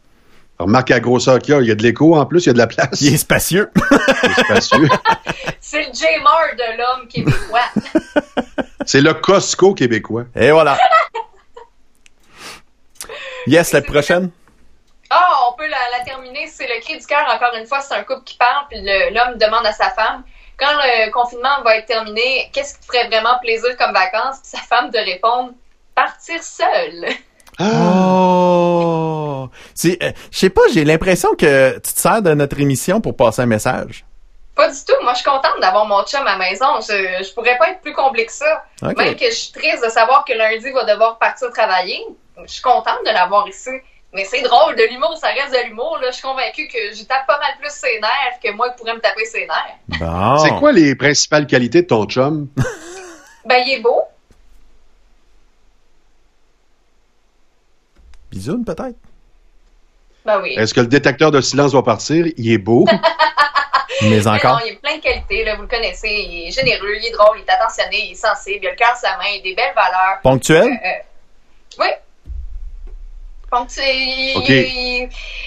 Remarque à grosseur qu'il y a, il y a de l'écho en plus, il y a de la place. Il est spacieux. [LAUGHS] il est spacieux. [LAUGHS] C'est le J-Mar de l'homme québécois. [LAUGHS] C'est le Costco québécois. Et voilà. Yes, la prochaine? Ah, oh, on peut la, la terminer. C'est le cri du cœur, encore une fois. C'est un couple qui parle, puis l'homme demande à sa femme quand le confinement va être terminé, qu'est-ce qui te ferait vraiment plaisir comme vacances? Puis sa femme de répondre, partir seule. Oh! C'est, euh, je sais pas, j'ai l'impression que tu te sers de notre émission pour passer un message. Pas du tout. Moi, je suis contente d'avoir mon chum à la maison. Je, je pourrais pas être plus comblée que ça. Okay. Même que je suis triste de savoir que lundi va devoir partir travailler. Je suis contente de l'avoir ici. Mais c'est drôle, de l'humour, ça reste de l'humour. Là. Je suis convaincue que j'y tape pas mal plus ses nerfs que moi qui pourrais me taper ses nerfs. Bon. C'est quoi les principales qualités de ton chum? ben, il est beau. Bisoune, peut-être? Ben oui. Est-ce que le détecteur de silence va partir? Il est beau. [LAUGHS] Mais encore. non, il a plein de qualités, là, vous le connaissez. Il est généreux, il est drôle, il est attentionné, il est sensible, il a le cœur sa main, il a des belles valeurs. Ponctuel? Euh, euh, oui. Donc,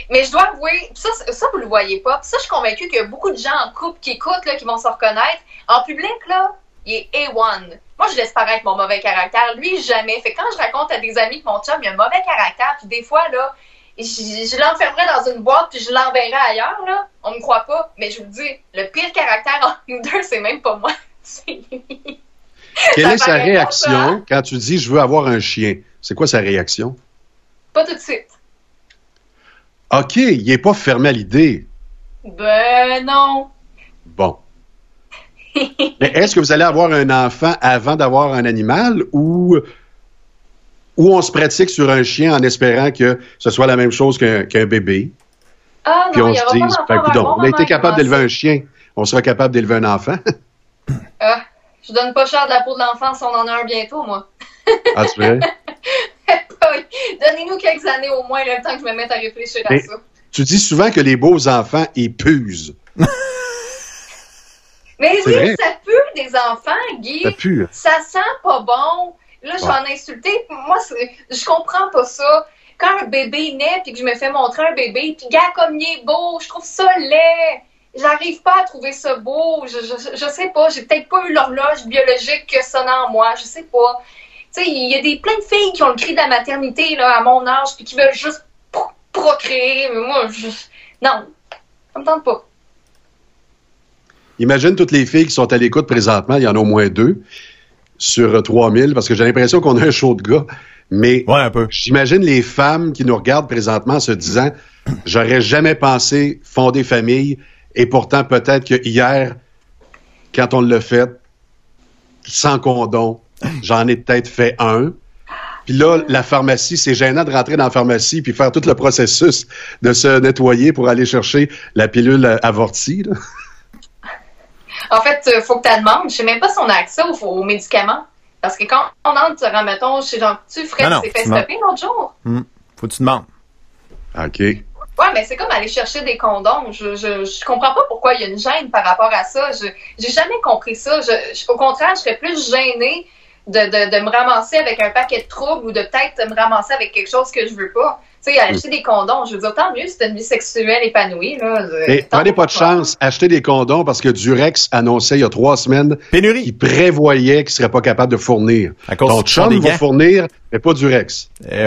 mais je dois avouer, ça, ça, vous le voyez pas. ça, je suis convaincue qu'il y a beaucoup de gens en couple qui écoutent, là, qui vont se reconnaître. En public, là, il est A1. Moi, je laisse paraître mon mauvais caractère. Lui, jamais. Fait quand je raconte à des amis que mon chum, il a un mauvais caractère, puis des fois, là, je, je l'enfermerai dans une boîte, puis je l'enverrai ailleurs, là. On me croit pas. Mais je vous dis, le pire caractère entre nous [LAUGHS] deux, c'est même pas moi. [LAUGHS] C'est lui. Quelle est sa réaction quand tu dis je veux avoir un chien? C'est quoi sa réaction? Pas tout de suite. OK, il n'est pas fermé à l'idée. Ben non. [LAUGHS] Mais est-ce que vous allez avoir un enfant avant d'avoir un animal ou, ou on se pratique sur un chien en espérant que ce soit la même chose qu'un bébé? Ah Puis non, on se dit, ben, on a été capable d'élever un chien, on sera capable d'élever un enfant. [LAUGHS] ah. Je donne pas cher de la peau de l'enfant si on en a un bientôt, moi. Ah, tu veux? [LAUGHS] Donnez-nous quelques années au moins, le temps que je me mette à réfléchir à ça. Tu dis souvent que les beaux enfants, ils pusent. Mais oui, ça pue des enfants, Guy. Ça pue. Ça sent pas bon. Là, je vais en insulter. Moi, je comprends pas ça. Quand un bébé naît, puis que je me fais montrer un bébé, puis gars, comme il est beau, je trouve ça laid j'arrive pas à trouver ça beau. Je, je, sais pas, j'ai peut-être pas eu l'horloge biologique que en moi, je sais pas. Tu sais, il y a des plein de filles qui ont le cri de la maternité là, à mon âge puis qui veulent juste procréer, mais moi je non, ça me tente pas. Imagine toutes les filles qui sont à l'écoute présentement, il y en a au moins deux sur 3000 parce que j'ai l'impression qu'on a un show de gars. Mais ouais, un peu. j'imagine les femmes qui nous regardent présentement se disant j'aurais jamais pensé fonder famille et pourtant, peut-être que hier, quand on l'a fait, sans condom, j'en ai peut-être fait un. Puis là, la pharmacie, c'est gênant de rentrer dans la pharmacie puis faire tout le processus de se nettoyer pour aller chercher la pilule avortie. En fait, il euh, faut que tu demandes. Je sais même pas si on a accès aux, médicaments. Parce que quand on entre, mettons, chez Jean tu Fred s'est fait stopper l'autre jour. Hmm. Faut que tu demandes. OK. Ouais, mais c'est comme aller chercher des condoms. Je, je, je comprends pas pourquoi il y a une gêne par rapport à ça. Je j'ai jamais compris ça. Je, au contraire, je serais plus gênée de, de, de, me ramasser avec un paquet de troubles ou de peut-être me ramasser avec quelque chose que je veux pas. Tu sais, acheter des condoms, je veux dire, tant mieux si une vie sexuelle épanouie. Là. Mais prenez pas de chance, acheter des condoms parce que Durex annonçait il y a trois semaines qu'il prévoyait qu'il serait pas capable de fournir. À cause Ton chum va fournir, mais pas Durex. Eh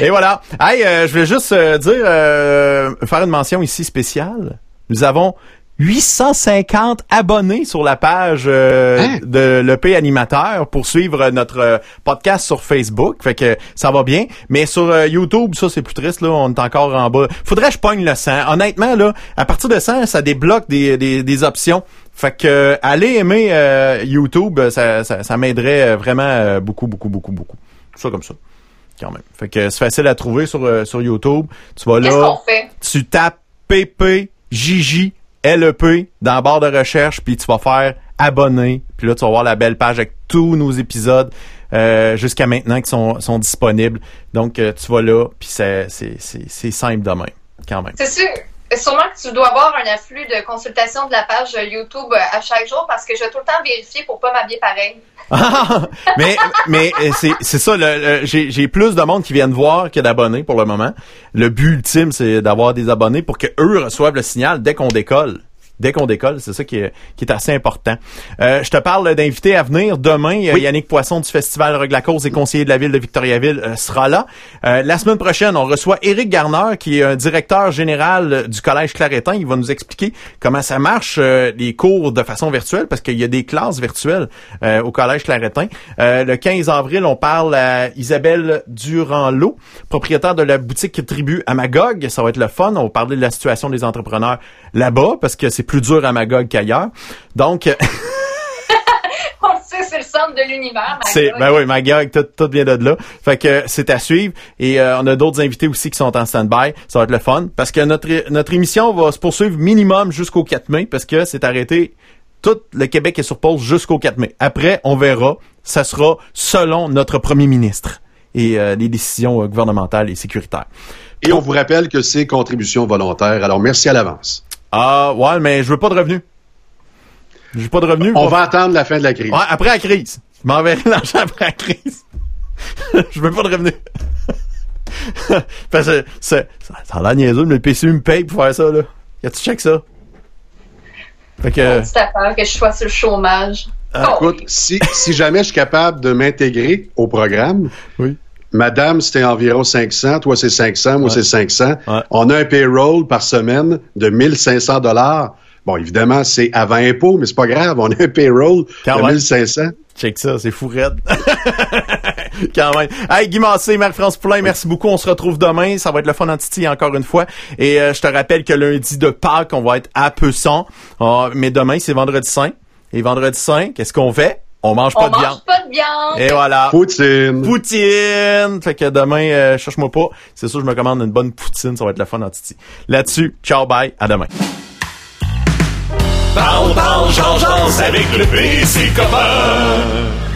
et voilà. Hey, euh, je vais juste euh, dire, euh, faire une mention ici spéciale. Nous avons 850 abonnés sur la page hein? de l'EP Animateur pour suivre notre podcast sur Facebook. Fait que ça va bien. Mais sur YouTube, ça c'est plus triste, là. On est encore en bas. Faudrait que je pogne le 100. Honnêtement, là, à partir de 100, ça débloque des, des, des options. Fait que allez aimer YouTube, ça, ça, ça m'aiderait vraiment beaucoup, beaucoup, beaucoup, beaucoup. Ça comme ça quand même. Fait que c'est facile à trouver sur, euh, sur YouTube. Tu vas là, tu tapes PPJJ LEP dans la barre de recherche, puis tu vas faire abonner. Puis là, tu vas voir la belle page avec tous nos épisodes euh, jusqu'à maintenant qui sont, sont disponibles. Donc, euh, tu vas là, puis c'est simple demain, quand même. C'est sûr. Sûrement que tu dois avoir un afflux de consultations de la page YouTube à chaque jour parce que je vais tout le temps vérifier pour pas m'habiller pareil. mais mais euh, c'est ça. j'ai plus de monde qui viennent voir que d'abonnés pour le moment. Le but ultime, c'est d'avoir des abonnés pour que eux reçoivent le signal dès qu'on décolle dès qu'on décolle. C'est ça qui est, qui est assez important. Euh, je te parle d'invités à venir. Demain, Yannick Poisson du Festival Rock la Cause et conseiller de la ville de Victoriaville euh, sera là. Euh, la semaine prochaine, on reçoit Éric Garner, qui est un directeur général du Collège Claretin. Il va nous expliquer comment ça marche, les cours de façon virtuelle, parce qu'il y a des classes virtuelles au Collège Claretin. le 15 avril, on parle à Isabelle Durand-Lot, propriétaire de la boutique Tribu à Magog. Ça va être le fun. On va parler de la situation des entrepreneurs là-bas, parce que c'est plus dur à Magog qu'ailleurs. Donc... [LAUGHS] [LAUGHS] on sait, c'est le centre de l'univers. C'est, ben oui, Magog, tout, tout vient de là. Fait que c'est à suivre. Et euh, on a d'autres invités aussi qui sont en stand-by. Ça va être le fun. Parce que notre, notre émission va se poursuivre minimum jusqu'au 4 mai, parce que c'est arrêté tout le Québec est sur pause jusqu'au 4 mai. Après, on verra. Ça sera selon notre premier ministre et euh, les décisions euh, gouvernementales et sécuritaires. Et on vous rappelle que c'est contribution volontaire. Alors, merci à l'avance. Ah, ouais, mais je veux pas de revenus. Je veux pas de revenus. On va attendre la fin de la crise. Ouais, après la crise. Je m'enverrai l'argent après la crise. [LAUGHS] je veux pas de revenus. [LAUGHS] Parce que ça, ça a l'air niaiseux, mais le PCU me paye pour faire ça, là. Y tu check ça? Fait que... Tu peur que je sois sur le chômage. Ah, écoute, si, si jamais je suis capable de m'intégrer au programme, oui. Madame, c'était environ 500, toi c'est 500, moi c'est 500. On a un payroll par semaine de 1500 dollars. Bon, évidemment, c'est avant impôt, mais c'est pas grave, on a un payroll de 1500. Check ça, c'est fou raide. [LAUGHS] Quand même. Hey, Guy Massé, Marie-France Poulain, merci beaucoup. On se retrouve demain. Ça va être le fun en Titi encore une fois. Et euh, je te rappelle que lundi de Pâques, on va être à Peusson. Ah, mais demain, c'est vendredi saint. Et vendredi saint, qu'est-ce qu'on fait? On mange pas de viande. On mange pas de viande. Et voilà. Poutine. Poutine. Fait que demain, euh, cherche-moi pas. C'est sûr, je me commande une bonne poutine. Ça va être le fun en Titi. Là-dessus, ciao, bye. À demain. Parle, parle, avec le PC copain.